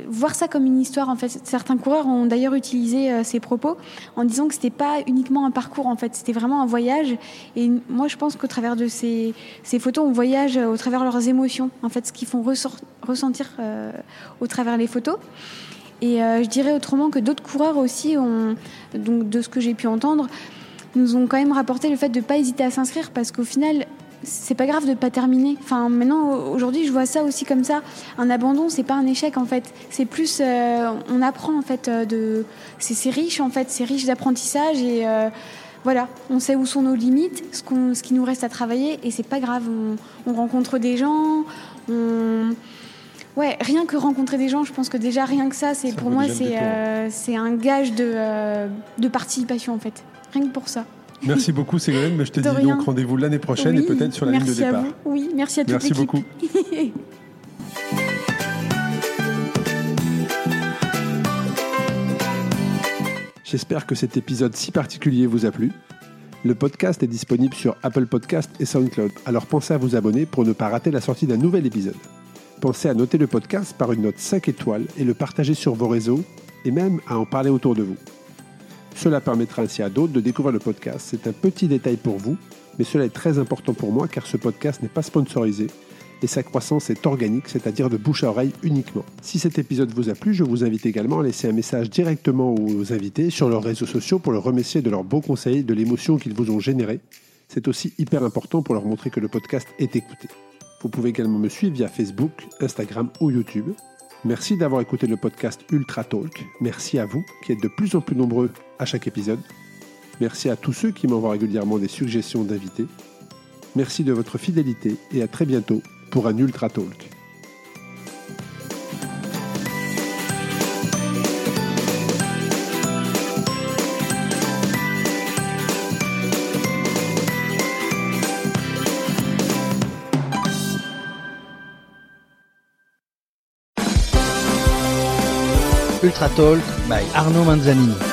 voir ça comme une histoire. En fait, certains coureurs ont d'ailleurs utilisé euh, ces propos en disant que c'était pas uniquement un parcours. En fait, c'était vraiment un voyage. Et moi, je pense qu'au travers de ces, photos, on voyage au travers de leurs émotions. En fait, ce qu'ils font ressentir au travers les photos. Et je dirais autrement que d'autres coureurs aussi ont, donc de ce que j'ai pu entendre, nous ont quand même rapporté le fait de ne pas hésiter à s'inscrire parce qu'au final, c'est pas grave de pas terminer. Enfin, maintenant, aujourd'hui, je vois ça aussi comme ça. Un abandon, c'est pas un échec en fait. C'est plus, euh, on apprend en fait euh, de. C'est riche en fait, c'est riche d'apprentissage et euh, voilà, on sait où sont nos limites, ce, qu'on, ce qui nous reste à travailler et c'est pas grave. On, on rencontre des gens, on. Ouais, rien que rencontrer des gens, je pense que déjà rien que ça, c'est pour moi le c'est euh, un gage de, euh, de participation en fait. Rien que pour ça. Merci beaucoup Ségolène, mais je te De dis rien. donc rendez-vous l'année prochaine Oui, et peut-être sur la ligne de merci à départ. vous. Oui, merci à toute Merci beaucoup. <laughs> J'espère que cet épisode si particulier vous a plu. Le podcast est disponible sur Apple Podcast et SoundCloud, alors pensez à vous abonner pour ne pas rater la sortie d'un nouvel épisode. Pensez à noter le podcast par une note 5 étoiles et le partager sur vos réseaux et même à en parler autour de vous. Cela permettra ainsi à d'autres de découvrir le podcast. C'est un petit détail pour vous, mais cela est très important pour moi car ce podcast n'est pas sponsorisé et sa croissance est organique, c'est-à-dire de bouche à oreille uniquement. Si cet épisode vous a plu, je vous invite également à laisser un message directement aux invités sur leurs réseaux sociaux pour leur remercier de leurs beaux conseils de l'émotion qu'ils vous ont générée. C'est aussi hyper important pour leur montrer que le podcast est écouté. Vous pouvez également me suivre via Facebook, Instagram ou YouTube. Merci d'avoir écouté le podcast Ultra Talk. Merci à vous qui êtes de plus en plus nombreux à chaque épisode. Merci à tous ceux qui m'envoient régulièrement des suggestions d'invités. Merci de votre fidélité et à très bientôt pour un Ultra Talk. Ultra Talk by Arnaud Manzanini.